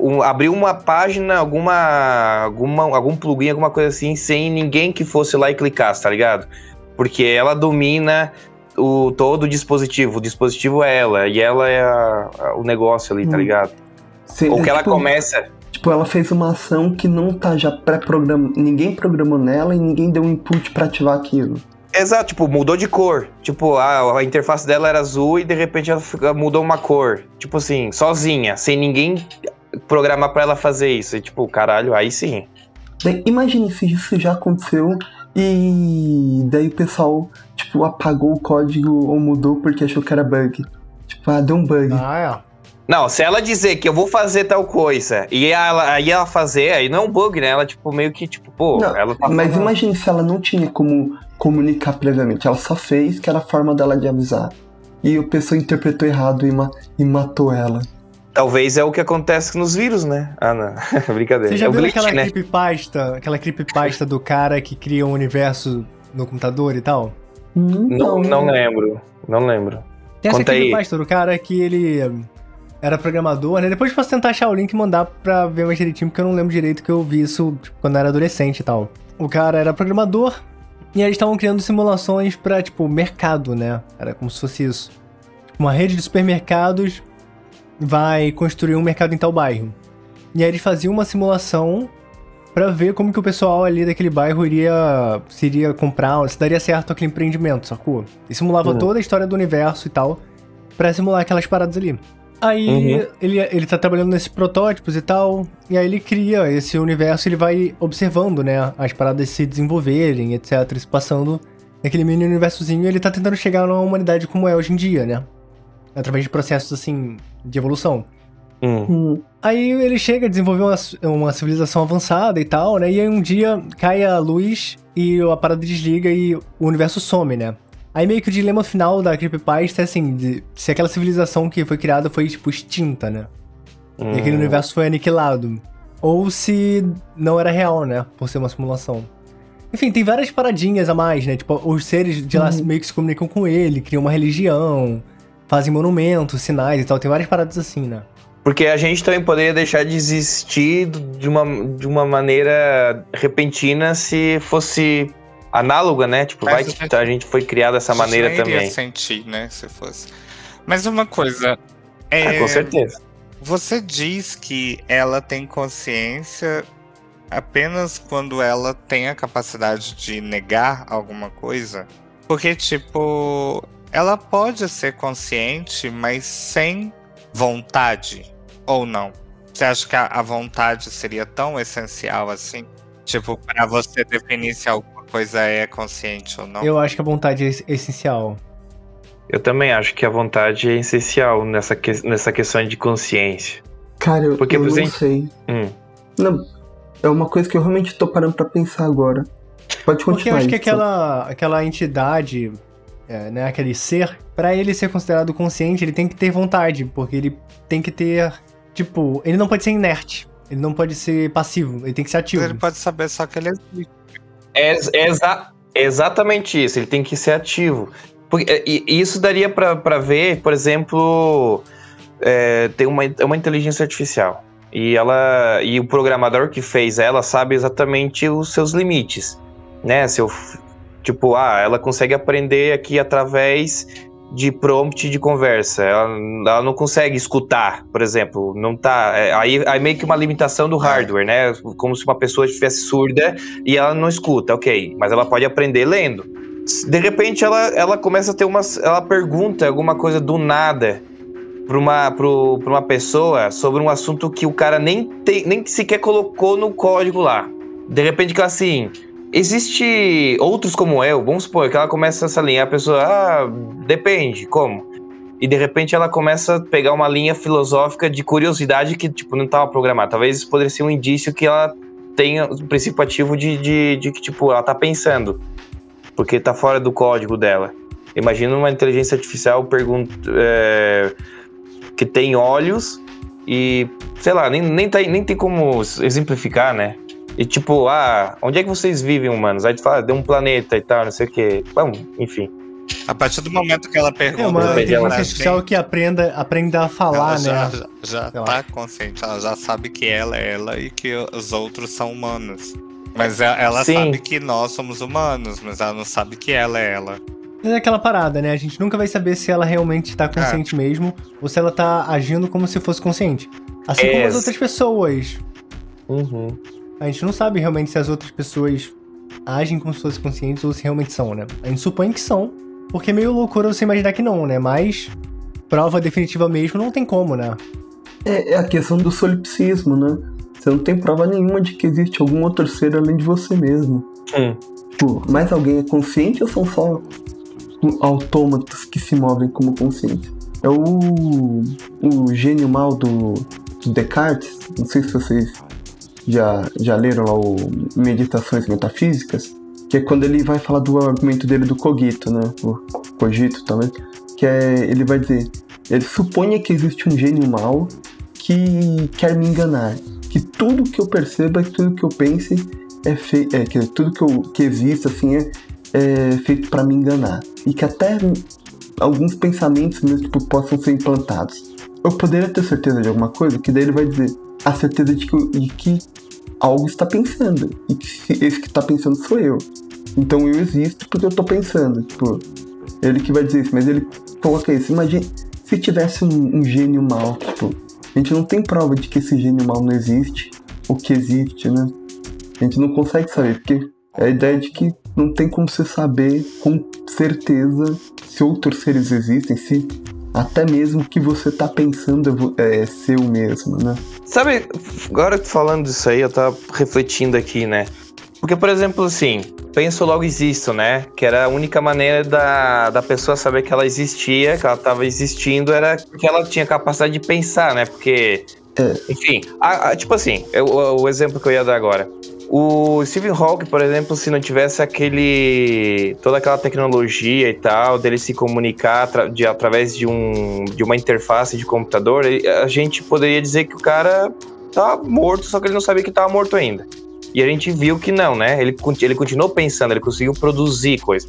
Um, abrir uma página, alguma, alguma. algum plugin, alguma coisa assim, sem ninguém que fosse lá e clicasse, tá ligado? Porque ela domina o todo o dispositivo. O dispositivo é ela, e ela é a- a- o negócio ali, tá Hum. ligado? Você- Ou que ela tipo, começa. Tipo, ela fez uma ação que não tá já pré-programada. Ninguém programou nela e ninguém deu um input pra ativar aquilo. Exato, tipo, mudou de cor. Tipo, a, a interface dela era azul e de repente ela fica- mudou uma cor. Tipo assim, sozinha, sem ninguém programar pra ela fazer isso. E tipo, caralho, aí sim. Daí, imagine se isso já aconteceu e daí o pessoal, tipo, apagou o código ou mudou porque achou que era bug. Tipo, ah, deu um bug. Ah, Não, se ela dizer que eu vou fazer tal coisa e ela, aí ela fazer, aí não é um bug, né? Ela, tipo, meio que, tipo, pô, Não, ela tá Mas falando. imagine se ela não tinha como comunicar previamente. Ela só fez que era a forma dela de avisar. E o pessoa interpretou errado e, ma- e matou ela. Talvez é o que acontece nos vírus, né? Ah, não. Brincadeira. Você já é viu glitch, aquela né? creepypasta, aquela creepypasta do cara que cria um universo no computador e tal? Não, não lembro. Não lembro. Tem essa Conta aí. creepypasta do cara que ele era programador, né? Depois eu posso tentar achar o link e mandar pra ver mais direitinho, porque eu não lembro direito que eu vi isso tipo, quando eu era adolescente e tal. O cara era programador e eles estavam criando simulações pra, tipo, mercado, né? Era como se fosse isso. Uma rede de supermercados vai construir um mercado em tal bairro. E aí eles faziam uma simulação pra ver como que o pessoal ali daquele bairro iria se iria comprar, se daria certo aquele empreendimento, sacou? E simulava Uhum. toda a história do universo e tal pra simular aquelas paradas ali. Aí Uhum. ele, ele tá trabalhando nesses protótipos e tal, e aí ele cria esse universo, ele vai observando, né, as paradas se desenvolverem, etc, se passando naquele mini universozinho, e ele tá tentando chegar numa humanidade como é hoje em dia, né? Através de processos, assim, de evolução. Hum. Hum, Aí ele chega a desenvolver uma, uma civilização avançada e tal, né? E aí um dia cai a luz e a parada desliga e o universo some, né? Aí meio que o dilema final da Creepypasta é assim, de, se aquela civilização que foi criada foi, tipo, extinta, né? hum. E aquele universo foi aniquilado. Ou se não era real, né? Por ser uma simulação. Enfim, tem várias paradinhas a mais, né? Tipo, os seres de lá Uhum. meio que se comunicam com ele, criam uma religião, fazem monumentos, sinais e tal. Tem várias paradas assim, né? Porque a gente também poderia deixar de existir de uma, de uma maneira repentina se fosse análoga, né? Tipo, Mas vai a que gente- a gente foi criado dessa maneira nem iria também. sentir, né, se fosse. Mas uma coisa. Ah, É, com certeza. Você diz que ela tem consciência apenas quando ela tem a capacidade de negar alguma coisa? Porque, tipo, ela pode ser consciente, mas sem vontade, ou não? Você acha que a, vontade seria tão essencial assim? Tipo, pra você definir se alguma coisa é consciente ou não? Eu acho que a vontade é es- essencial. Eu também acho que a vontade é essencial nessa, que- nessa questão de consciência. Cara, eu, Porque, eu por não exemplo- sei. Hum. Não, é uma coisa que eu realmente tô parando pra pensar agora. Pode continuar. Porque eu acho que aquela, aquela entidade, é, né, aquele ser, pra ele ser considerado consciente, ele tem que ter vontade, porque ele tem que ter, tipo, ele não pode ser inerte, ele não pode ser passivo, ele tem que ser ativo. Ele pode saber só que ele existe. É, é exa- exatamente isso, ele tem que ser ativo. Porque, é, e, e isso daria pra ver, por exemplo, é, tem uma, é uma inteligência artificial. E ela e o programador que fez ela sabe exatamente os seus limites, né? Seu, tipo, ah, ela consegue aprender aqui através de prompt de conversa. Ela, ela não consegue escutar, por exemplo. Não tá. é, aí, aí meio que uma limitação do hardware, né? Como se uma pessoa estivesse surda e ela não escuta, ok. Mas ela pode aprender lendo. De repente ela, ela começa a ter uma. Ela pergunta alguma coisa do nada para uma, uma pessoa sobre um assunto que o cara nem, tem, nem sequer colocou no código lá. De repente que assim. Existe outros como eu, vamos supor que ela começa essa linha, a pessoa, ah, depende, como? E de repente ela começa a pegar uma linha filosófica de curiosidade que, tipo, não estava programada. Talvez isso poderia ser um indício que ela tenha o princípio ativo de, de, de que, tipo, ela tá pensando. Porque tá fora do código dela. Imagina uma inteligência artificial pergunta, é, que tem olhos e, sei lá, nem, nem, tá, nem tem como exemplificar, né? E tipo, ah, onde é que vocês vivem, humanos? Aí tu fala, de um planeta e tal, não sei o quê. Bom, enfim. A partir do momento que ela pergunta. É uma inteligência ela- artificial que aprenda, aprenda a falar, ela já, né? já, já Sei lá. tá consciente, ela já sabe que ela é ela e que os outros são humanos. Mas ela, ela Sim. sabe que nós somos humanos, mas ela não sabe que ela é ela. Mas é aquela parada, né? A gente nunca vai saber se ela realmente tá consciente mesmo ou se ela tá agindo como se fosse consciente. Assim como É. as outras pessoas. Uhum. A gente não sabe realmente se as outras pessoas agem como se fossem conscientes ou se realmente são, né? A gente supõe que são, porque é meio loucura você imaginar que não, né? Mas prova definitiva mesmo não tem como, né? É, é a questão do solipsismo, né? Você não tem prova nenhuma de que existe algum outro ser além de você mesmo. Hum. Tipo, mais alguém é consciente ou são só autômatos que se movem como conscientes? É o, o gênio mal do, do Descartes, não sei se vocês já, já leram lá o Meditações Metafísicas, que é quando ele vai falar do argumento dele do cogito, né? O cogito também, que é, ele vai dizer, ele suponha que existe um gênio mal que quer me enganar, que tudo que eu perceba, que tudo que eu pense é feito, é, que tudo que, eu, que existe assim é, é feito para me enganar e que até alguns pensamentos mesmo tipo, possam ser implantados. Eu poderia ter certeza de alguma coisa, que daí ele vai dizer a certeza de que, de que algo está pensando e que se- esse que está pensando sou eu. Então eu existo porque eu tô pensando. Tipo, ele que vai dizer isso, mas ele coloca isso. Imagina se tivesse um, um gênio mal, tipo, a gente não tem prova de que esse gênio mal não existe, ou que existe, né? A gente não consegue saber, porque é a ideia de que não tem como você saber com certeza se outros seres existem, se até mesmo o que você tá pensando é é seu mesmo, né? Sabe, agora falando disso aí, eu tava refletindo aqui, né? Porque, por exemplo, assim, penso logo existo, né? Que era a única maneira da, da pessoa saber que ela existia, que ela tava existindo, era que ela tinha capacidade de pensar, né? Porque, enfim, a- a- tipo assim, eu- o, o exemplo que eu ia dar agora. O Stephen Hawking, por exemplo, se não tivesse aquele. toda aquela tecnologia e tal, dele se comunicar de, através de, um, de uma interface de computador, a gente poderia dizer que o cara tá morto, só que ele não sabia que tava morto ainda. E a gente viu que não, né? Ele, ele continuou pensando, ele conseguiu produzir coisas.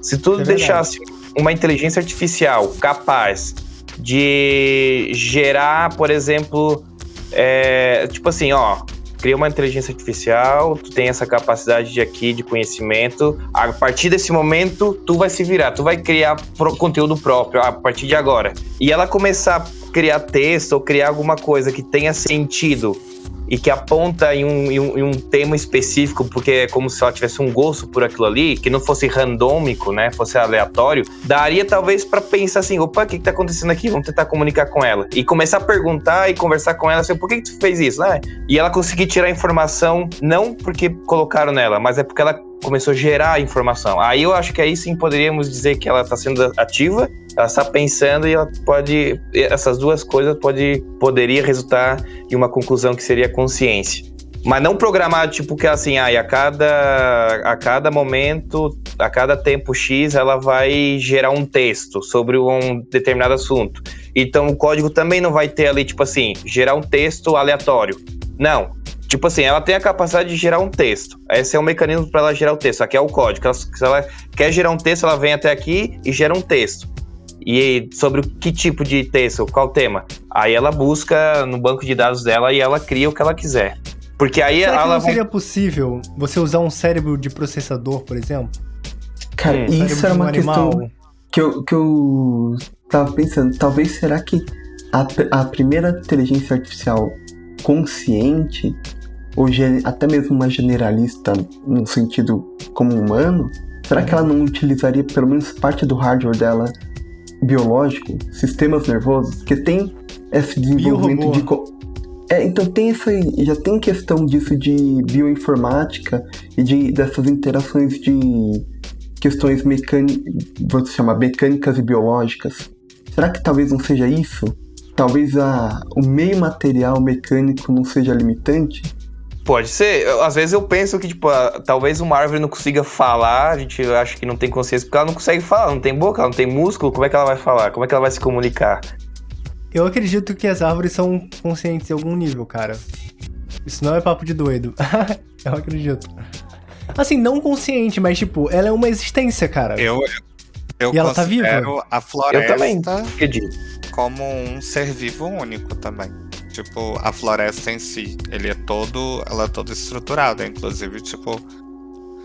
Se tu É deixasse uma inteligência artificial capaz de gerar, por exemplo, é, tipo assim, ó, cria uma inteligência artificial, tu tem essa capacidade de aqui de conhecimento. A partir desse momento, tu vai se virar, tu vai criar pro- conteúdo próprio a partir de agora. E ela começar a criar texto ou criar alguma coisa que tenha sentido e que aponta em um, em um, em um tema específico, porque é como se ela tivesse um gosto por aquilo ali, que não fosse randômico, né? Fosse aleatório, daria talvez para pensar assim: opa, o que, que tá acontecendo aqui? Vamos tentar comunicar com ela. E começar a perguntar e conversar com ela assim: por que, que tu fez isso? Né? E ela conseguir tirar informação, não porque colocaram nela, mas é porque ela começou a gerar informação. Aí eu acho que aí sim poderíamos dizer que ela está sendo ativa, ela está pensando e ela pode essas duas coisas pode poderia resultar em uma conclusão que seria consciência. Mas não programar tipo que assim, ah, a cada a cada momento, a cada tempo X, ela vai gerar um texto sobre um determinado assunto. Então o código também não vai ter ali tipo assim, gerar um texto aleatório. Não, Tipo assim, ela tem a capacidade de gerar um texto. Esse é o mecanismo para ela gerar o texto. Aqui é o código. Se ela quer gerar um texto, ela vem até aqui e gera um texto. E sobre que tipo de texto, qual tema? Aí ela busca no banco de dados dela e ela cria o que ela quiser. Porque aí Será ela. que não seria possível você usar um cérebro de processador, por exemplo? Cara, Hum. isso era de um uma questão que eu, que eu tava pensando. Talvez será que a, a primeira inteligência artificial consciente, ou até mesmo uma generalista no sentido como humano, será que ela não utilizaria pelo menos parte do hardware dela biológico, sistemas nervosos? Porque tem esse desenvolvimento de. co- É, então tem isso aí, já tem questão disso de bioinformática e de dessas interações de questões mecânicas, vou chamar mecânicas e biológicas. Será que talvez não seja isso? Talvez a, o meio material mecânico não seja limitante? Pode ser. Eu- às vezes eu penso que, tipo, ah, talvez uma árvore não consiga falar, a gente acha que não tem consciência, porque ela não consegue falar, não tem boca, ela não tem músculo, como é que ela vai falar? Como é que ela vai se comunicar? Eu acredito que as árvores são conscientes em algum nível, cara. Isso não é papo de doido. eu acredito. Assim, não consciente, mas tipo, ela é uma existência, cara. Eu, eu E ela tá considero a Eu também floresta acredito. como um ser vivo único também. Tipo, a floresta em si, ele é todo, ela é toda estruturada, inclusive, tipo,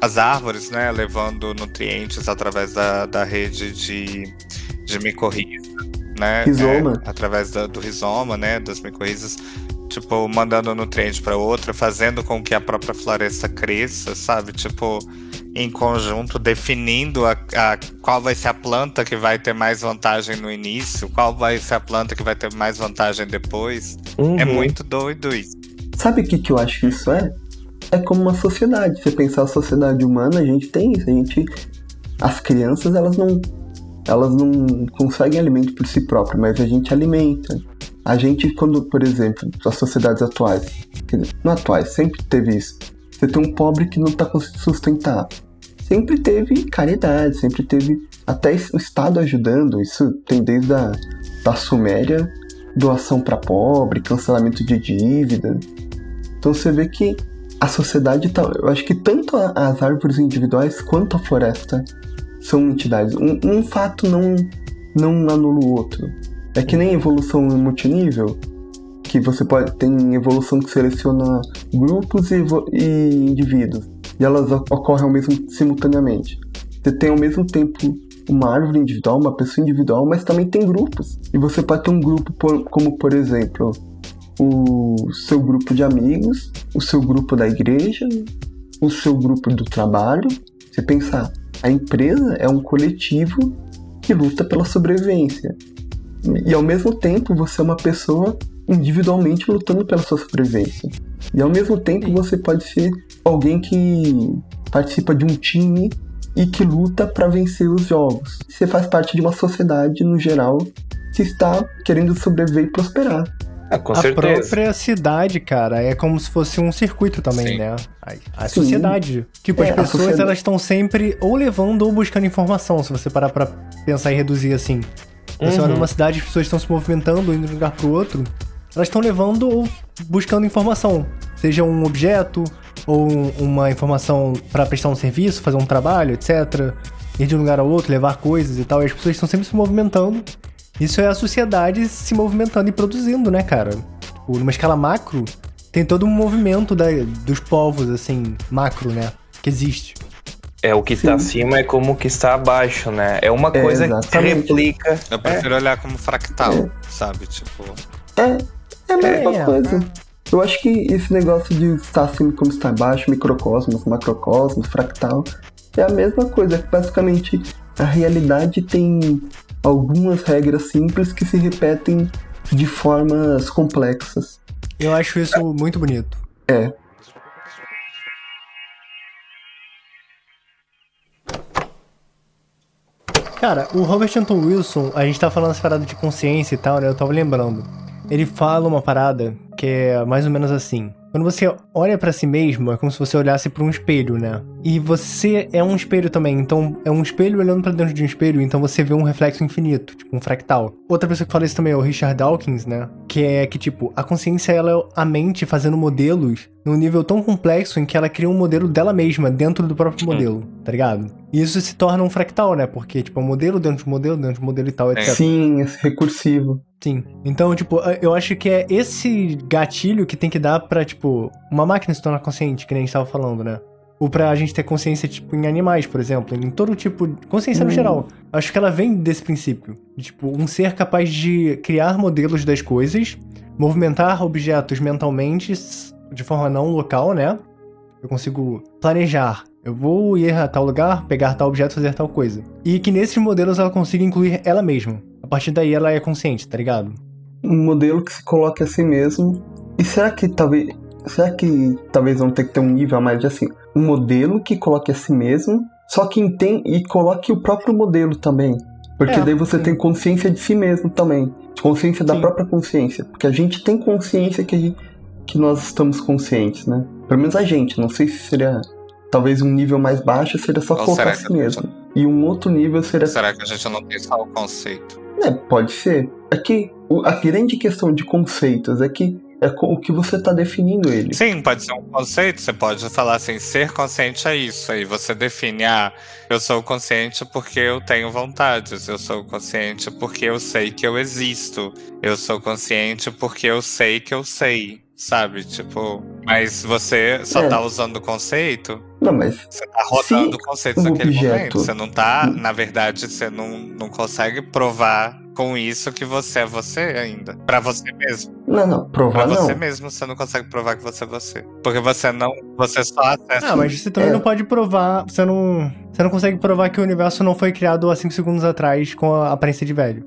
as árvores, né, levando nutrientes através da, da rede de, de micorriza, né, Rizoma. é, através da- do rizoma, né, das micorrizas, tipo, mandando nutriente para outra, fazendo com que a própria floresta cresça, sabe, tipo, em conjunto, definindo a, a- qual vai ser a planta que vai ter mais vantagem no início, qual vai ser a planta que vai ter mais vantagem depois. Uhum. É muito doido isso. Sabe o que, que eu acho que isso é? É como uma sociedade. Você pensar a sociedade humana, a gente tem isso. A gente. As crianças, elas não. Elas não conseguem alimento por si próprias, mas a gente alimenta. A gente, quando, por exemplo, as sociedades atuais, quer dizer, não atuais, sempre teve isso. Você tem um pobre que não tá conseguindo sustentar. Sempre teve caridade, sempre teve até o Estado ajudando. Isso tem desde a da Suméria, doação para pobre, cancelamento de dívida. Então você vê que a sociedade tá. Eu acho que tanto as árvores individuais quanto a floresta são entidades. Um, um fato não, não anula o outro. É que nem evolução multinível, que você pode. Tem evolução que seleciona grupos e, e indivíduos. E elas ocorrem ao mesmo simultaneamente. Você tem ao mesmo tempo uma árvore individual, uma pessoa individual, mas também tem grupos. E você pode ter um grupo por- como, por exemplo, o seu grupo de amigos, o seu grupo da igreja, o seu grupo do trabalho. Você pensar, a empresa é um coletivo que luta pela sobrevivência. E ao mesmo tempo você é uma pessoa individualmente lutando pela sua sobrevivência. E ao mesmo tempo você pode ser alguém que participa de um time e que luta para vencer os jogos. Você faz parte de uma sociedade no geral que está querendo sobreviver e prosperar. Ah, com a certeza. própria cidade, cara, é como se fosse um circuito também, Sim. né? A, a sociedade. Tipo, É, as pessoas, sociedade- elas estão sempre ou levando ou buscando informação, se você parar pra pensar e reduzir assim. Você Uhum. olha numa cidade, as pessoas estão se movimentando, indo de um lugar pro outro, elas estão levando ou buscando informação. Seja um objeto, ou um- uma informação pra prestar um serviço, fazer um trabalho, etc. Ir de um lugar ao outro, levar coisas e tal. E as pessoas estão sempre se movimentando. Isso é a sociedade se movimentando e produzindo, né, cara? Tipo, numa escala macro, tem todo um movimento da- dos povos, assim, macro, né? Que existe. É, o que Sim. tá acima é como o que está abaixo, né? É uma É, coisa que exatamente. replica. Eu prefiro olhar como fractal, É. sabe? Tipo, É, é a mesma É, coisa. Eu acho que esse negócio de estar acima como está embaixo, microcosmos, macrocosmos, fractal, é a mesma coisa. Basicamente, a realidade tem algumas regras simples que se repetem de formas complexas. Eu acho isso muito bonito. É. Cara, o Robert Anton Wilson, a gente tá falando essa parada de consciência e tal, né? Eu tava lembrando. Ele fala uma parada que é mais ou menos assim. Quando você olha pra si mesmo, é como se você olhasse pra um espelho, né? E você é um espelho também, então é um espelho olhando pra dentro de um espelho, então você vê um reflexo infinito, tipo um fractal. Outra pessoa que fala isso também é o Richard Dawkins, né? Que é que, tipo, a consciência ela é a mente fazendo modelos num nível tão complexo em que ela cria um modelo dela mesma dentro do próprio modelo, tá ligado? E isso se torna um fractal, né? Porque, tipo, é um modelo dentro de um modelo, dentro de um modelo e tal, etc. Sim, esse recursivo. Sim. Então, tipo, eu acho que é esse gatilho que tem que dar pra, tipo, uma máquina se tornar consciente, que nem a gente tava falando, né? Ou pra gente ter consciência, tipo, em animais, por exemplo, em todo tipo de consciência no Hum. geral. Acho que ela vem desse princípio. De, tipo, um ser capaz de criar modelos das coisas, movimentar objetos mentalmente de forma não local, né? Eu consigo planejar. Eu vou ir a tal lugar, pegar tal objeto, fazer tal coisa. E que nesses modelos ela consiga incluir ela mesma. A partir daí ela é consciente, tá ligado? Um modelo que se coloque a si mesmo. E será que talvez. Será que talvez vão ter que ter um nível a mais de assim? Um modelo que coloque a si mesmo, só que tem e coloque o próprio modelo também. Porque É, daí você sim. tem consciência de si mesmo também. Consciência da Sim. própria consciência. Porque a gente tem consciência que, a gente- que nós estamos conscientes, né? Pelo menos a gente. Não sei se seria. Talvez um nível mais baixo seria só Ou colocar a si mesmo. E um outro nível seria Será que a gente não tem só o conceito? É, pode ser. É que a grande questão de conceitos é que é o que você está definindo ele. Sim, pode ser um conceito. Você pode falar assim, ser consciente é isso. Aí você define, ah, eu sou consciente porque eu tenho vontades. Eu sou consciente porque eu sei que eu existo. Eu sou consciente porque eu sei que eu sei. Sabe? Tipo, mas você só É. tá usando o conceito, Não, mas você tá rodando Se conceitos um naquele objeto- momento. Você não tá, na verdade, você não, não consegue provar com isso que você é você ainda. Pra você mesmo. não, não, Pra provar você não. mesmo, você não consegue provar que você é você. Porque você não. Você só acessa. Ah, mas você também É. não pode provar. Você não. Você não consegue provar que o universo não foi criado há 5 segundos atrás com a aparência de velho.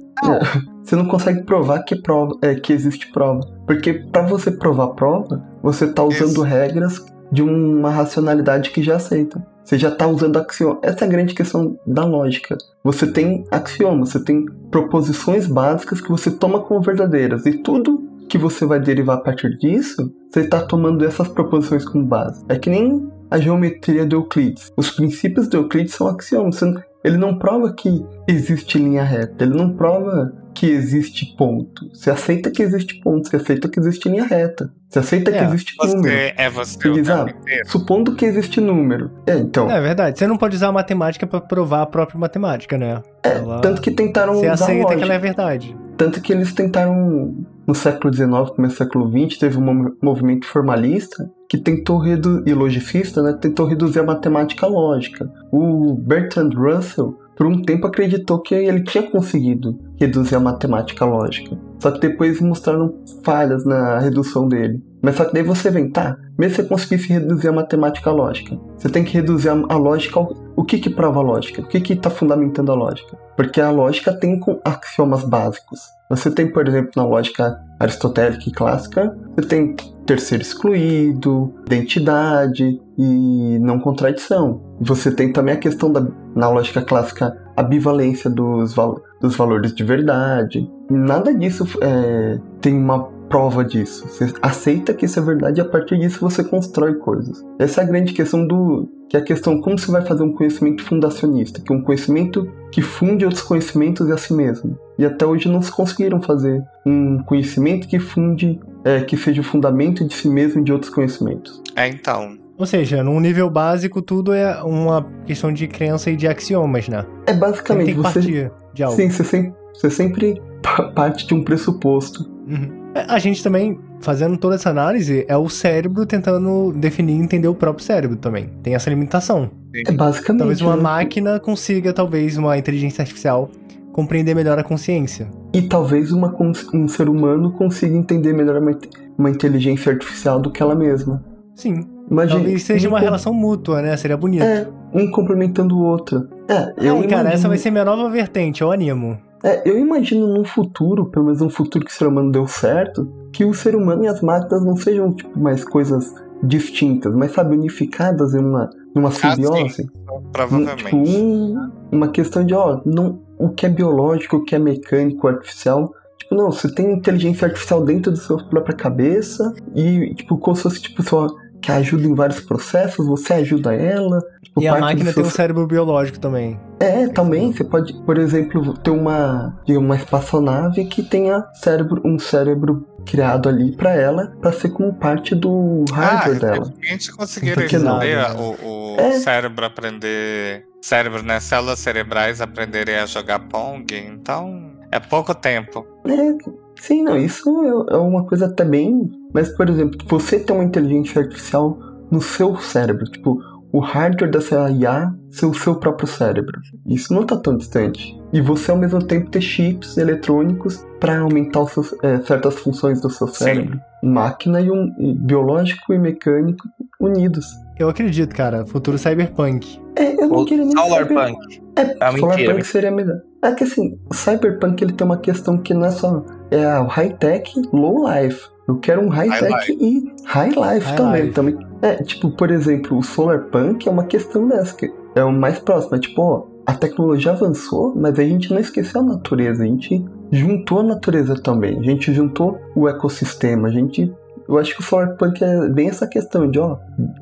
Você não consegue provar que prova, é, que existe prova, porque para você provar prova, você tá usando Isso. regras de uma racionalidade que já aceita. Você já tá usando axiomas. Essa é a grande questão da lógica. Você tem axiomas, você tem proposições básicas que você toma como verdadeiras e tudo que você vai derivar a partir disso, você está tomando essas proposições como base. É que nem a geometria de Euclides. Os princípios de Euclides são axiomas. Ele não prova que existe linha reta, ele não prova que existe ponto. Você aceita que existe ponto, você aceita que existe linha reta. Você aceita que É, existe número. Você é você Diz, ah. Supondo que existe número. É, então. É verdade. Você não pode usar a matemática pra provar a própria matemática, né? É, Ela- tanto que tentaram Você usar aceita lógica. que ela é verdade. Tanto que eles tentaram, no século XIX, começo do século XX, teve um mo- movimento formalista que tentou reduzir, e logicista, né, tentou reduzir a matemática à lógica. O Bertrand Russell, por um tempo, acreditou que ele tinha conseguido reduzir a matemática lógica. Só que depois mostraram falhas na redução dele. Mas só que daí você vem, tá? Mesmo se você conseguisse reduzir a matemática lógica, você tem que reduzir a, lógica. O que que prova a lógica? O que que tá fundamentando a lógica? Porque a lógica tem com axiomas básicos. Você tem, por exemplo, na lógica aristotélica e clássica, você tem terceiro excluído, identidade e não contradição. Você tem também a questão da, na lógica clássica, a bivalência dos, val dos valores de verdade. Nada disso é, tem uma prova disso. Você aceita que isso é verdade e a partir disso você constrói coisas. Essa é a grande questão do. que é a questão como você vai fazer um conhecimento fundacionista, que é um conhecimento que funde outros conhecimentos e a si mesmo. E até hoje não se conseguiram fazer um conhecimento que funde, é, que seja o fundamento de si mesmo e de outros conhecimentos. É, então. Ou seja, num nível básico, tudo é uma questão de crença e de axiomas, né? É basicamente tem que você. partir de algo. Sim, você sempre, você sempre pa- parte de um pressuposto. Uhum. É, A gente também, fazendo toda essa análise, é o cérebro tentando definir e entender o próprio cérebro também. Tem essa limitação. É basicamente. Talvez uma né? máquina consiga, talvez uma inteligência artificial, compreender melhor a consciência. E talvez uma, um ser humano consiga entender melhor uma, uma inteligência artificial do que ela mesma. Sim. Imagina, Talvez seja um uma com- relação mútua, né? Seria bonito. É, um complementando o outro. É, eu Aí, cara, essa vai ser minha nova vertente, eu animo. É, eu imagino num futuro, pelo menos um futuro que o ser humano deu certo, que o ser humano e as máquinas não sejam, tipo, mais coisas distintas, mas, sabe, unificadas em uma, numa simbiose. Um, Provavelmente. tipo, um- uma questão de, ó, não, o que é biológico, o que é mecânico, artificial. Tipo, não, você tem inteligência artificial dentro da sua própria cabeça e, tipo, como se fosse, tipo, só que ajuda em vários processos, você ajuda ela. E a máquina seu tem um cérebro biológico também. é, também você pode, por exemplo, ter uma, uma espaçonave que tenha cérebro, um cérebro criado ali pra ela, pra ser como parte do Ah, hardware dela. a gente conseguiria Porque não, entender né? o, o É. cérebro aprender. Cérebro, né? Células cerebrais aprenderem a jogar Pong, então é pouco tempo. É, sim, não, isso é, é uma coisa até bem. Mas, por exemplo, você tem uma inteligência artificial no seu cérebro, tipo, o hardware dessa IA ser o seu próprio cérebro. Isso não tá tão distante. E você ao mesmo tempo ter chips eletrônicos para aumentar os seus- é, certas funções do seu Sim. cérebro. Máquina e um e biológico e mecânico unidos. Eu acredito, cara. Futuro cyberpunk. É, eu não O queria nem saber. Solarpunk. É, Ah, mentira. seria melhor. É que assim, o Cyberpunk ele tem uma questão que não é só. É o high-tech, low-life. Eu quero um high-tech High e high-life High também, life. também. É, tipo, por exemplo, o Solarpunk é uma questão dessa, que é o mais próximo. É tipo, ó, a tecnologia avançou, mas a gente não esqueceu a natureza. A gente juntou a natureza também. A gente juntou o ecossistema. A gente. Eu acho que o Solarpunk é bem essa questão de, ó,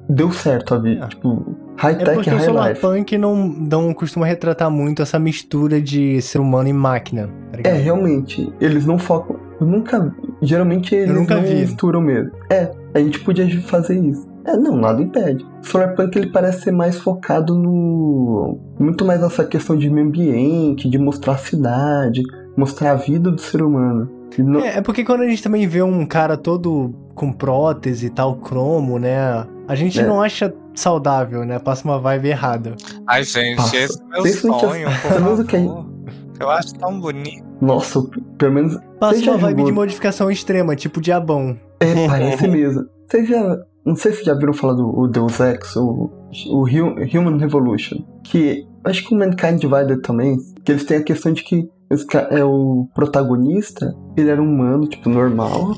deu certo a vida. É. Tipo, É high-tech porque e o high-life. Solarpunk não, não costuma retratar muito essa mistura de ser humano e máquina. tá É, realmente, eles não focam. Eu nunca. Geralmente eles nunca não vi. misturam mesmo. É, a gente podia fazer isso. É, não, nada impede. Solarpunk ele parece ser mais focado no. Muito mais nessa questão de meio ambiente, de mostrar a cidade, mostrar a vida do ser humano. Não- É, é porque quando a gente também vê um cara todo com prótese e tal, cromo, né? A gente É. não acha saudável, né? Passa uma vibe errada. Ai, gente, Passa. esse é meu sonho, as- por pelo menos o que-. Eu acho tão bonito. Nossa, pelo menos. Passa Você uma vibe jogou- de modificação extrema, tipo diabão. É, parece mesmo. Vocês já. Não sei se já viram falar do Deus Ex, o, o Hu- Human Revolution. Que acho que o Mankind Divided também. Que eles têm a questão de que é o protagonista, ele era um humano, tipo, normal.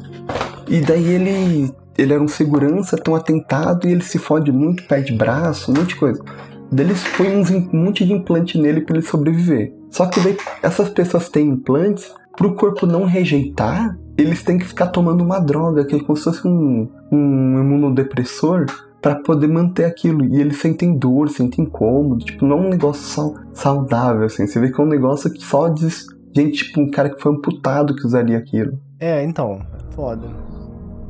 E daí ele. Ele era um segurança, um atentado e ele se fode muito, perde braço, um monte de coisa. Daí eles põem um monte de implante nele pra ele sobreviver. Só que daí essas pessoas têm implantes, pro corpo não rejeitar, eles têm que ficar tomando uma droga, que é como se fosse um, um imunodepressor, pra poder manter aquilo. E eles sentem dor, sentem incômodo. Tipo, não é um negócio sau- saudável, assim. Você vê que é um negócio que só diz. Gente, tipo, um cara que foi amputado que usaria aquilo. É, então, foda.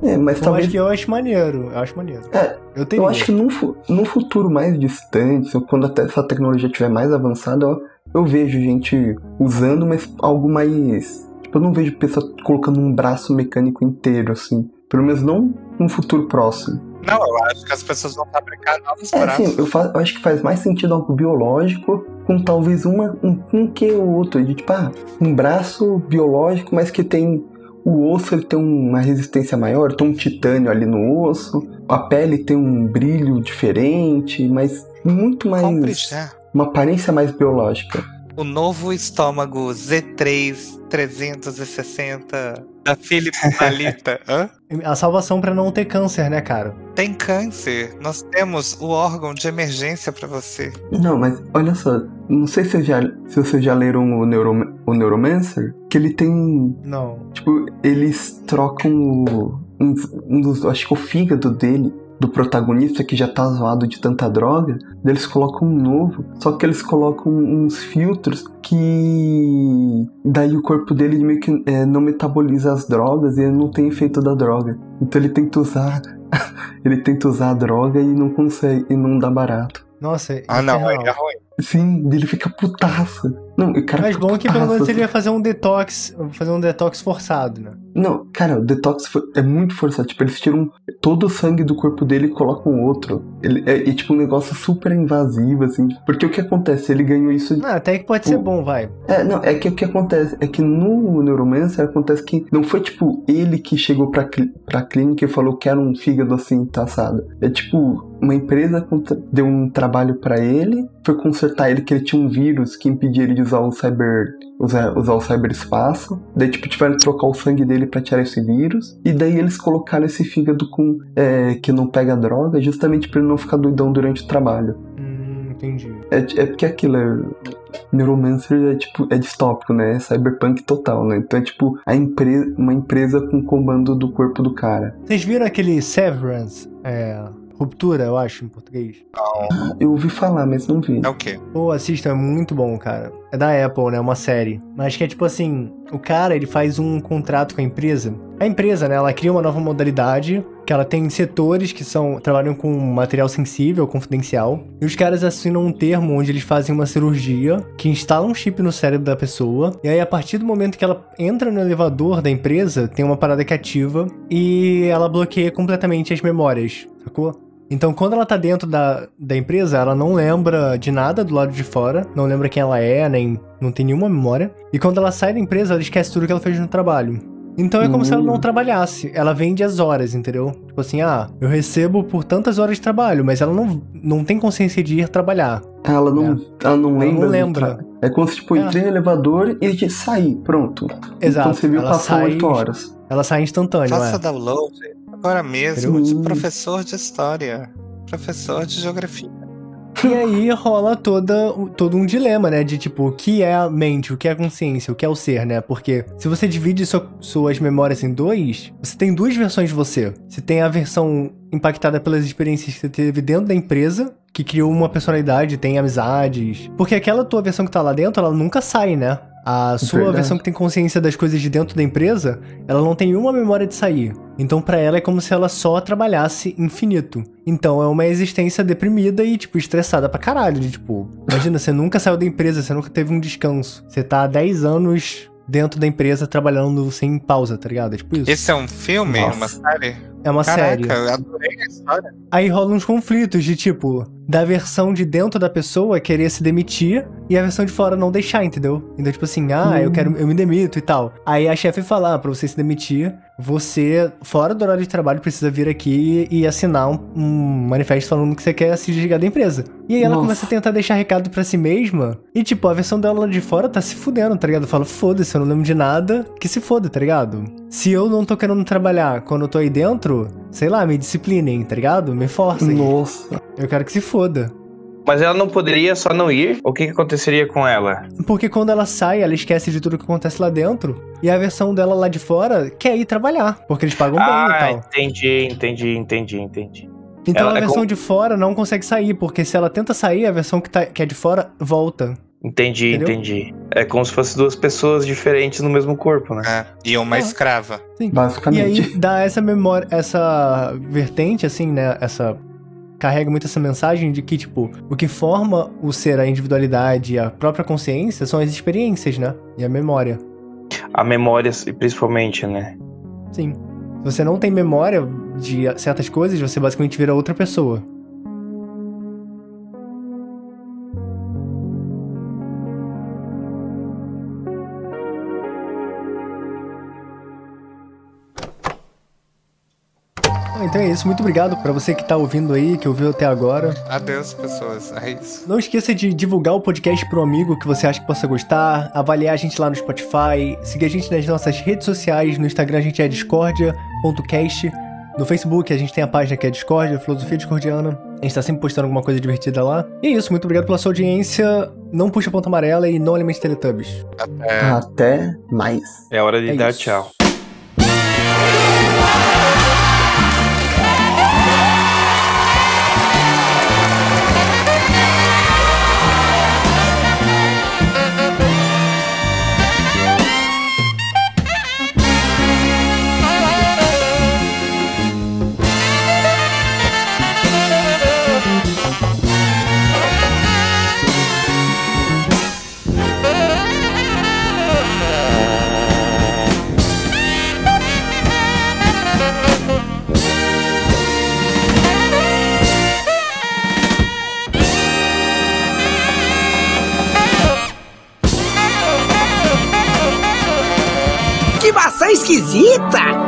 É, mas Eu talvez. acho que eu acho maneiro, eu acho maneiro. É, eu teria. Eu acho que num, num futuro mais distante, ou quando até essa tecnologia estiver mais avançada, eu, eu vejo gente usando, mas algo mais. Tipo, eu não vejo pessoa colocando um braço mecânico inteiro, assim. Pelo menos não num futuro próximo. Não, eu acho que as pessoas vão fabricar novos É, braços. assim, eu, fa- eu acho que faz mais sentido algo biológico com talvez uma, um, um que ou outro. De, tipo, ah, um braço biológico, mas que tem. O osso ele tem uma resistência maior, tem um titânio ali no osso. A pele tem um brilho diferente, mas muito mais. Compre já. Uma aparência mais biológica. O novo estômago Z3 360 da Philip Malita. Hã? A salvação pra não ter câncer, né, cara? Tem câncer. Nós temos o órgão de emergência pra você. Não, mas olha só, não sei se, vocês já, se vocês já leram o, Neuro, o Neuromancer, que ele tem Não. Tipo, eles trocam o, um, um dos. Acho que o fígado dele, do protagonista, que já tá zoado de tanta droga, eles colocam um novo, só que eles colocam uns filtros que. Daí o corpo dele meio que é, não metaboliza as drogas e ele não tem efeito da droga. Então ele tenta usar. ele tenta usar a droga e não consegue, e não dá barato. Nossa, Ah, não, aí é ruim. Sim, ele fica putaço. Não, o cara Mas bom que pelo menos assim. ele ia fazer um detox, fazer um detox forçado, né? Não, cara, o detox é muito forçado. Tipo, eles tiram todo o sangue do corpo dele e colocam outro. Ele, é, é, tipo um negócio super invasivo, assim. Porque o que acontece? Ele ganhou isso. Ah, até que pode ser bom, vai. É, não, é que o que acontece é que no Neuromancer acontece que não foi tipo ele que chegou pra, clí- pra clínica e falou que era um fígado assim, taçado. É tipo, uma empresa contra- deu um trabalho pra ele, foi consertar ele que ele tinha um vírus que impedia ele de usar o cyber. usar, usar o cyberespaço. Daí, tipo, tiveram que trocar o sangue dele pra tirar esse vírus. E daí eles colocaram esse fígado com. é, que não pega droga, justamente pra ele não ficar doidão durante o trabalho. Hum, entendi. É, é porque aquilo é. Neuromancer é tipo, é distópico, né? É cyberpunk total, né? Então é tipo a empresa, uma empresa com comando do corpo do cara. Vocês viram aquele Severance? É. Ruptura, eu acho, em português. Eu ouvi falar, mas não vi. É o quê? Pô, assistam, é muito bom, cara. É da Apple, né? Uma série. Mas que é tipo assim: o cara, ele faz um contrato com a empresa. A empresa, né? Ela cria uma nova modalidade. Que ela tem setores que são trabalham com material sensível, confidencial. E os caras assinam um termo onde eles fazem uma cirurgia que instala um chip no cérebro da pessoa. E aí, a partir do momento que ela entra no elevador da empresa, tem uma parada que ativa. E ela bloqueia completamente as memórias, sacou? Então, quando ela tá dentro da, da empresa, ela não lembra de nada do lado de fora, não lembra quem ela é, nem não tem nenhuma memória. E quando ela sai da empresa, ela esquece tudo que ela fez no trabalho. Então é como se ela não Hum. trabalhasse. Ela vende as horas, entendeu? Tipo assim, ah, eu recebo por tantas horas de trabalho, mas ela não, não tem consciência de ir trabalhar. Ela não, ela não Ela lembra. não lembra. tra- É como se tipo, É. entrei no elevador e de sair, pronto. Exato. Então você viu ela passar sai, oito horas. Ela sai instantâneo, Faça é. download agora mesmo de professor de história, professor de geografia. E aí rola toda, todo um dilema, né? De tipo, o que é a mente, o que é a consciência, o que é o ser, né? Porque se você divide sua- suas memórias em dois, você tem duas versões de você. Você tem a versão impactada pelas experiências que você teve dentro da empresa, que criou uma personalidade, tem amizades. Porque aquela tua versão que tá lá dentro, ela nunca sai, né? A sua Verdade. versão que tem consciência das coisas de dentro da empresa, ela não tem uma memória de sair. Então, pra ela é como se ela só trabalhasse infinito. Então, é uma existência deprimida e, tipo, estressada pra caralho. De, tipo, imagina, você nunca saiu da empresa, você nunca teve um descanso. Você tá há 10 anos dentro da empresa trabalhando sem pausa, tá ligado? É tipo isso. Esse é um filme, Nossa. uma série? É uma Caraca, série. eu adorei a história. Aí rolam uns conflitos de tipo, da versão de dentro da pessoa querer se demitir e a versão de fora não deixar, entendeu? Então, tipo assim, ah, eu Hum. quero, eu me demito e tal. Aí a chefe fala, ah, pra você se demitir, você, fora do horário de trabalho, precisa vir aqui e, e assinar um, um manifesto falando que você quer se desligar da empresa. E aí ela Nossa. começa a tentar deixar recado pra si mesma. E, tipo, a versão dela lá de fora tá se fudendo, tá ligado? Fala, foda-se, eu não lembro de nada, que se foda, tá ligado? Se eu não tô querendo trabalhar quando eu tô aí dentro, sei lá, me disciplinem, tá ligado? Me forcem. Nossa. Eu quero que se foda. Mas ela não poderia só não ir? O que, que aconteceria com ela? Porque quando ela sai, ela esquece de tudo que acontece lá dentro. E a versão dela lá de fora quer ir trabalhar. Porque eles pagam bem e ah, tal. entendi, entendi, entendi, entendi. Então ela a é versão como- de fora não consegue sair. Porque se ela tenta sair, a versão que, tá, que é de fora volta. Entendi, Entendeu? entendi. É como se fossem duas pessoas diferentes no mesmo corpo, né? É, e uma Ah. escrava. E Basicamente. aí dá essa memória, essa vertente, assim, né? Essa. Carrega muito essa mensagem de que, tipo, o que forma o ser, a individualidade e a própria consciência são as experiências, né? E a memória. A memória, principalmente, né? Sim. Se você não tem memória de certas coisas, você basicamente vira outra pessoa. Então é isso, muito obrigado pra você que tá ouvindo aí, que ouviu até agora. Adeus, pessoas. É isso. Não esqueça de divulgar o podcast pro amigo que você acha que possa gostar, avaliar a gente lá no Spotify, seguir a gente nas nossas redes sociais, no Instagram a gente é discordia.cast, no Facebook a gente tem a página que é Discordia, Filosofia Discordiana, a gente tá sempre postando alguma coisa divertida lá. E é isso, muito obrigado pela sua audiência, não puxa a ponta amarela e não alimente Teletubbies. Até. Até mais. É hora de É dar isso. tchau. visita.